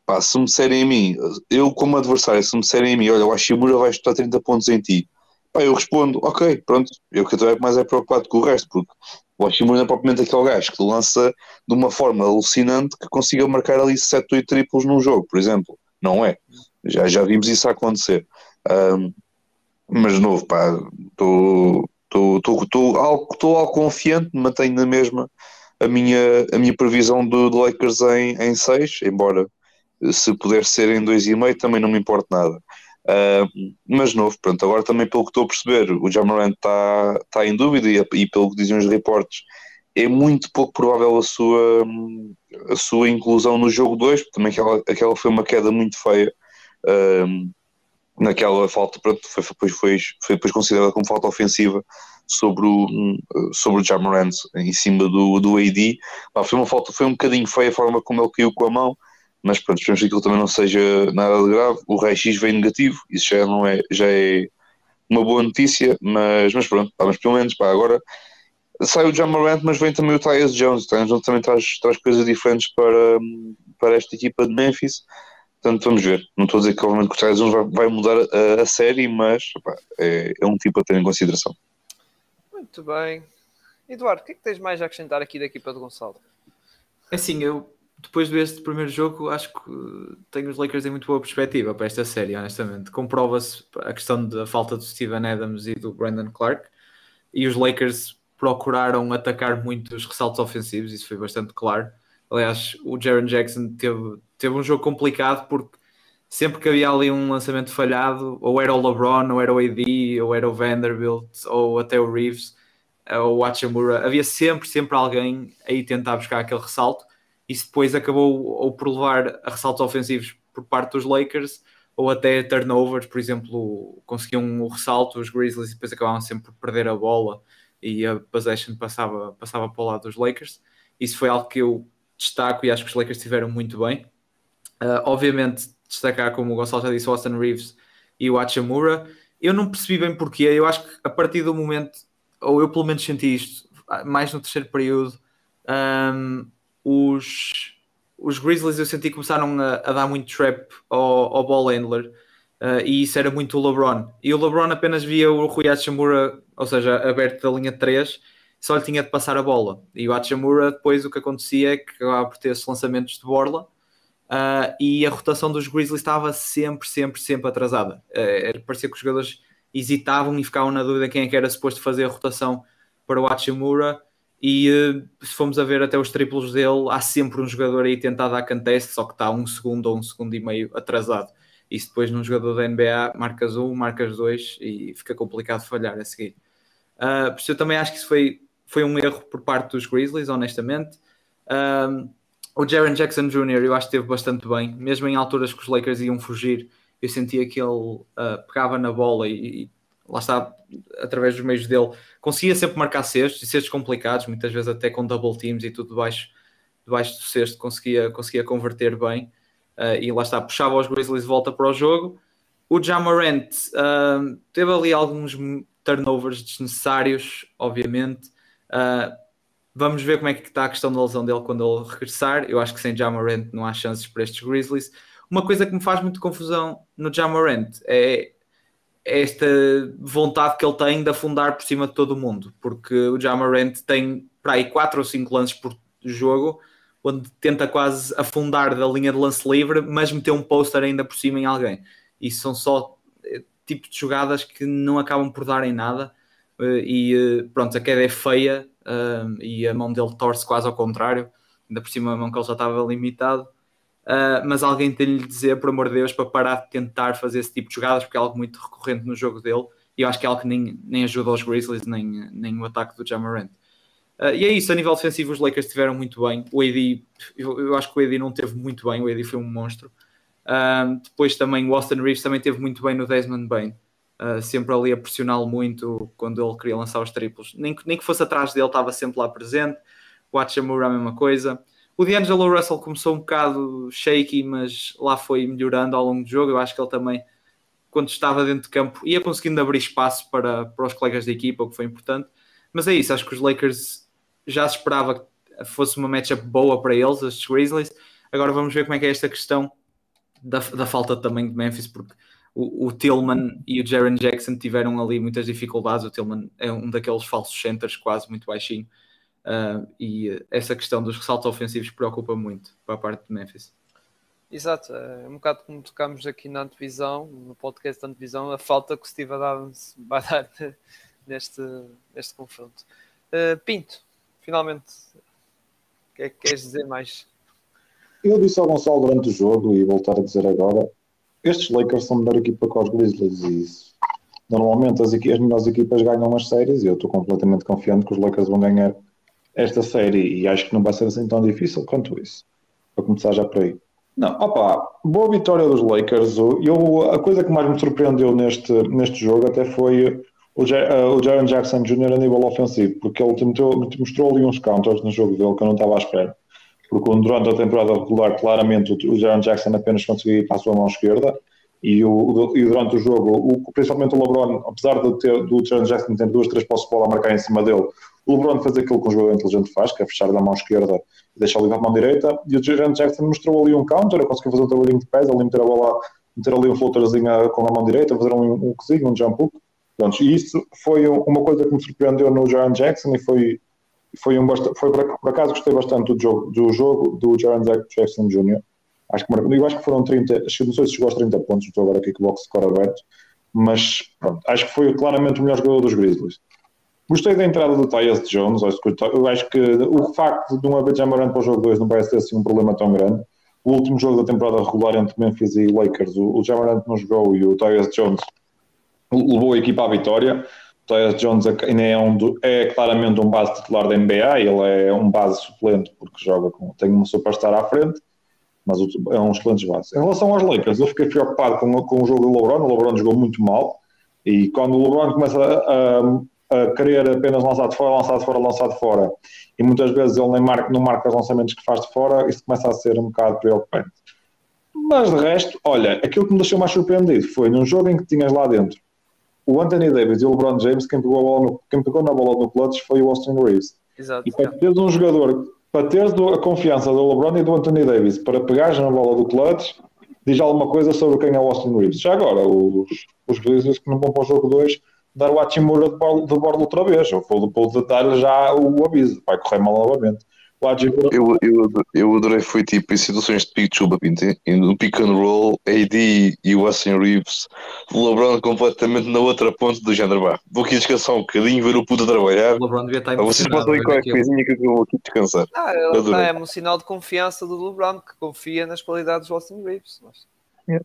Pá, se me disserem a mim, eu como adversário, se me disserem a mim, olha, o Hashimura vai espetar 30 pontos em ti, pá, eu respondo, ok, pronto, eu que estou mais é preocupado com o resto, porque o Hashimura é propriamente aquele gajo que lança de uma forma alucinante que consiga marcar ali 7, 8 triplos num jogo, por exemplo. Não é. Já, já vimos isso acontecer. Um, mas de novo, pá, estou algo confiante, mantenho na mesma a minha, a minha previsão do, do Lakers em, em 6, embora se puder ser em 2,5 também não me importa nada. Uh, mas novo, pronto, agora também pelo que estou a perceber, o Jamarant está tá em dúvida e, e, pelo que dizem os reportes, é muito pouco provável a sua, a sua inclusão no jogo 2, porque também aquela, aquela foi uma queda muito feia. Uh, naquela falta, pronto, foi, foi, foi, foi depois considerada como falta ofensiva sobre o, sobre o Jamarant em cima do, do AD. foi uma falta, foi um bocadinho feia a forma como ele caiu com a mão mas pronto, esperamos que aquilo também não seja nada de grave. O raio-x vem negativo, isso já, não é, já é uma boa notícia, mas, mas pronto, pá, mas pelo menos pá, agora sai o John Morant, mas vem também o Tyus Jones. O Tyus Jones também traz, traz coisas diferentes para, para esta equipa de Memphis. Portanto, vamos ver. Não estou a dizer que, obviamente, que o Tyus Jones vai, vai mudar a, a, série, mas pá, é, é um tipo a ter em consideração. Muito bem. Eduardo, o que é que tens mais a acrescentar aqui da equipa de Gonçalo? Assim, eu depois deste primeiro jogo, acho que tenho os Lakers em muito boa perspectiva para esta série, honestamente. Comprova-se a questão da falta do Steven Adams e do Brandon Clark, e os Lakers procuraram atacar muito os ressaltos ofensivos, isso foi bastante claro. Aliás, o Jaron Jackson teve, teve um jogo complicado porque sempre que havia ali um lançamento falhado, ou era o LeBron, ou era o AD, ou era o Vanderbilt, ou até o Reeves, ou o Hachimura, havia sempre, sempre alguém aí tentar buscar aquele ressalto isso depois acabou ou por levar a ressaltos ofensivos por parte dos Lakers ou até turnovers, por exemplo, conseguiam o ressalto, os Grizzlies e depois acabavam sempre por perder a bola e a possession passava, passava para o lado dos Lakers. Isso foi algo que eu destaco e acho que os Lakers estiveram muito bem. Uh, obviamente, destacar, como o Gonçalo já disse, o Austin Reeves e o Hachimura. Eu não percebi bem porquê, eu acho que a partir do momento, ou eu pelo menos senti isto, mais no terceiro período, um, os, os Grizzlies eu senti que começaram a, a dar muito trap ao, ao ball handler uh, e isso era muito o LeBron. E o LeBron apenas via o Rui Hachimura, ou seja, aberto da linha 3, só lhe tinha de passar a bola. E o Hachimura depois o que acontecia é que acabava por ter esses lançamentos de borla uh, e a rotação dos Grizzlies estava sempre, sempre, sempre atrasada. Uh, parecia que os jogadores hesitavam e ficavam na dúvida quem é que era suposto fazer a rotação para o Hachimura E uh, se formos a ver até os triplos dele, há sempre um jogador aí tentado a contest, só que está um segundo ou um segundo e meio atrasado. Se depois num jogador da NBA marcas um, marcas dois e fica complicado falhar a seguir. Uh, por isso eu também acho que isso foi, foi um erro por parte dos Grizzlies, honestamente. O Jaron Jackson Jr. eu acho que esteve bastante bem, mesmo em alturas que os Lakers iam fugir, eu sentia que ele uh, pegava na bola e, e, lá está, através dos meios dele, conseguia sempre marcar cestos e cestos complicados, muitas vezes até com double teams e tudo debaixo, debaixo do cesto conseguia, conseguia converter bem uh, e lá está, puxava os Grizzlies de volta para o jogo. O Jamarant uh, teve ali alguns turnovers desnecessários, obviamente. Uh, vamos ver como é que está a questão da lesão dele quando ele regressar. Eu acho que sem Jamarant não há chances para estes Grizzlies. Uma coisa que me faz muito confusão no Jamarant é esta vontade que ele tem de afundar por cima de todo mundo, porque o Jamarant tem para aí 4 ou 5 lances por jogo, onde tenta quase afundar da linha de lance livre, mas meter um poster ainda por cima em alguém. E são só tipo de jogadas que não acabam por dar em nada. Eh, e eh, pronto, a queda é feia e a mão dele torce quase ao contrário. Ainda por cima a mão que ele já estava limitado. mas alguém tem-lhe de dizer, por amor de Deus, para parar de tentar fazer esse tipo de jogadas, porque é algo muito recorrente no jogo dele. E eu acho que é algo que nem, nem ajuda os Grizzlies, nem, nem o ataque do Jamarant. Uh, e é isso, a nível defensivo os Lakers estiveram muito bem. O AD, eu, eu, acho que o AD não teve muito bem, o AD foi um monstro. Uh, depois também o Austin Reeves também teve muito bem no Desmond Bain. Uh, sempre ali a pressioná-lo muito quando ele queria lançar os triplos. Nem, nem que fosse atrás dele, estava sempre lá presente. O Hachimura a mesma coisa. O D'Angelo Russell começou um bocado shaky, mas lá foi melhorando ao longo do jogo. Eu acho que ele também, quando estava dentro de campo, ia conseguindo abrir espaço para, para os colegas da equipa, o que foi importante. Mas é isso, acho que os Lakers já se esperava que fosse uma matchup boa para eles, estes Grizzlies. Agora vamos ver como é que é esta questão da, da falta também de Memphis, porque o, o, Tillman e o Jaron Jackson tiveram ali muitas dificuldades. O Tillman é um daqueles falsos centers, quase muito baixinho. Uh, e essa questão dos ressaltos ofensivos preocupa muito para a parte de Memphis. Exato, é um bocado como tocamos aqui na antevisão, no podcast da antevisão, a falta que o Steve Adams [LAUGHS] vai dar neste, neste confronto. Uh, Pinto, finalmente, o que é que queres dizer mais? Eu disse ao Gonçalo durante o jogo e voltar a dizer agora: estes Lakers são a melhor equipa que os Grizzlies e isso. Normalmente as, as melhores equipas ganham as séries e eu estou completamente confiante que os Lakers vão ganhar esta série e acho que não vai ser assim tão difícil quanto isso. Para começar já por aí. Não, opa, boa vitória dos Lakers. Eu, a coisa que mais me surpreendeu neste, neste jogo até foi o, uh, o Jaron Jackson Jr. a nível ofensivo, porque ele mostrou, mostrou ali uns counters no jogo dele que eu não estava à espera porque durante a temporada regular, claramente, o Jaron Jackson apenas conseguia ir para a sua mão esquerda. E, o, e durante o jogo, o, principalmente o LeBron, apesar de ter, do Jaron Jackson ter duas, três posses de bola a marcar em cima dele, o LeBron faz aquilo que um jogador inteligente faz, que é fechar da mão esquerda e deixar para a mão direita. E o Jaron Jackson mostrou ali um counter, conseguiu fazer um trabalhinho de pés, ali meter a bola, meter ali um floaterzinho com a mão direita, fazer um, um cozinho, um jump hook. Pronto, e isso foi uma coisa que me surpreendeu no Jaron Jackson e foi foi um foi por, acaso gostei bastante do jogo do jogo do Jaron Jackson Jr. Acho que eu acho que foram 30, não sei se chegou aos 30 pontos, estou agora aqui com o box score aberto, mas pronto, acho que foi claramente o melhor jogador dos Grizzlies. Gostei da entrada do Tyus Jones, eu acho que o facto de não haver Jamarant para o jogo 2 não parece ter assim um problema tão grande. O último jogo da temporada regular entre Memphis e Lakers, o, o Jamarant não jogou e o Tyus Jones levou a equipa à vitória. Tyus Jones ainda é, um do, é claramente um base titular da NBA, ele é um base suplente porque joga com, tem uma superstar à frente, mas é um excelente base. Em relação aos Lakers, eu fiquei preocupado com, com o jogo do LeBron, o LeBron jogou muito mal, e quando o LeBron começa a, a, a querer apenas lançar de fora, lançar de fora, lançar de fora, e muitas vezes ele nem marca, não marca os lançamentos que faz de fora, isso começa a ser um bocado preocupante. Mas de resto, olha, aquilo que me deixou mais surpreendido foi num jogo em que tinhas lá dentro o Anthony Davis e o LeBron James, quem pegou, no, quem pegou na bola no clutch foi o Austin Reeves. Exato. E para teres um jogador, para teres a confiança do LeBron e do Anthony Davis para pegares na bola do clutch, diz alguma coisa sobre quem é o Austin Reeves. Já agora, os, os Grizzlies que não vão para o jogo 2 dar o Hachimura de bordo, de bordo outra vez. Eu vou, vou dar já o aviso, vai correr mal novamente. Eu, eu, eu adorei, foi tipo em situações de pick chuba no pick and roll, AD e o Austin Reeves, o LeBron completamente na outra ponte do género. Vá, vou aqui descansar um bocadinho, ver o puto trabalhar. O LeBron devia estar Vocês podem qualquer coisinha que eu vou aqui descansar. Ah, ele está, é um sinal de confiança do LeBron, que confia nas qualidades do Austin Reeves. Mas... Yeah.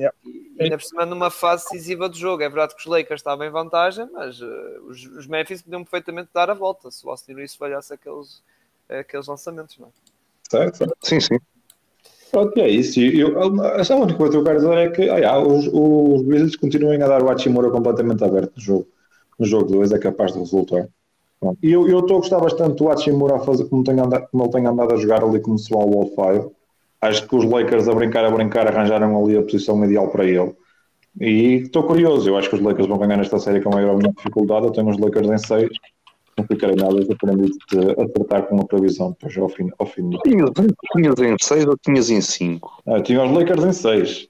Yeah. E ainda por cima numa fase decisiva do jogo. É verdade que os Lakers estavam em vantagem, mas uh, os, os Memphis podiam perfeitamente dar a volta se o Austin Reeves falhasse aqueles, aqueles lançamentos, não é? Certo, certo. Sim, sim. Pronto, é isso. Eu, a única coisa que eu quero dizer é que ah, os, os Wizards continuem a dar o Hachimura completamente aberto no jogo. No jogo 2 é capaz de resultar. E eu estou a gostar bastante do Hachimura a fazer como, tem andado, como ele tem andado a jogar ali como se Wall 5 acho que os Lakers a brincar, a brincar, arranjaram ali a posição ideal para ele. E estou curioso, eu acho que os Lakers vão ganhar nesta série com maior dificuldade. Eu tenho os Lakers em 6, não ficarei nada surpreendido de acertar com uma previsão depois ao fim. Ao fim. Tinhas, tinhas em 6 ou tinhas em 5? Ah, eu tinha os Lakers em 6.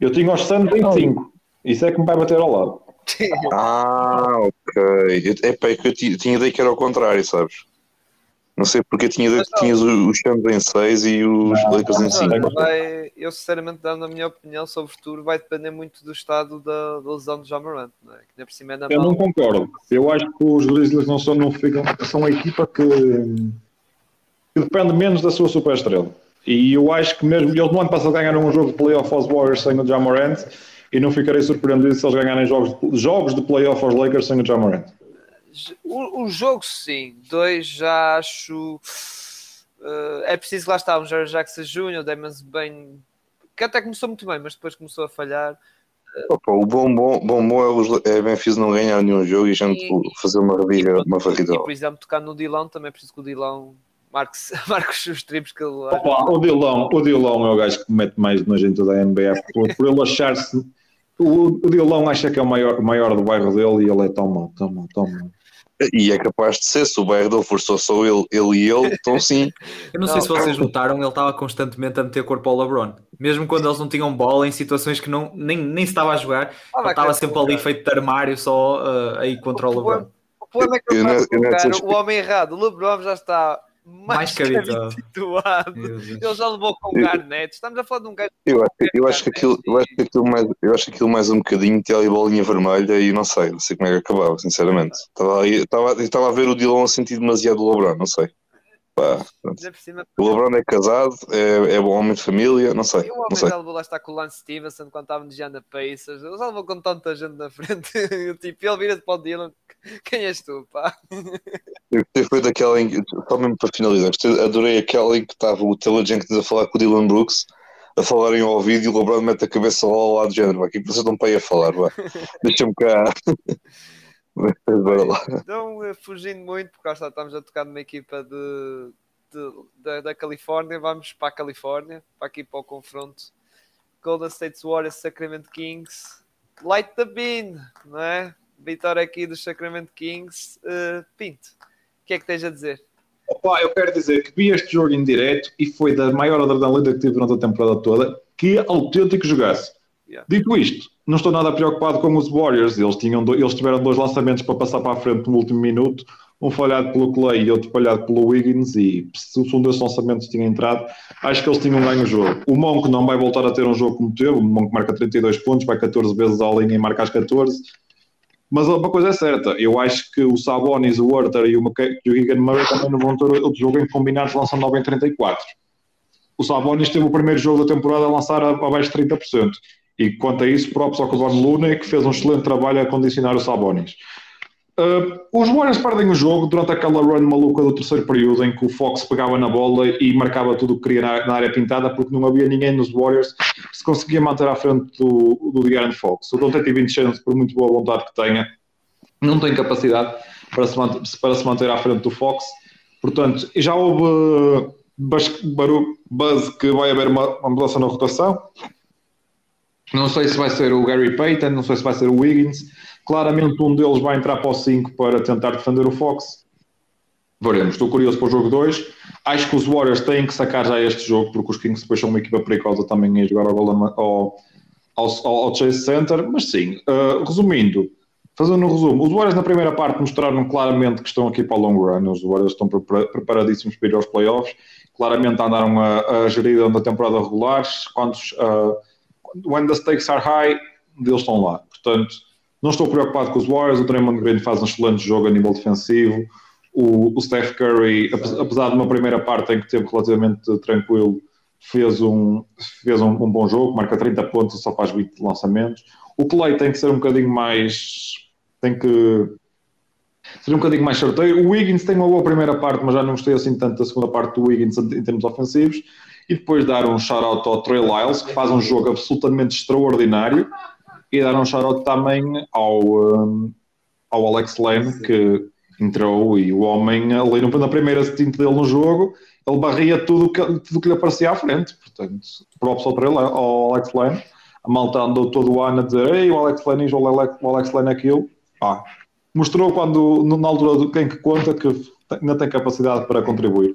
Eu tinha os Suns em 5. Isso é que me vai bater ao lado. ah, ok. É pá, que eu tinha ideia que era ao contrário, sabes? Não sei porque tinha, não, tinhas os Suns em 6 e os não, Lakers em 5. Vai, eu, sinceramente, dando a minha opinião sobre o futuro, vai depender muito do estado da, da lesão do Jamarant. Não é? Que por cima é na eu mão. não concordo. Eu acho que os Grizzlies não são, não ficam, são uma equipa que, que depende menos da sua superestrela. E eu acho que mesmo eles no ano passado ganharam um jogo de playoff aos Warriors sem o Jamorant e não ficarei surpreendido se eles ganharem jogos, jogos de playoff aos Lakers sem o Jamorant. O, o jogo, sim. Dois, já acho. Uh, é preciso que lá está um Jerry Jackson Jr., o Damons bem. que até começou muito bem, mas depois começou a falhar. Opa, o bom, bom, bom, bom é, os, é não ganhar nenhum jogo e a gente e, fazer uma reviga, uma varrida. E, por exemplo, tocar no Dilão, também é preciso que o Dilão marque, [LAUGHS] marque os triplos que ele. Opa, o Dilão, o Dilão é o gajo que mete mais na gente da NBA por, por ele achar-se. O, o Dilão acha que é o maior, maior do bairro dele e ele é tão mau, tão mau, tão mau. E é capaz de ser, se o Bergdorf forçou só ele, ele e ele, então sim. Eu não, não sei se vocês notaram, ele estava constantemente a meter corpo ao LeBron. Mesmo quando eles não tinham bola, em situações que não, nem, nem se estava a jogar, ah, ele estava sempre ali feito de armário só uh, aí contra o, o LeBron. O problema é que eu, eu, eu, o homem errado, o LeBron já está mais, habituado. Ele já levou com o Garnett. Estamos a falar de um gajo. Eu acho, eu acho que aquilo, eu acho que aquilo mais, eu acho que aquilo mais um bocadinho tinha ali bolinha vermelha e não sei, não sei como é que acabava, sinceramente. Estava, estava, estava a ver o Dillon a sentir demasiado o LeBron, não sei. Pá, o LeBron é casado, é, é bom homem de família, não sei. E o homem já levou lá estar com o Lance Stevenson quando estava no Gianna Pacers, ele levou com tanta gente na frente. [LAUGHS] tipo, ele vira-se para o Dylan, quem és tu, pá? Eu gostei foi daquela em só mesmo para finalizar, adorei aquela em que estava o Taylor Jenkins a falar com o Dylan Brooks a falarem ao ouvido e o LeBron mete a cabeça lá ao lado do género, aqui vocês não para aí a falar, deixa-me cá. [LAUGHS] Então, eh, fugindo muito, porque está, estamos a tocar numa equipa de, de, da, da Califórnia, vamos para a Califórnia, para aqui para o confronto. Golden State Warriors, Sacramento Kings, Light the Bean, não é? Vitória aqui dos Sacramento Kings. Uh, Pinto, o que é que tens a dizer? Opa, eu quero dizer que vi este jogo em direto e foi da maior adrenalina que tive durante a temporada toda. Que autêntico jogasse. Yeah. Dito isto, não estou nada preocupado com os Warriors. Eles, tinham eles tiveram dois lançamentos para passar para a frente no último minuto, um falhado pelo Clay e outro falhado pelo Wiggins. E se um desses lançamentos tinha entrado, acho que eles tinham ganho o jogo. O Monk não vai voltar a ter um jogo como teve. O Monk marca 32 pontos, vai 14 vezes à linha e marca as 14. Mas uma coisa é certa, eu acho que o Sabonis, o Werther e o, McKay, e o Murray também não vão ter outro jogo em combinados lançando 9 em 34. O Sabonis teve o primeiro jogo da temporada a lançar abaixo de 30%. E quanto a isso, próprios ao Kevon Luna, que fez um excelente trabalho a condicionar o Sabonis. Uh, os Warriors perdem o jogo durante aquela run maluca do terceiro período em que o Fox pegava na bola e marcava tudo o que queria na, na, área pintada porque não havia ninguém nos Warriors que se conseguia manter à frente do, do De'Aaron Fox. O Dante Vincenzo, por muito boa vontade que tenha, não tem capacidade para se manter, para se manter à frente do Fox. Portanto, já houve barulho, buzz que vai haver uma, uma mudança na rotação. Não sei se vai ser o Gary Payton, não sei se vai ser o Wiggins. Claramente um deles vai entrar para o 5 para tentar defender o Fox. Veremos, estou curioso para o jogo 2. Acho que os Warriors têm que sacar já este jogo, porque os Kings depois são uma equipa perigosa também a jogar ao, ao, ao, ao Chase Center. Mas sim, uh, resumindo, fazendo um resumo, os Warriors na primeira parte mostraram claramente que estão aqui para o long run, os Warriors estão preparadíssimos para ir aos playoffs, claramente andaram a, a gerir a temporada regular, quando, uh, when the stakes are high, eles estão lá. Portanto, não estou preocupado com os Warriors, o Draymond Green faz um excelente jogo a nível defensivo, o, o Steph Curry, apesar de uma primeira parte em que teve relativamente tranquilo, fez um, fez um, um bom jogo, marca 30 pontos só faz 20 lançamentos. O Clay tem que ser um bocadinho mais. tem que ser um bocadinho mais certeiro. O Wiggins tem uma boa primeira parte, mas já não gostei assim tanto da segunda parte do Wiggins em termos ofensivos. E depois dar um shout-out ao Trey Lyles, que faz um jogo absolutamente extraordinário. E dar um shout-out também ao, um, ao Alex Lane, que entrou e o homem ali na primeira stint dele no jogo ele barria tudo que, tudo que lhe aparecia à frente. Portanto, props ao, trailer, ao Alex Lane. A malta andou todo o ano a dizer Ei, o Alex Lane o o Alex Lane aquilo. Ah, mostrou quando, na altura de quem que conta que ainda tem capacidade para contribuir.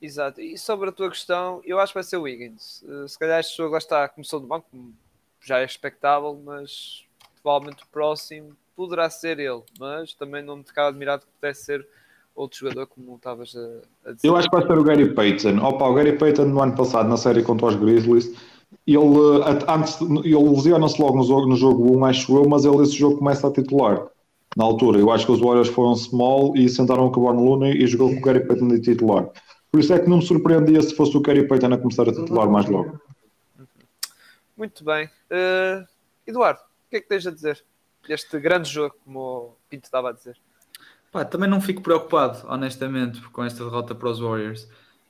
Exato. E sobre a tua questão, eu acho que vai ser o Wiggins. Eh, se calhar este jogo lá está, começou do banco, já é expectável, mas provavelmente o próximo poderá ser ele. Mas também não me ficava admirado que pudesse ser outro jogador, como estavas a, a, dizer. Eu acho que vai ser o Gary Payton. Opa, o Gary Payton no ano passado, na série contra os Grizzlies, ele, antes, ele lesiona-se logo no jogo, no jogo 1, acho eu, mas ele esse jogo começa a titular. Na altura, eu acho que os Warriors foram small e sentaram o Born Looney e jogou com o Gary Payton de titular. Por isso é que não me surpreendia se fosse o Gary Payton a começar a titular mais logo. Muito bem. Uh, Eduardo, o que é que tens a dizer deste grande jogo, como o Pinto estava a dizer? Pá, também não fico preocupado, honestamente, com esta derrota para os Warriors.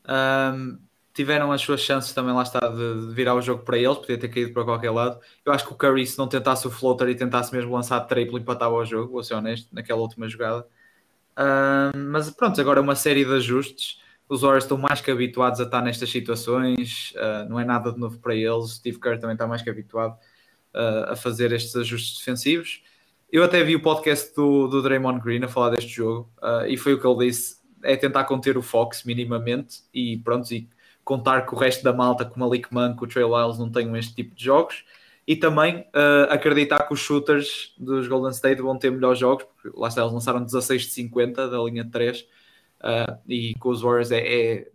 Um, tiveram as suas chances também, lá está, de, de, virar o jogo para eles, podia ter caído para qualquer lado. Eu acho que o Curry, se não tentasse o floater e tentasse mesmo lançar triplo, empatava o jogo, vou ser honesto, naquela última jogada. Um, mas pronto, agora uma série de ajustes. Os Warriors estão mais que habituados a estar nestas situações, uh, não é nada de novo para eles. Steve Kerr também está mais que habituado uh, a fazer estes ajustes defensivos. Eu até vi o podcast do, do Draymond Green a falar deste jogo uh, e foi o que ele disse: é tentar conter o Fox minimamente e pronto, e contar que o resto da malta, como a Lick Monk, o Trey Lyles, não tenham este tipo de jogos. E também uh, acreditar que os shooters dos Golden State vão ter melhores jogos, porque lá está, eles lançaram 16 de 50 da linha 3 uh, e com os Warriors é, é,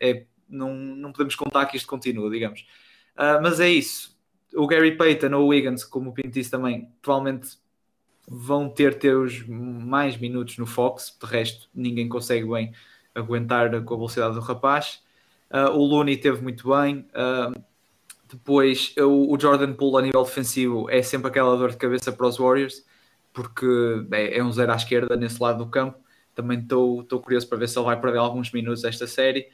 é, não, não podemos contar que isto continua, digamos. Uh, mas é isso. O Gary Payton ou o Wiggins, como o Pinto disse também, provavelmente vão ter teus mais minutos no Fox, de resto ninguém consegue bem aguentar com a velocidade do rapaz. Uh, o Looney teve muito bem. Depois o, o, Jordan Poole a nível defensivo é sempre aquela dor de cabeça para os Warriors, porque é, é um zero à esquerda nesse lado do campo. Também estou curioso para ver se ele vai perder alguns minutos esta série.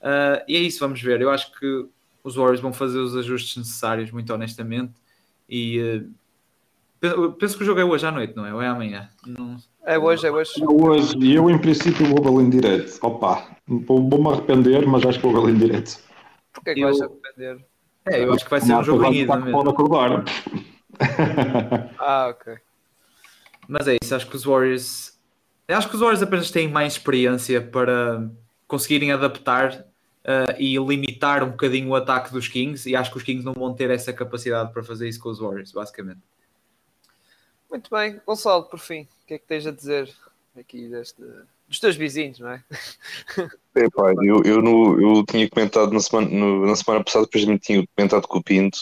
Uh, e é isso, vamos ver. Eu acho que os Warriors vão fazer os ajustes necessários, muito honestamente. E Penso que o jogo é hoje à noite, não é? Ou é amanhã? Não... É hoje, é hoje. É hoje. E eu, em princípio, vou em direto. Opa, vou-me arrepender, mas acho que vou em direto. Porquê que eu... vais arrepender? É, eu acho que vai ser um jogo em ida Pode acordar. ah, ok. Mas é isso, acho que os Warriors... Acho que os Warriors apenas têm mais experiência para conseguirem adaptar uh, e limitar um bocadinho o ataque dos Kings e acho que os Kings não vão ter essa capacidade para fazer isso com os Warriors, basicamente. Muito bem, Gonçalo, por fim, o que é que tens a dizer aqui deste, dos teus vizinhos, não é? [LAUGHS] É, pá, eu, eu, no, eu tinha comentado na semana, no, na semana passada, depois me tinha comentado com o Pinto.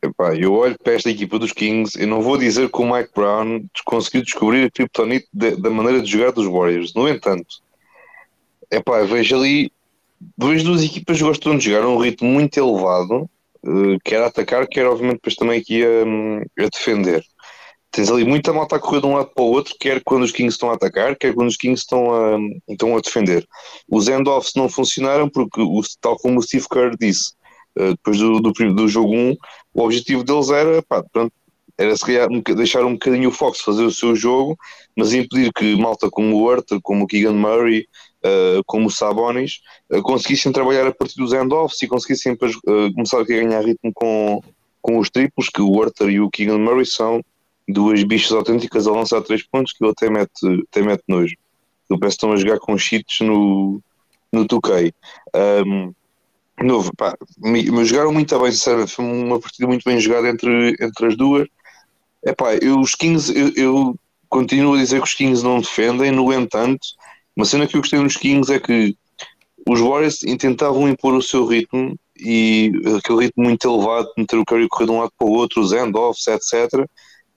Epá, eu olho para esta equipa dos Kings, eu não vou dizer que o Mike Brown conseguiu descobrir a criptonite da maneira de jogar dos Warriors. No entanto, epá, vejo ali duas duas equipas gostam de jogar a um ritmo muito elevado, uh, quer atacar, quer obviamente depois também aqui a, a defender tens ali muita malta a correr de um lado para o outro, quer quando os Kings estão a atacar, quer quando os Kings estão a, estão a defender. Os end-offs não funcionaram porque, tal como o Steve Kerr disse, depois do, do, do, jogo 1, o objetivo deles era, pá, pronto, era se calhar deixar um bocadinho o Fox fazer o seu jogo, mas impedir que malta como o Hurter, como o Keegan Murray, uh, como o Sabonis, uh, conseguissem trabalhar a partir dos end-offs e conseguissem depois, começar a ganhar ritmo com, com os triplos, que o Hurter e o Keegan Murray são duas bichas autênticas a lançar três pontos que ele até mete, até mete nojo. Eu parece que estão a jogar com cheats no, no 2K. Um, novo, pá, me, me jogaram muito bem, sinceramente. Foi uma partida muito bem jogada entre, entre as duas. Epá, eu, os Kings, eu, eu, continuo a dizer que os Kings não defendem, no entanto, uma cena que eu gostei nos Kings é que os Warriors tentavam impor o seu ritmo e aquele ritmo muito elevado, meter o Curry correr de um lado para o outro, os handoffs, etc.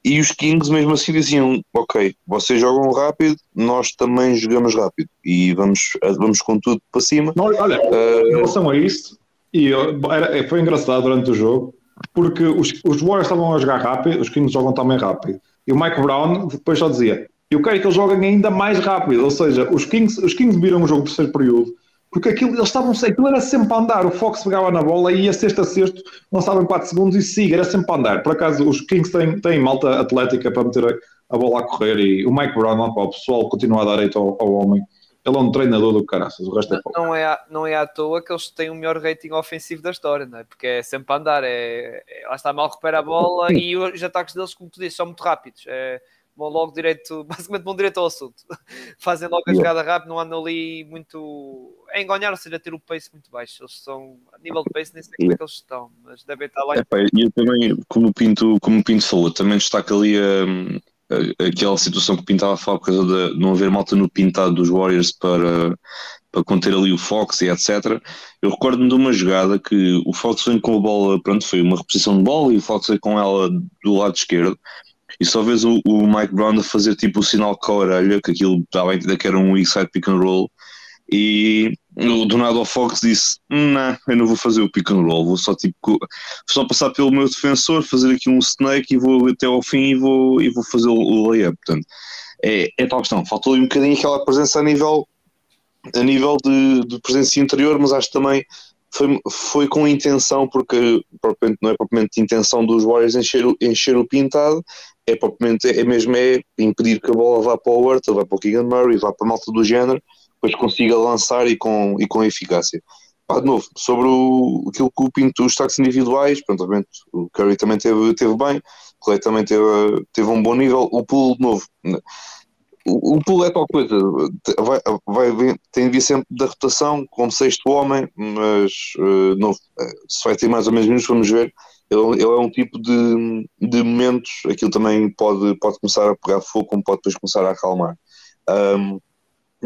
E os Kings mesmo assim diziam: Ok, vocês jogam rápido, nós também jogamos rápido e vamos, vamos com tudo para cima. Não, olha, uh, em relação a isso, e era, foi engraçado durante o jogo, porque os, os Warriors estavam a jogar rápido, os Kings jogam também rápido. E o Mike Brown depois só dizia: Eu quero que eles joguem ainda mais rápido. Ou seja, os Kings, os Kings viram o jogo do terceiro período porque aquilo, eles estavam aquilo era sempre a andar. O Fox pegava na bola e ia sexta a sexto, lançava em 4 segundos e siga, era sempre a andar. Por acaso, os Kings têm, têm malta atlética para meter a, a bola a correr e o Mike Brown, o pessoal continua a dar eito ao, ao, homem. Ele é um treinador do caraças, o resto é pouco. Não é, não é à toa que eles têm o melhor rating ofensivo da história, não é? Porque é sempre a andar, é, é, lá está mal recupera a bola e os ataques deles, como tu disse, são muito rápidos. É, vão logo direito, [LAUGHS] basicamente vão direito ao assunto. [LAUGHS] Fazem logo a jogada rápida, não andam ali muito a enganhar, ou seja, a ter o pace muito baixo. Eles são, a nível de pace, nem sei como é que eles estão, mas devem estar lá. e eu também, como o Pinto, como Pinto falou, também destaca ali a, a, aquela situação que estava a falar por causa de não haver malta no pintado dos Warriors para, para conter ali o Fox e etc. Eu recordo-me de uma jogada que o Fox vem com a bola, pronto, foi uma reposição de bola e o Fox veio com ela do lado esquerdo e só vês o, o, Mike Brown a fazer tipo o sinal com a orelha, que aquilo estava a entender que era um weak side pick and roll, e o Fox disse: Não, eu não vou fazer o pick and roll, vou só tipo só passar pelo meu defensor, fazer aqui um snake e vou até ao fim e vou, e vou fazer o, layup. Portanto, é, é tal questão. Faltou um bocadinho aquela presença a nível, a nível de, de presença interior, mas acho também foi, foi com intenção, porque não é propriamente intenção dos Warriors encher, encher o pintado, é propriamente, é mesmo é impedir que a bola vá para o Hurta, vá para o Keegan Murray, vá para a malta do género, depois consiga lançar e com, e com eficácia. Pá, de novo, sobre o, aquilo que o Pinto, os destaques individuais, pronto, o Curry também teve, teve bem, o Clay também teve, teve um bom nível, o pool, de novo, o, o pool é tal coisa, vai, vai, tem de vir sempre da rotação, como sexto homem, mas uh, novo, eh, se vai ter mais ou menos vamos ver, ele, ele, é um tipo de, de momentos, aquilo também pode, pode começar a pegar fogo, como pode depois começar a acalmar. Um,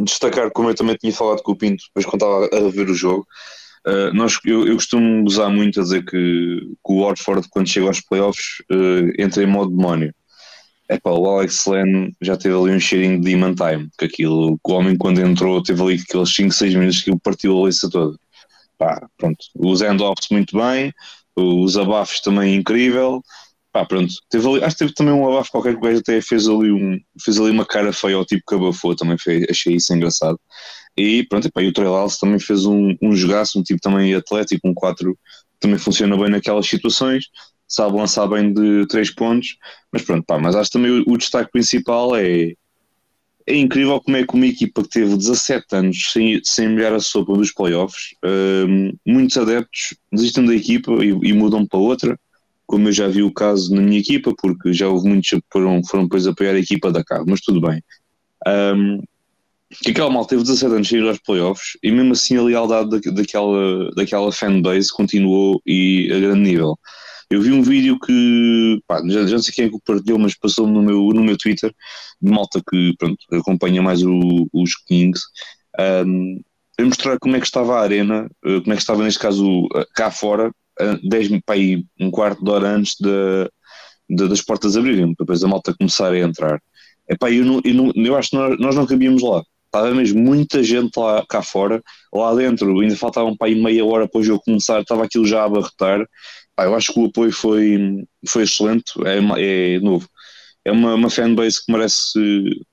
destacar, como eu também tinha falado com o Pinto, depois quando estava a ver o jogo, uh, nós, eu, eu, costumo usar muito a dizer que, que o Watford, quando chega aos playoffs, uh, entra em modo demónio. É pá, o Alex Len já teve ali um cheirinho de Demon Time, que aquilo, o homem quando entrou teve ali aqueles 5, 6 minutos que ele partiu a lista toda. Pá, pronto, os end-offs muito bem, os abafos também incrível. Pá, pronto, teve ali, acho que teve também um abafo qualquer que o gajo até fez ali, um, fez ali uma cara feia ao tipo que abafou, também foi, achei isso engraçado. E pronto, e, o Trey também fez um, um jogaço, um tipo também atlético, um 4 também funciona bem naquelas situações, sabe lançar bem de 3 pontos, mas pronto, pá, mas acho também o, o destaque principal é é incrível como é que uma equipa que teve 17 anos sem, sem molhar a sopa dos playoffs, um, muitos adeptos desistem da equipa e, e, mudam para outra, como eu já vi o caso na minha equipa, porque já houve muitos que foram, foram depois apoiar a equipa da casa, mas tudo bem. Um, que aquela mal teve 17 anos sem ir aos playoffs e mesmo assim a lealdade da, daquela, daquela fanbase continuou e a grande nível. Eu vi um vídeo que, pá, já, já não sei quem é que o partilhou, mas passou no meu, no meu Twitter, de malta que pronto, acompanha mais o, os Kings, um, a mostrar como é que estava a arena, eh, como é que estava neste caso cá fora, 10, pá, aí, um quarto de hora antes de, das portas abrirem, depois a malta começar a entrar. Epá, eu, não, eu, não, eu acho que nós, nós não cabíamos lá. Estava mesmo muita gente lá cá fora, lá dentro ainda faltava um pai meia hora para o jogo começar, estava aquilo já a abarrotar eu acho que o apoio foi, foi excelente, é, é novo. É uma, uma fanbase que merece,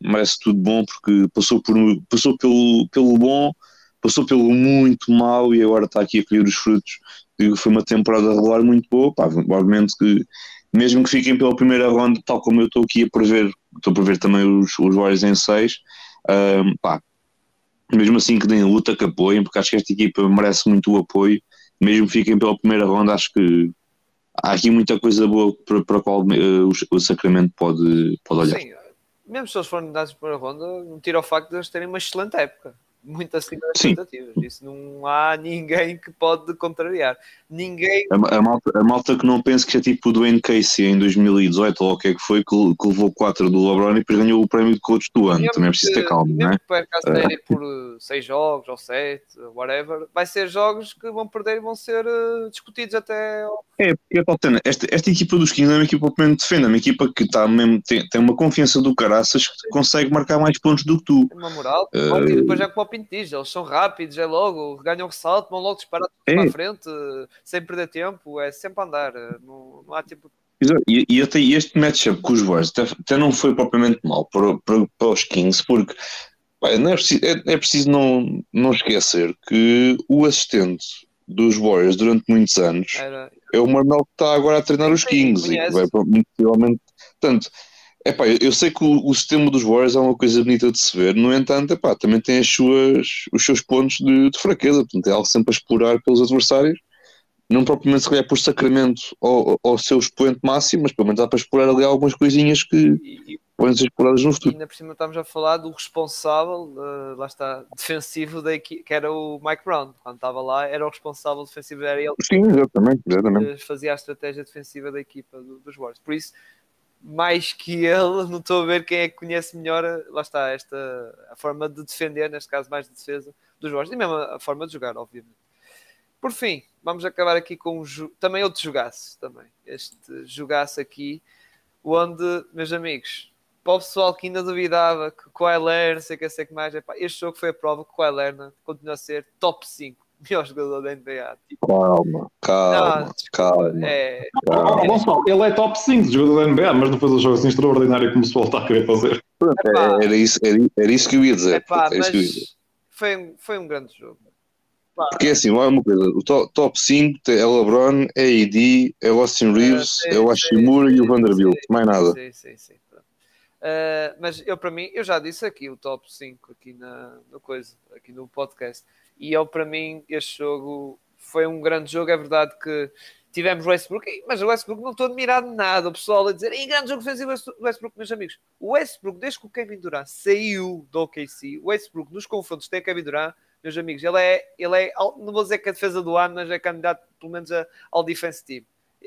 merece tudo bom porque passou, por, passou pelo, pelo bom, passou pelo muito mal e agora está aqui a colher os frutos. Digo, foi uma temporada regular muito boa. Pá, obviamente que, mesmo que fiquem pela primeira ronda, tal como eu estou aqui a prever, estou a prever também os, os Warriors em 6, um, mesmo assim que deem luta, que apoiem, porque acho que esta equipa merece muito o apoio mesmo fiquem pela primeira ronda, acho que há aqui muita coisa boa para, para a qual uh, o, Sacramento pode, pode olhar. Sim, mesmo se eles forem dados para a ronda, não tira o facto de eles terem uma excelente época. Muito acima das expectativas. Isso não há ninguém que pode contrariar. Ninguém. A, a, malta, a malta que não pensa que é tipo o Dwayne Casey em 2018 ou o que é que foi, que, que levou 4 do LeBron e depois ganhou o prémio de coach do ano. Mesmo Também é preciso ter calma, não é? Que perca a série por 6 jogos ou 7, whatever, vai ser jogos que vão perder e vão ser uh, discutidos até. É, porque esta, esta equipa dos Kings é uma equipa que defende, é uma equipa que está mesmo, tem, tem uma confiança do caraças que consegue marcar mais pontos do que tu. Tem uma moral, uh... e depois é o Pinto diz, eles são rápidos, é logo, ganham ressalto, vão logo disparar é. para a frente, sem perder tempo, é sempre andar, não, não há tempo. E, e até este matchup com os Warriors até, até, não foi propriamente mal para, para, para os Kings, porque é, preciso, é, é, preciso não, não esquecer que o assistente dos Warriors durante muitos anos Era... é o Marmel que está agora a treinar os Kings e vai muito possivelmente. Portanto, Epá, eu, eu sei que o, o, sistema dos Warriors é uma coisa bonita de se ver, no entanto, epá, também tem as suas, os seus pontos de, de fraqueza, portanto é algo sempre a explorar pelos adversários, não propriamente se calhar por sacramento ao, ao seu expoente máximo, mas pelo menos dá para explorar ali algumas coisinhas que e, podem ser exploradas no futuro. E ainda por cima estamos a falar do responsável, uh, lá está, defensivo da equipe, que era o Mike Brown, quando estava lá, era o responsável defensivo, era ele Sim, exatamente, exatamente. fazia a estratégia defensiva da equipa do, dos Warriors, por isso mais que ele, não estou a ver quem é que conhece melhor, lá está, esta a forma de defender, neste caso mais de defesa, dos Warriors, e mesmo a forma de jogar, obviamente. Por fim, vamos acabar aqui com um também outro jogaço, também, este jogaço aqui, onde, meus amigos, para o pessoal que ainda duvidava que o Kawhi Leonard, sei que sei que mais, epá, este jogo foi a prova que o Leonard continua a ser top 5 melhor jogador da NBA. Tipo, calma, calma, não, calma. É, calma. Bom, só, ele é top 5 de jogador da NBA, mas faz um jogo assim extraordinário como o pessoal está a querer fazer. Epá, era, isso, era, era isso que eu ia dizer. Epá, mas foi, foi um grande jogo. Epá. Porque é assim, olha uma coisa, o top, top 5 é o LeBron, é AD, é o Austin Reeves, é, sim, é o Hashimura sim, e o Vanderbilt, sim, mais nada. Sim, sim, sim. Uh, mas eu, para mim, eu já disse aqui o top 5 aqui na, no coisa, aqui no podcast. E eu, para mim, este jogo foi um grande jogo. É verdade que tivemos Westbrook, mas o Westbrook não estou admirado de nada. O pessoal a dizer, em grande jogo defensivo Westbrook, meus amigos. O Westbrook, desde que o Kevin Durant saiu do OKC, o Westbrook nos confrontos tem Kevin Durant, meus amigos, ele é, ele é, não vou dizer que é a defesa do ano, mas é candidato pelo menos ao defense team.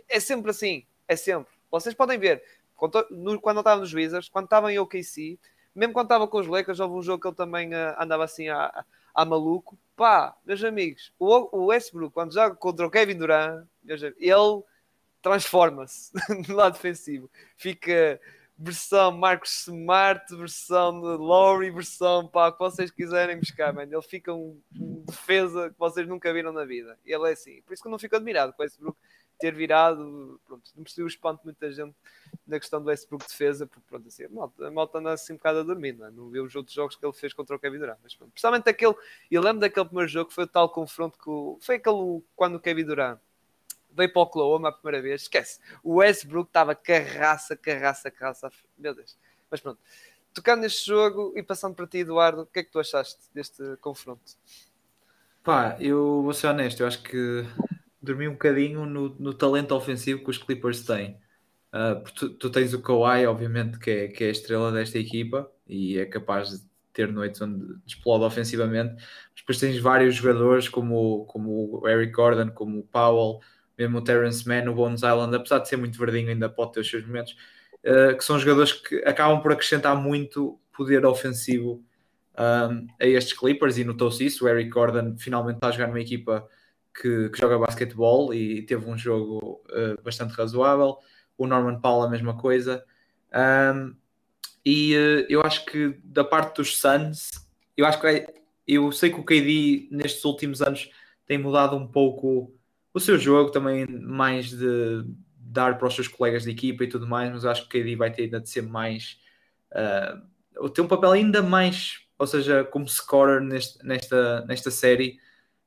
É sempre assim, é sempre. Vocês podem ver, quando, no, quando estava nos Wizards, quando estava em OKC, mesmo quando estava com os Lakers, houve um jogo que ele também uh, andava assim a, a, maluco. Pá, meus amigos, o, Westbrook, quando joga contra o Kevin Durant, ele transforma-se [LAUGHS] no lado defensivo. Fica versão Marcos Smart, versão Laurie, versão pá, que vocês quiserem buscar, man. Ele fica um, defesa que vocês nunca viram na vida. Ele é assim. Por isso que eu não fico admirado com o Westbrook ter virado. Pronto, não percebi o espanto de muita gente na questão do Westbrook defesa, porque pronto, assim, a malta, a malta anda assim um bocado a dormir, não, é? não viu os outros jogos que ele fez contra o Kevin Durant, mas pronto, principalmente aquele, eu lembro daquele primeiro jogo que foi o tal confronto com, foi aquele quando o Kevin Durant veio para o Oklahoma a primeira vez, esquece, o Westbrook estava carraça, carraça, carraça, meu Deus, mas pronto, tocando neste jogo e passando para ti, Eduardo, o que é que tu achaste deste confronto? Pá, eu vou ser honesto, eu acho que dormi um bocadinho no, no talento ofensivo que os Clippers têm. Uh, tu, tu, tens o Kawhi, obviamente, que é, que é a estrela desta equipa e é capaz de ter noites onde explode ofensivamente. Depois tens vários jogadores como, como o Eric Gordon, como o Powell, mesmo o Terence Mann, o Bones Island, apesar de ser muito verdinho, ainda pode ter os seus momentos, uh, que são jogadores que acabam por acrescentar muito poder ofensivo um, a estes Clippers e notou-se isso. O Eric Gordon finalmente está a jogar numa equipa que, que joga basquetebol e teve um jogo uh, bastante razoável o Norman Powell a mesma coisa. Um, e uh, eu acho que da parte dos Suns, eu acho que é, eu sei que o KD nestes últimos anos tem mudado um pouco o seu jogo, também mais de dar para os seus colegas de equipa e tudo mais, mas eu acho que o KD vai ter ainda de ser mais uh, ter um papel ainda mais, ou seja, como scorer neste, nesta, nesta série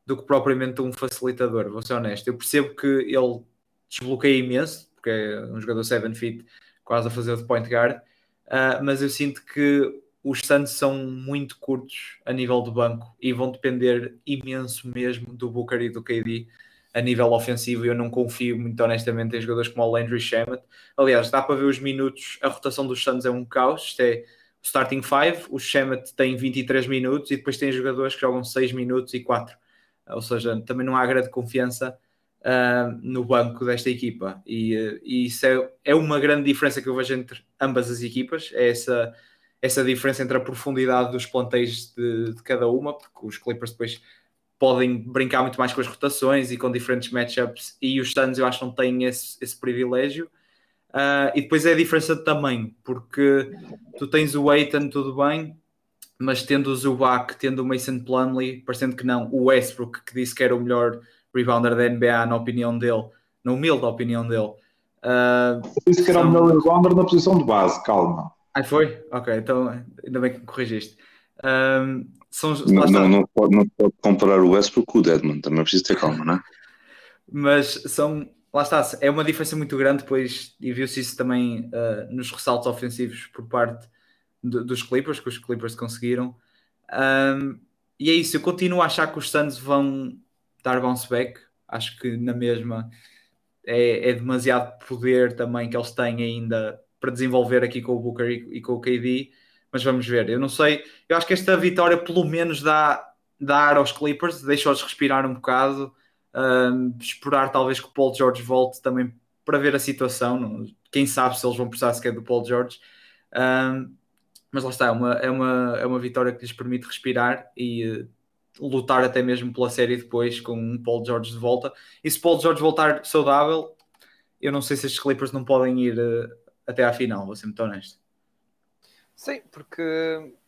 do que propriamente um facilitador, vou ser honesto. Eu percebo que ele desbloqueia imenso, porque é um jogador 7 feet quase a fazer de point guard, uh, mas eu sinto que os Suns são muito curtos a nível do banco e vão depender imenso mesmo do Booker e do KD a nível ofensivo. Eu não confio muito honestamente em jogadores como o Landry Shamet. Aliás, dá para ver os minutos, a rotação dos Suns é um caos. Isto é starting five, o Shemet tem 23 minutos e depois tem jogadores que jogam 6 minutos e 4. Ou seja, também não há grande confiança uh, no banco desta equipa. E, uh, e isso é, é, uma grande diferença que eu vejo entre ambas as equipas, é essa, essa diferença entre a profundidade dos plantéis de, de cada uma, porque os Clippers depois podem brincar muito mais com as rotações e com diferentes matchups, e os Suns eu acho que não têm esse, esse privilégio. Uh, e depois é a diferença de tamanho, porque tu tens o Aiton, tudo bem, mas tendo o Zubac, tendo o Mason Plumlee, parecendo que não, o Westbrook, que disse que era o melhor rebounder da NBA, na opinião dele, na humilde opinião dele. Uh, disse que era são... o melhor rebounder na posição de base, calma. Ah, foi? Ok, então ainda bem que me corrigiste. Ah, são, não, não, não, pode, não pode comparar o Westbrook com o Deadman, também é preciso ter calma, não é? [LAUGHS] Mas são, lá está, é uma diferença muito grande, depois, e viu-se isso também uh, nos ressaltos ofensivos por parte dos Clippers, que os Clippers conseguiram. Um, e é isso, eu continuo a achar que os Suns vão dar bounce back, acho que na mesma é, é demasiado poder também que eles têm ainda para desenvolver aqui com o Booker e, e com o KD, mas vamos ver. Eu não sei, eu acho que esta vitória pelo menos dá, dá ar aos Clippers, deixa-os respirar um bocado, um, esperar talvez que o Paul George volte também para ver a situação. Quem sabe se eles vão precisar sequer do Paul George. Um, mas lá está, é uma, é, uma, é uma vitória que lhes permite respirar e uh, lutar até mesmo pela série depois com um Paul George de volta. E se Paul George voltar saudável, eu não sei se estes Clippers não podem ir uh, até à final, vou ser muito honesto. Sim, porque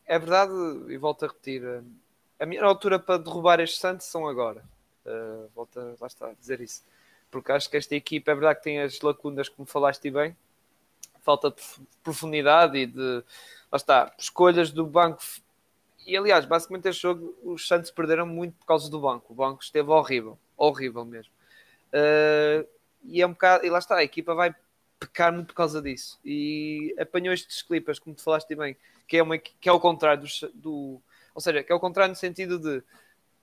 é verdade, e volto a repetir, uh, a minha altura para derrubar estes Santos são agora. Uh, volto lá está, a dizer isso. Porque acho que esta equipa é verdade que tem as lacunas, como falaste bem, falta de profundidade e de lá está, escolhas do banco. E aliás, basicamente este jogo os Santos perderam muito por causa do banco. O banco esteve horrível, horrível mesmo. Uh, e é um bocado, e lá está, a equipa vai pecar muito por causa disso. E apanhou estes clippers, como tu falaste bem, que é, uma, que é o contrário do, do. Ou seja, que é o contrário no sentido de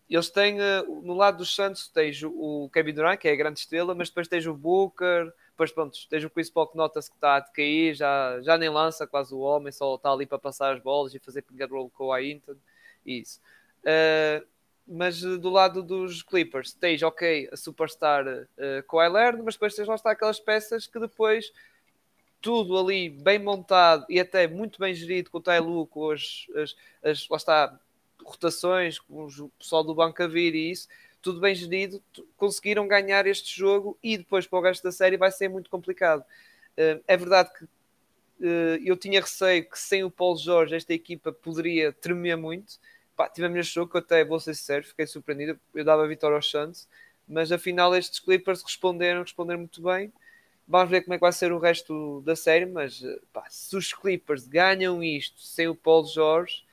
eles têm uh, no lado dos Santos tens o Kevin Durant, que é a grande estrela, mas depois tens o Booker, depois pronto, tens o Chris Paul que nota-se que está a decair, já, já nem lança quase o homem, só está ali para passar as bolas e fazer and roll com o Ainton, isso. Uh, mas do lado dos Clippers tens, ok, a superstar uh, Kawhi Leonard, mas depois tens lá está aquelas peças que depois tudo ali bem montado e até muito bem gerido com o Tai Lu, com as, as, as, lá está, rotações, com o pessoal do banco a vir e isso, tudo bem gerido, conseguiram ganhar este jogo e depois para o resto da série vai ser muito complicado. Uh, é verdade que uh, eu tinha receio que sem o Paulo Jorge esta equipa poderia tremer muito. Pá, tivemos neste jogo que eu até vou ser sincero, fiquei surpreendido. Eu dava a vitória aos Santos, mas afinal estes Clippers responderam, responderam muito bem. Vamos ver como é que vai ser o resto da série, mas pá, se os Clippers ganham isto sem o Paulo Jorge,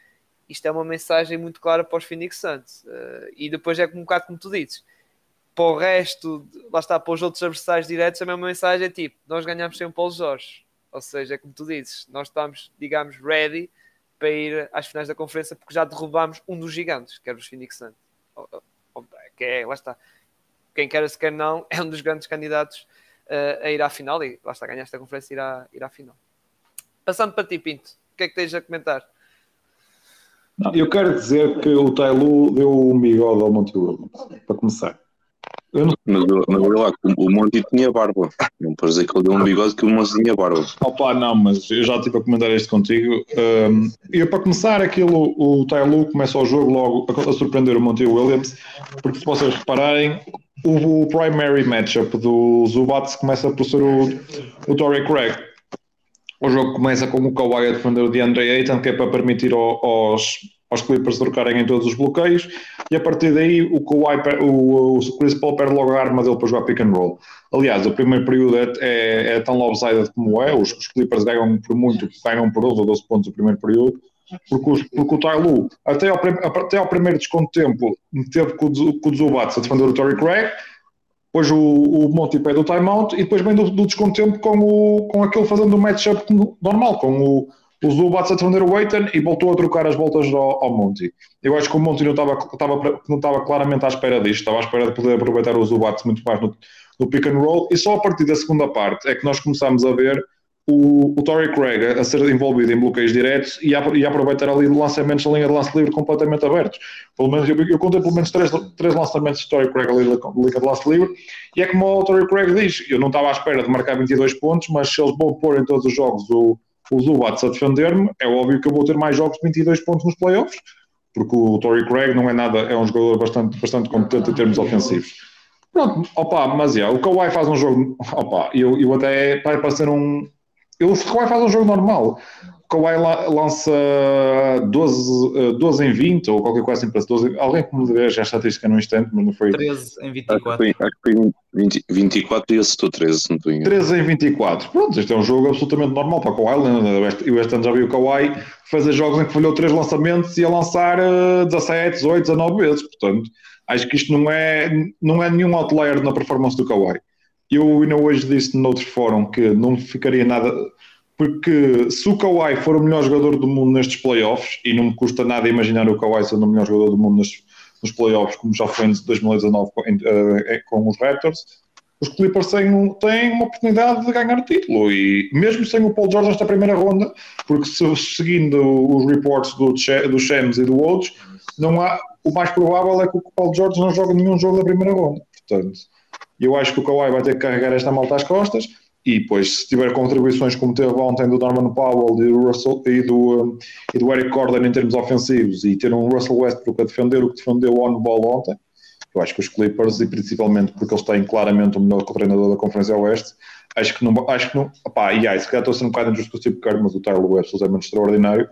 isto é uma mensagem muito clara para os Phoenix Suns. Uh, e depois é um bocado como tu dizes. Para o resto, lá está, para os outros adversários diretos, a mesma mensagem é tipo: nós ganhamos sem o Paulo Jorge. Ou seja, é como tu dizes, nós estamos, digamos, ready para ir às finais da conferência porque já derrubámos um dos gigantes, que era os Phoenix Suns. Que é, lá está. Quem quer se quer não, é um dos grandes candidatos uh, a ir à final e lá está, ganhar esta conferência e ir à, ir à final. Passando para ti, Pinto, o que é que tens a comentar? Não, eu quero dizer que o Tailu deu um bigode ao Monte Williams, para começar. Eu não... Mas, mas olha lá, o Monte tinha barba. Não podes dizer que ele deu um bigode que o Monte tinha barba. Opa, não, mas eu já estive a comentar isto contigo. Um, e para começar, aquilo, o Tailu começa o jogo logo a, a surpreender o Monte Williams, porque se vocês repararem, o, o primary matchup do Zubats começa por ser o, o Torrey Craig o jogo começa com o Kawhi a defender o DeAndre Ayton, que é para permitir aos, aos Clippers trocarem em todos os bloqueios, e a partir daí o, Kawhi, o, o Chris Paul perde logo a arma dele para jogar pick and roll. Aliás, o primeiro período é, é, é tão lopsided como é, os, os, Clippers ganham por muito, ganham por 12 ou 12 pontos o primeiro período, porque, os, porque o Tyloo, até ao, até ao primeiro desconto de tempo, teve com o, com o Zubats a defender o Torrey Craig, depois o, o Monty pede o timeout e depois vem do, do descontempo com, o, com aquele fazendo o matchup normal, com o, o Zubats a defender o Waiten e voltou a trocar as voltas ao, ao Monty. Eu acho que o Monty não estava, estava, não estava claramente à espera disto, estava à espera de poder aproveitar o Zubats muito mais no, no pick and roll e só a partir da segunda parte é que nós começámos a ver o, o Torrey Craig a ser envolvido em bloqueios diretos e a, e a aproveitar ali lançamentos na linha de lance livre completamente abertos. Pelo menos, eu, eu contei pelo menos três, três lançamentos de Torrey Craig ali na linha de lance livre e é como o Torrey Craig diz, eu não estava à espera de marcar 22 pontos, mas se eles vão pôr em todos os jogos o, o Zubats a defender-me, é óbvio que eu vou ter mais jogos de 22 pontos nos playoffs, porque o Torrey Craig não é nada, é um jogador bastante, bastante competente em termos ofensivos. Pronto, opa, mas yeah, o Kawhi faz um jogo, opa, eu, eu até vai parecer um, ele, o Kawhi faz um jogo normal. O Kawhi lança 12, 12 eh, em 20 ou qualquer coisa assim para 12. Alguém que me veja a estatística no instante, mas não foi. 13 em 24. Acho que foi, 20, 24 e acertou 13, não estou 13 em 24. Pronto, este é um jogo absolutamente normal para o Kawhi. Eu este ano já vi o Kawhi fazer jogos em que falhou 3 lançamentos e a lançar 17, 18, 19 vezes. Portanto, acho que isto não é, não é nenhum outlier na performance do Kawhi. Eu ainda hoje disse noutro fórum que não ficaria nada. Porque se o Kawhi for o melhor jogador do mundo nestes playoffs, e não me custa nada imaginar o Kawhi sendo o melhor jogador do mundo nestes, nos playoffs, como já foi em 2019 com, uh, com os Raptors, os Clippers têm, têm uma oportunidade de ganhar o título. E mesmo sem o Paul George nesta primeira ronda, porque se, seguindo os reports do, do Shams e do Woods, não há, o mais provável é que o Paul George não jogue nenhum jogo da primeira ronda. Portanto, eu acho que o Kawhi vai ter que carregar esta malta às costas. E depois, se tiver contribuições como teve ontem do Norman Powell e do, Russell, e do, e do Eric Gordon em termos ofensivos e ter um Russell Westbrook a defender o que defendeu o on-ball ontem, eu acho que os Clippers, e principalmente porque eles têm claramente o melhor treinador da Conferência Oeste, acho que não. Acho que não opá, e aí, se calhar estou a ser um bocado injusto com o Kerr, mas o Tyler Webster é muito extraordinário.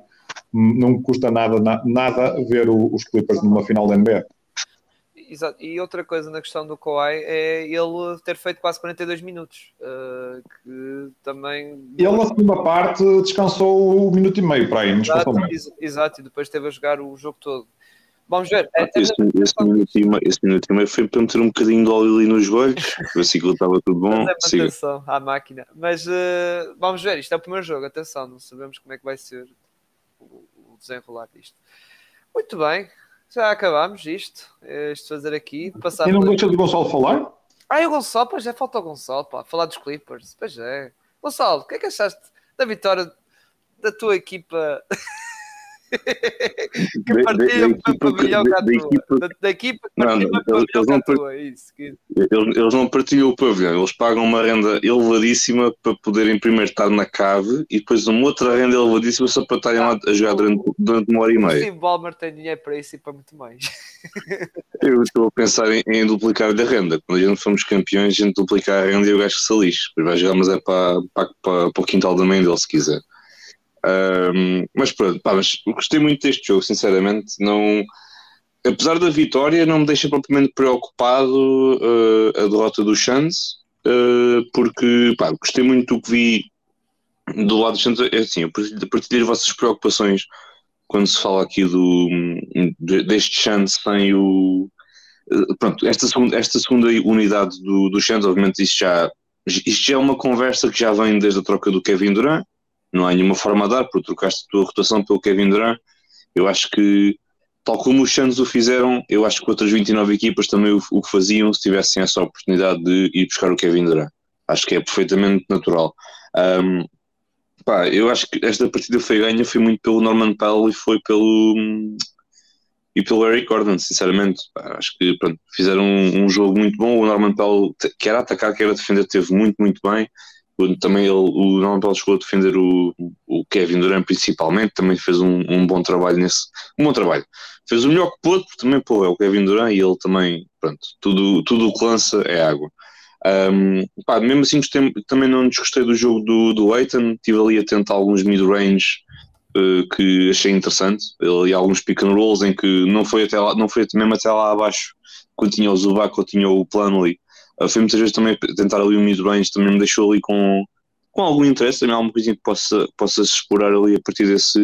Não custa nada, nada ver os Clippers numa final da NBA. Exato. E outra coisa na questão do Kawhi é ele ter feito quase 42 minutos. Uh, que também. Ele na segunda parte descansou um minuto e meio para aí, exato, exato, e depois esteve a jogar o jogo todo. Vamos ver. Esse, esse, minuto e meio, esse minuto e meio foi para meter um bocadinho de óleo ali nos joelhos, [LAUGHS] ver se aquilo estava tudo bom. Mas é atenção à máquina. Mas uh, vamos ver, isto é o primeiro jogo, atenção, não sabemos como é que vai ser o, o desenrolar disto. Muito bem, já acabámos isto. Isto fazer aqui. Passar e não deixa de Gonçalo falar? Ah, e o Gonçalo, pois é, falta o Gonçalo, pá, falar dos Clippers. Pois é. Gonçalo, o que é que achaste da vitória da tua equipa [LAUGHS] [LAUGHS] que partilha o pavilhão com a tua. Da, equipa que partilha o pavilhão com a tua. Isso, que... eles, eles não partilham o pavilhão, eles pagam uma renda elevadíssima para poderem primeiro estar na cave e depois uma outra renda elevadíssima só para estarem lá a jogar durante, durante uma hora e meia. Sim, Balmer tem dinheiro para isso e para muito mais. [LAUGHS] Eu estou a pensar em, em duplicar a renda. Quando a gente fomos campeões, a gente duplicar a renda e o gajo que se lixe. Depois vai jogar, mas é para, para, para, para o quintal da mãe dele, se quiser. Um, mas pronto, pá, mas gostei muito deste jogo, sinceramente. Não, apesar da vitória, não me deixa propriamente preocupado uh, a derrota do Chance, uh, porque pá, gostei muito do que vi do lado do Chance. É assim, eu partilho as vossas preocupações quando se fala aqui do, deste Chance sem o. Uh, pronto, esta segunda, esta segunda unidade do, do Chance, obviamente, isto já, isto já é uma conversa que já vem desde a troca do Kevin Durant não há nenhuma forma a dar, porque trocaste a tua rotação pelo Kevin Durant. Eu acho que, tal como os Santos o fizeram, eu acho que outras 29 equipas também o, o faziam se tivessem essa oportunidade de ir buscar o Kevin Durant. Acho que é perfeitamente natural. Um, pá, eu acho que esta partida foi ganha, foi muito pelo Norman Powell e foi pelo e pelo Eric Gordon, sinceramente. Pá, acho que pronto, fizeram um, um, jogo muito bom. O Norman Powell, quer atacar, quer defender, teve muito, muito bem também ele, o Norman Powell chegou a defender o, o Kevin Durant principalmente, também fez um, um, bom trabalho nesse, um bom trabalho, fez o melhor que pôde, porque também pô, é o Kevin Durant e ele também, pronto, tudo, tudo o que lança é água. Um, pá, mesmo assim também não desgostei do jogo do, do Aiton, estive ali a tentar alguns mid-range uh, que achei interessante, ali alguns pick and rolls em que não foi até lá, não foi mesmo até lá abaixo, quando tinha o Zubac ou tinha o Uh, foi muitas vezes também tentar ali o mid-range, também me deixou ali com, com algum interesse, também alguma coisinha que possa, possa explorar ali a partir desse,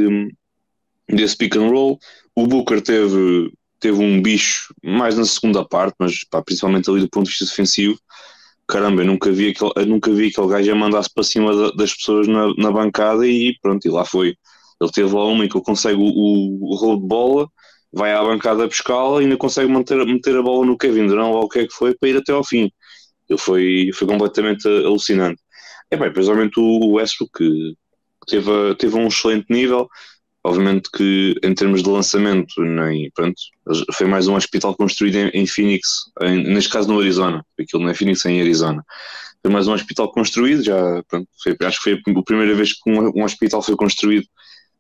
desse pick and roll. O Booker teve, teve um bicho mais na segunda parte, mas pá, principalmente ali do ponto de vista defensivo. Caramba, eu nunca vi aquele, eu nunca vi aquele gajo a mandar-se para cima das pessoas na, na bancada e pronto, e lá foi. Ele teve lá uma em que ele consegue o, o, rolo de bola, vai à bancada buscá-la e ainda consegue manter, meter a bola no Kevin Durant ou o que é que foi para ir até ao fim. Ele foi, foi completamente alucinante. É bem, principalmente o Westbrook que teve, teve um excelente nível. Obviamente que em termos de lançamento, nem, pronto, foi mais um hospital construído em, em Phoenix, em, neste caso no Arizona, aquilo não é Phoenix, é em Arizona. Foi mais um hospital construído, já, pronto, foi, acho que foi a primeira vez que um, um, hospital foi construído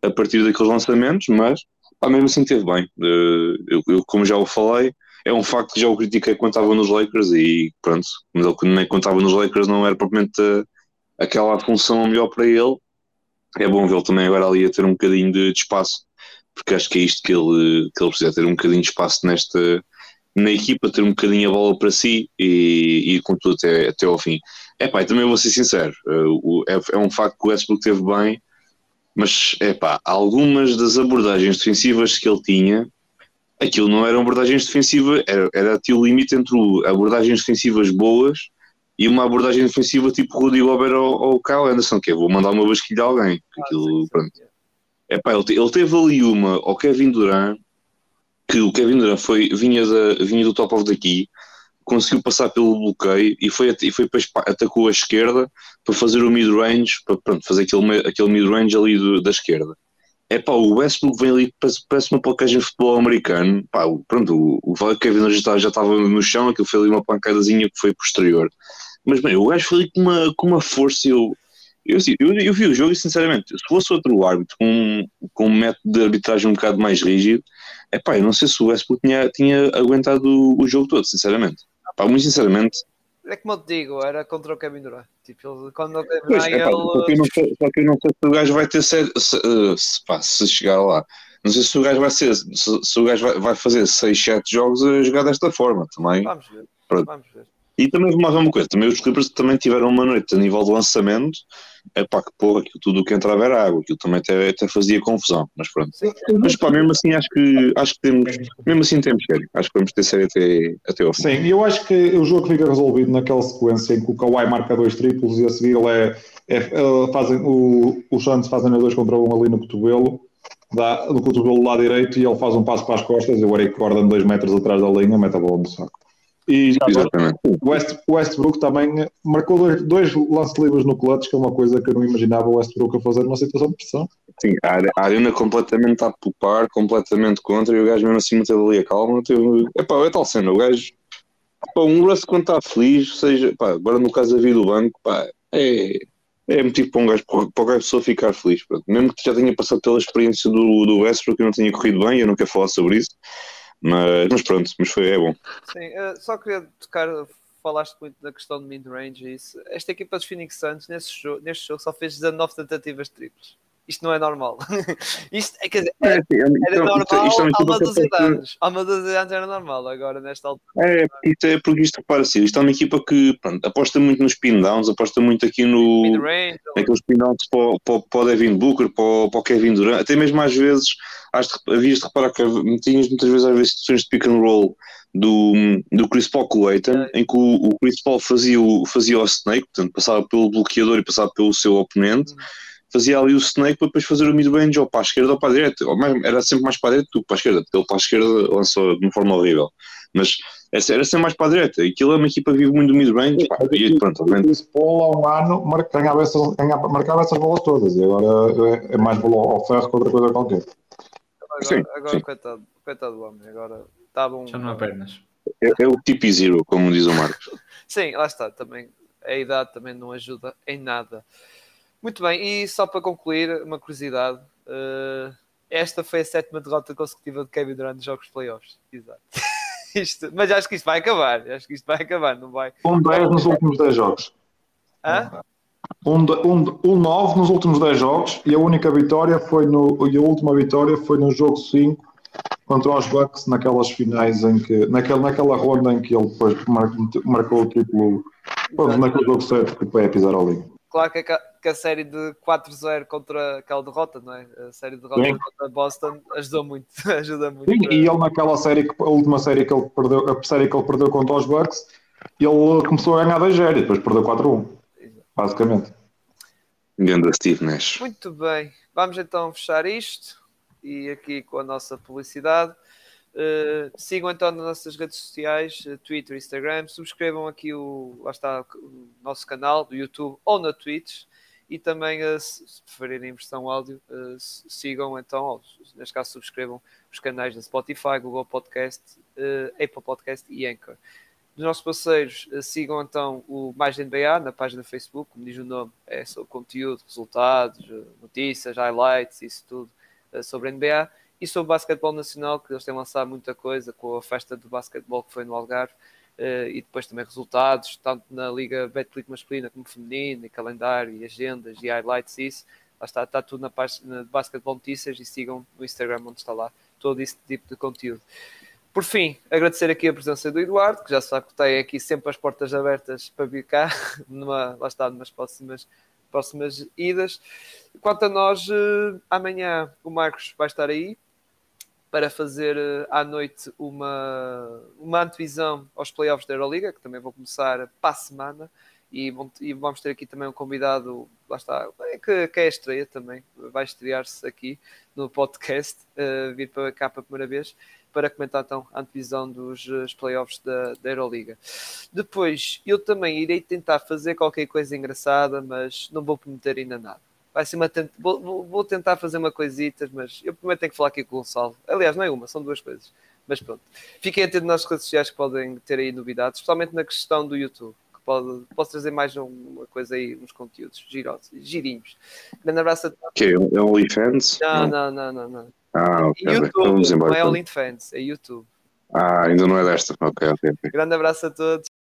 a partir daqueles lançamentos, mas ah, mesmo assim teve bem. Eh, eu, eu, como já o falei, é um facto que já o critiquei quando estava nos Lakers e pronto, mas ele quando estava nos Lakers não era propriamente aquela função melhor para ele. É bom vê-lo também agora ali a ter um bocadinho de, de, espaço, porque acho que é isto que ele, que ele precisa, ter um bocadinho de espaço nesta, na equipa, ter um bocadinho a bola para si e, e com tudo até, até ao fim. É pá, também vou ser sincero, eh, é, é um facto que o Westbrook teve bem, mas é pá, algumas das abordagens defensivas que ele tinha, aquilo não eram abordagens defensivas, era, era o limite entre abordagens defensivas boas e uma abordagem defensiva tipo Rudy Gobert ou, ou Kyle Anderson, que é vou mandar uma basquilha a alguém. Ah, aquilo, sim, pronto. É pá, ele, ele, teve ali uma ao Kevin Durant, que o Kevin Durant foi, vinha, da, vinha do top of the key, conseguiu passar pelo bloqueio e foi, e foi para, atacou a esquerda para fazer o mid-range, para pronto, fazer aquele, aquele mid-range ali do, da esquerda. É pá, o Westbrook vem ali, parece, uma placagem de futebol americano. Pá, pronto, o, o Kevin já já estava no chão, aquilo foi ali uma pancadazinha que foi posterior. Mas bem, o gajo foi ali com uma, com uma força. Eu, eu, assim, eu, eu vi o jogo e, sinceramente, se fosse outro árbitro com, com um método de arbitragem um bocado mais rígido, é pá, eu não sei se o Westbrook tinha, tinha aguentado o, o jogo todo, sinceramente. Pá, muito sinceramente. É como eu te digo, era contra o Kevin Durant. Tipo, ele, quando pois, é, ele... só, que eu não sei, só que eu não sei se o gajo vai ter se, se, se, pá, se chegar lá. Não sei se o gajo vai ser, se, se o gajo vai, vai fazer 6, 7 jogos a jogar desta forma também. Vamos ver. Vamos ver. E também mais uma coisa, também os Clippers também tiveram uma noite a nível de lançamento, é pá, que porra, aquilo tudo o que entrava era água, aquilo também até, até fazia confusão, mas pronto. Mas pá, mesmo assim acho que, acho que temos, mesmo assim temos série, acho que vamos ter série até, até ao fim. Sim, e eu acho que o jogo fica resolvido naquela sequência em que o Kawhi marca dois triplos e a seguir ele é, é, é fazem, o, os Santos fazem a dois contra um ali no cotovelo, dá, no cotovelo do lado direito e ele faz um passo para as costas e o Eric Gordon dois metros atrás da linha mete a bola no saco. E Exatamente. o West, Westbrook também marcou dois, dois lances livres no clutch, que é uma coisa que eu não imaginava o Westbrook a fazer numa situação de pressão. Sim, a, Arena completamente a popar, completamente contra, e o gajo mesmo assim manteve ali a calma. Teve... Epá, é tal cena, o gajo. Pá, um Russ quando está feliz, seja, pá, agora no caso da vida do banco, pá, é, é motivo para um gajo, para qualquer pessoa ficar feliz. Pronto. Mesmo que já tenha passado pela experiência do, do Westbrook, que não tenha corrido bem, eu não quero falar sobre isso mas, mas pronto, mas foi, é bom. Sim, uh, só queria tocar, falaste muito da questão de mid-range e isso. Esta equipa dos Phoenix Suns neste jogo, neste jogo só fez 19 tentativas triplas. Isto não é normal. [LAUGHS] isto, é, quer dizer, é, era, era normal isto, isto é há uma dúzia de anos. Há uma dúzia de anos era normal, agora nesta altura. É, isto é porque isto repara assim, isto é uma equipa que pronto, aposta muito nos spin downs, aposta muito aqui no. Aqueles spin downs para, para, para o Devin Booker, para, para o Kevin Durant, até mesmo às vezes havias de reparar que tinhas muitas vezes às vezes situações de pick and roll do, do Chris Paul com o Aiton, é. em que o, o, Chris Paul fazia o, fazia o snake, portanto passava pelo bloqueador e passava pelo seu oponente, hum. Fazia ali o snake para depois fazer o mid-range ou para a esquerda ou para a direita, ou mais, era sempre mais para a direita do que para a esquerda, porque ele para a esquerda lançou de uma forma horrível, mas era sempre mais para a direita, e aquilo é uma equipa que vive muito do mid-range, e pronto, o Chris Paul há um ano marcava essas, marcava essas bolas todas, e agora é, é mais bola ao ferro que outra coisa qualquer. Agora, sim, agora sim. Coitado, coitado do homem, agora está bom. Já não há pernas. É, é, o tipo zero, como diz o Marcos. [LAUGHS] sim, lá está, também a idade também não ajuda em nada. Muito bem, e só para concluir, uma curiosidade. Uh, esta foi a sétima derrota consecutiva de Kevin Durant nos jogos de playoffs. Exato. [LAUGHS] isto, mas acho que isto vai acabar. Acho que isto vai acabar, não vai? Um 10 nos últimos 10 jogos. Hã? Um, um, um 9 nos últimos 10 jogos e a única vitória foi no. E a última vitória foi no jogo 5 contra os Bucks naquelas finais em que. Naquela, naquela ronda em que ele depois marcou o triplo. naquele jogo 7 que foi a pisar a linha. Claro que que a série de 4-0 contra aquela derrota, não é? A série de derrota Sim. contra Boston ajudou muito. [LAUGHS] ajuda muito. Sim, e ele naquela série, a última série que ele perdeu, a série que ele perdeu contra os Bucks, ele começou a ganhar 2-0 e depois perdeu 4-1 basicamente. Ganda Steve Nash. Muito bem, vamos então fechar isto e aqui com a nossa publicidade. Uh, sigam então nas nossas redes sociais, uh, Twitter, Instagram, subscrevam aqui o, lá está, o nosso canal do YouTube ou na Twitch e também, uh, se preferirem versão áudio, sigam então, neste caso subscrevam os canais da Spotify, Google Podcast, Apple Podcast e Anchor. Dos nossos parceiros, sigam então o Mais NBA na página do Facebook, como diz o nome, é sobre conteúdo, resultados, notícias, highlights, isso tudo sobre a. NBA e sobre o basquetebol nacional, que eles têm lançado muita coisa com a festa do basquetebol que foi no Algarve, e depois também resultados, tanto na Liga Betclic masculina como feminina, e calendário, e agendas, e highlights, isso. Lá está, está tudo na página de Basquetebol Notícias e sigam no Instagram onde está lá todo esse tipo de conteúdo. Por fim, agradecer aqui a presença do Eduardo, que já sabe que tem aqui sempre as portas abertas para vir cá, [LAUGHS] numa, lá está, numas próximas, próximas idas. Quanto a nós, eh, amanhã o Marcos vai estar aí, para fazer eh, à noite uma, uma antevisão aos playoffs da Euroliga, que também vão começar para a semana. E, e vamos ter aqui também um convidado, lá está, é que, que é a estreia também, vai estrear-se aqui no podcast, uh, vir para cá pela primeira vez, para comentar então a antevisão dos, dos playoffs da, da Euroliga. Depois, eu também irei tentar fazer qualquer coisa engraçada, mas não vou prometer ainda nada vai ser uma tent... vou, vou, tentar fazer uma coisita, mas eu primeiro tenho que falar aqui com o Gonçalo. Aliás, não é uma, são duas coisas. Mas pronto. Fiquem atentos nas redes sociais que podem ter aí novidades, especialmente na questão do YouTube. Que pode, posso trazer mais uma coisa aí, uns conteúdos girosos, girinhos. Grande abraço a todos. Que é OnlyFans? Não, não, não, não, não. Ah, ok. YouTube, não é então. OnlyFans, é YouTube. Ah, ainda não é desta. Ok, ok. Grande abraço a todos.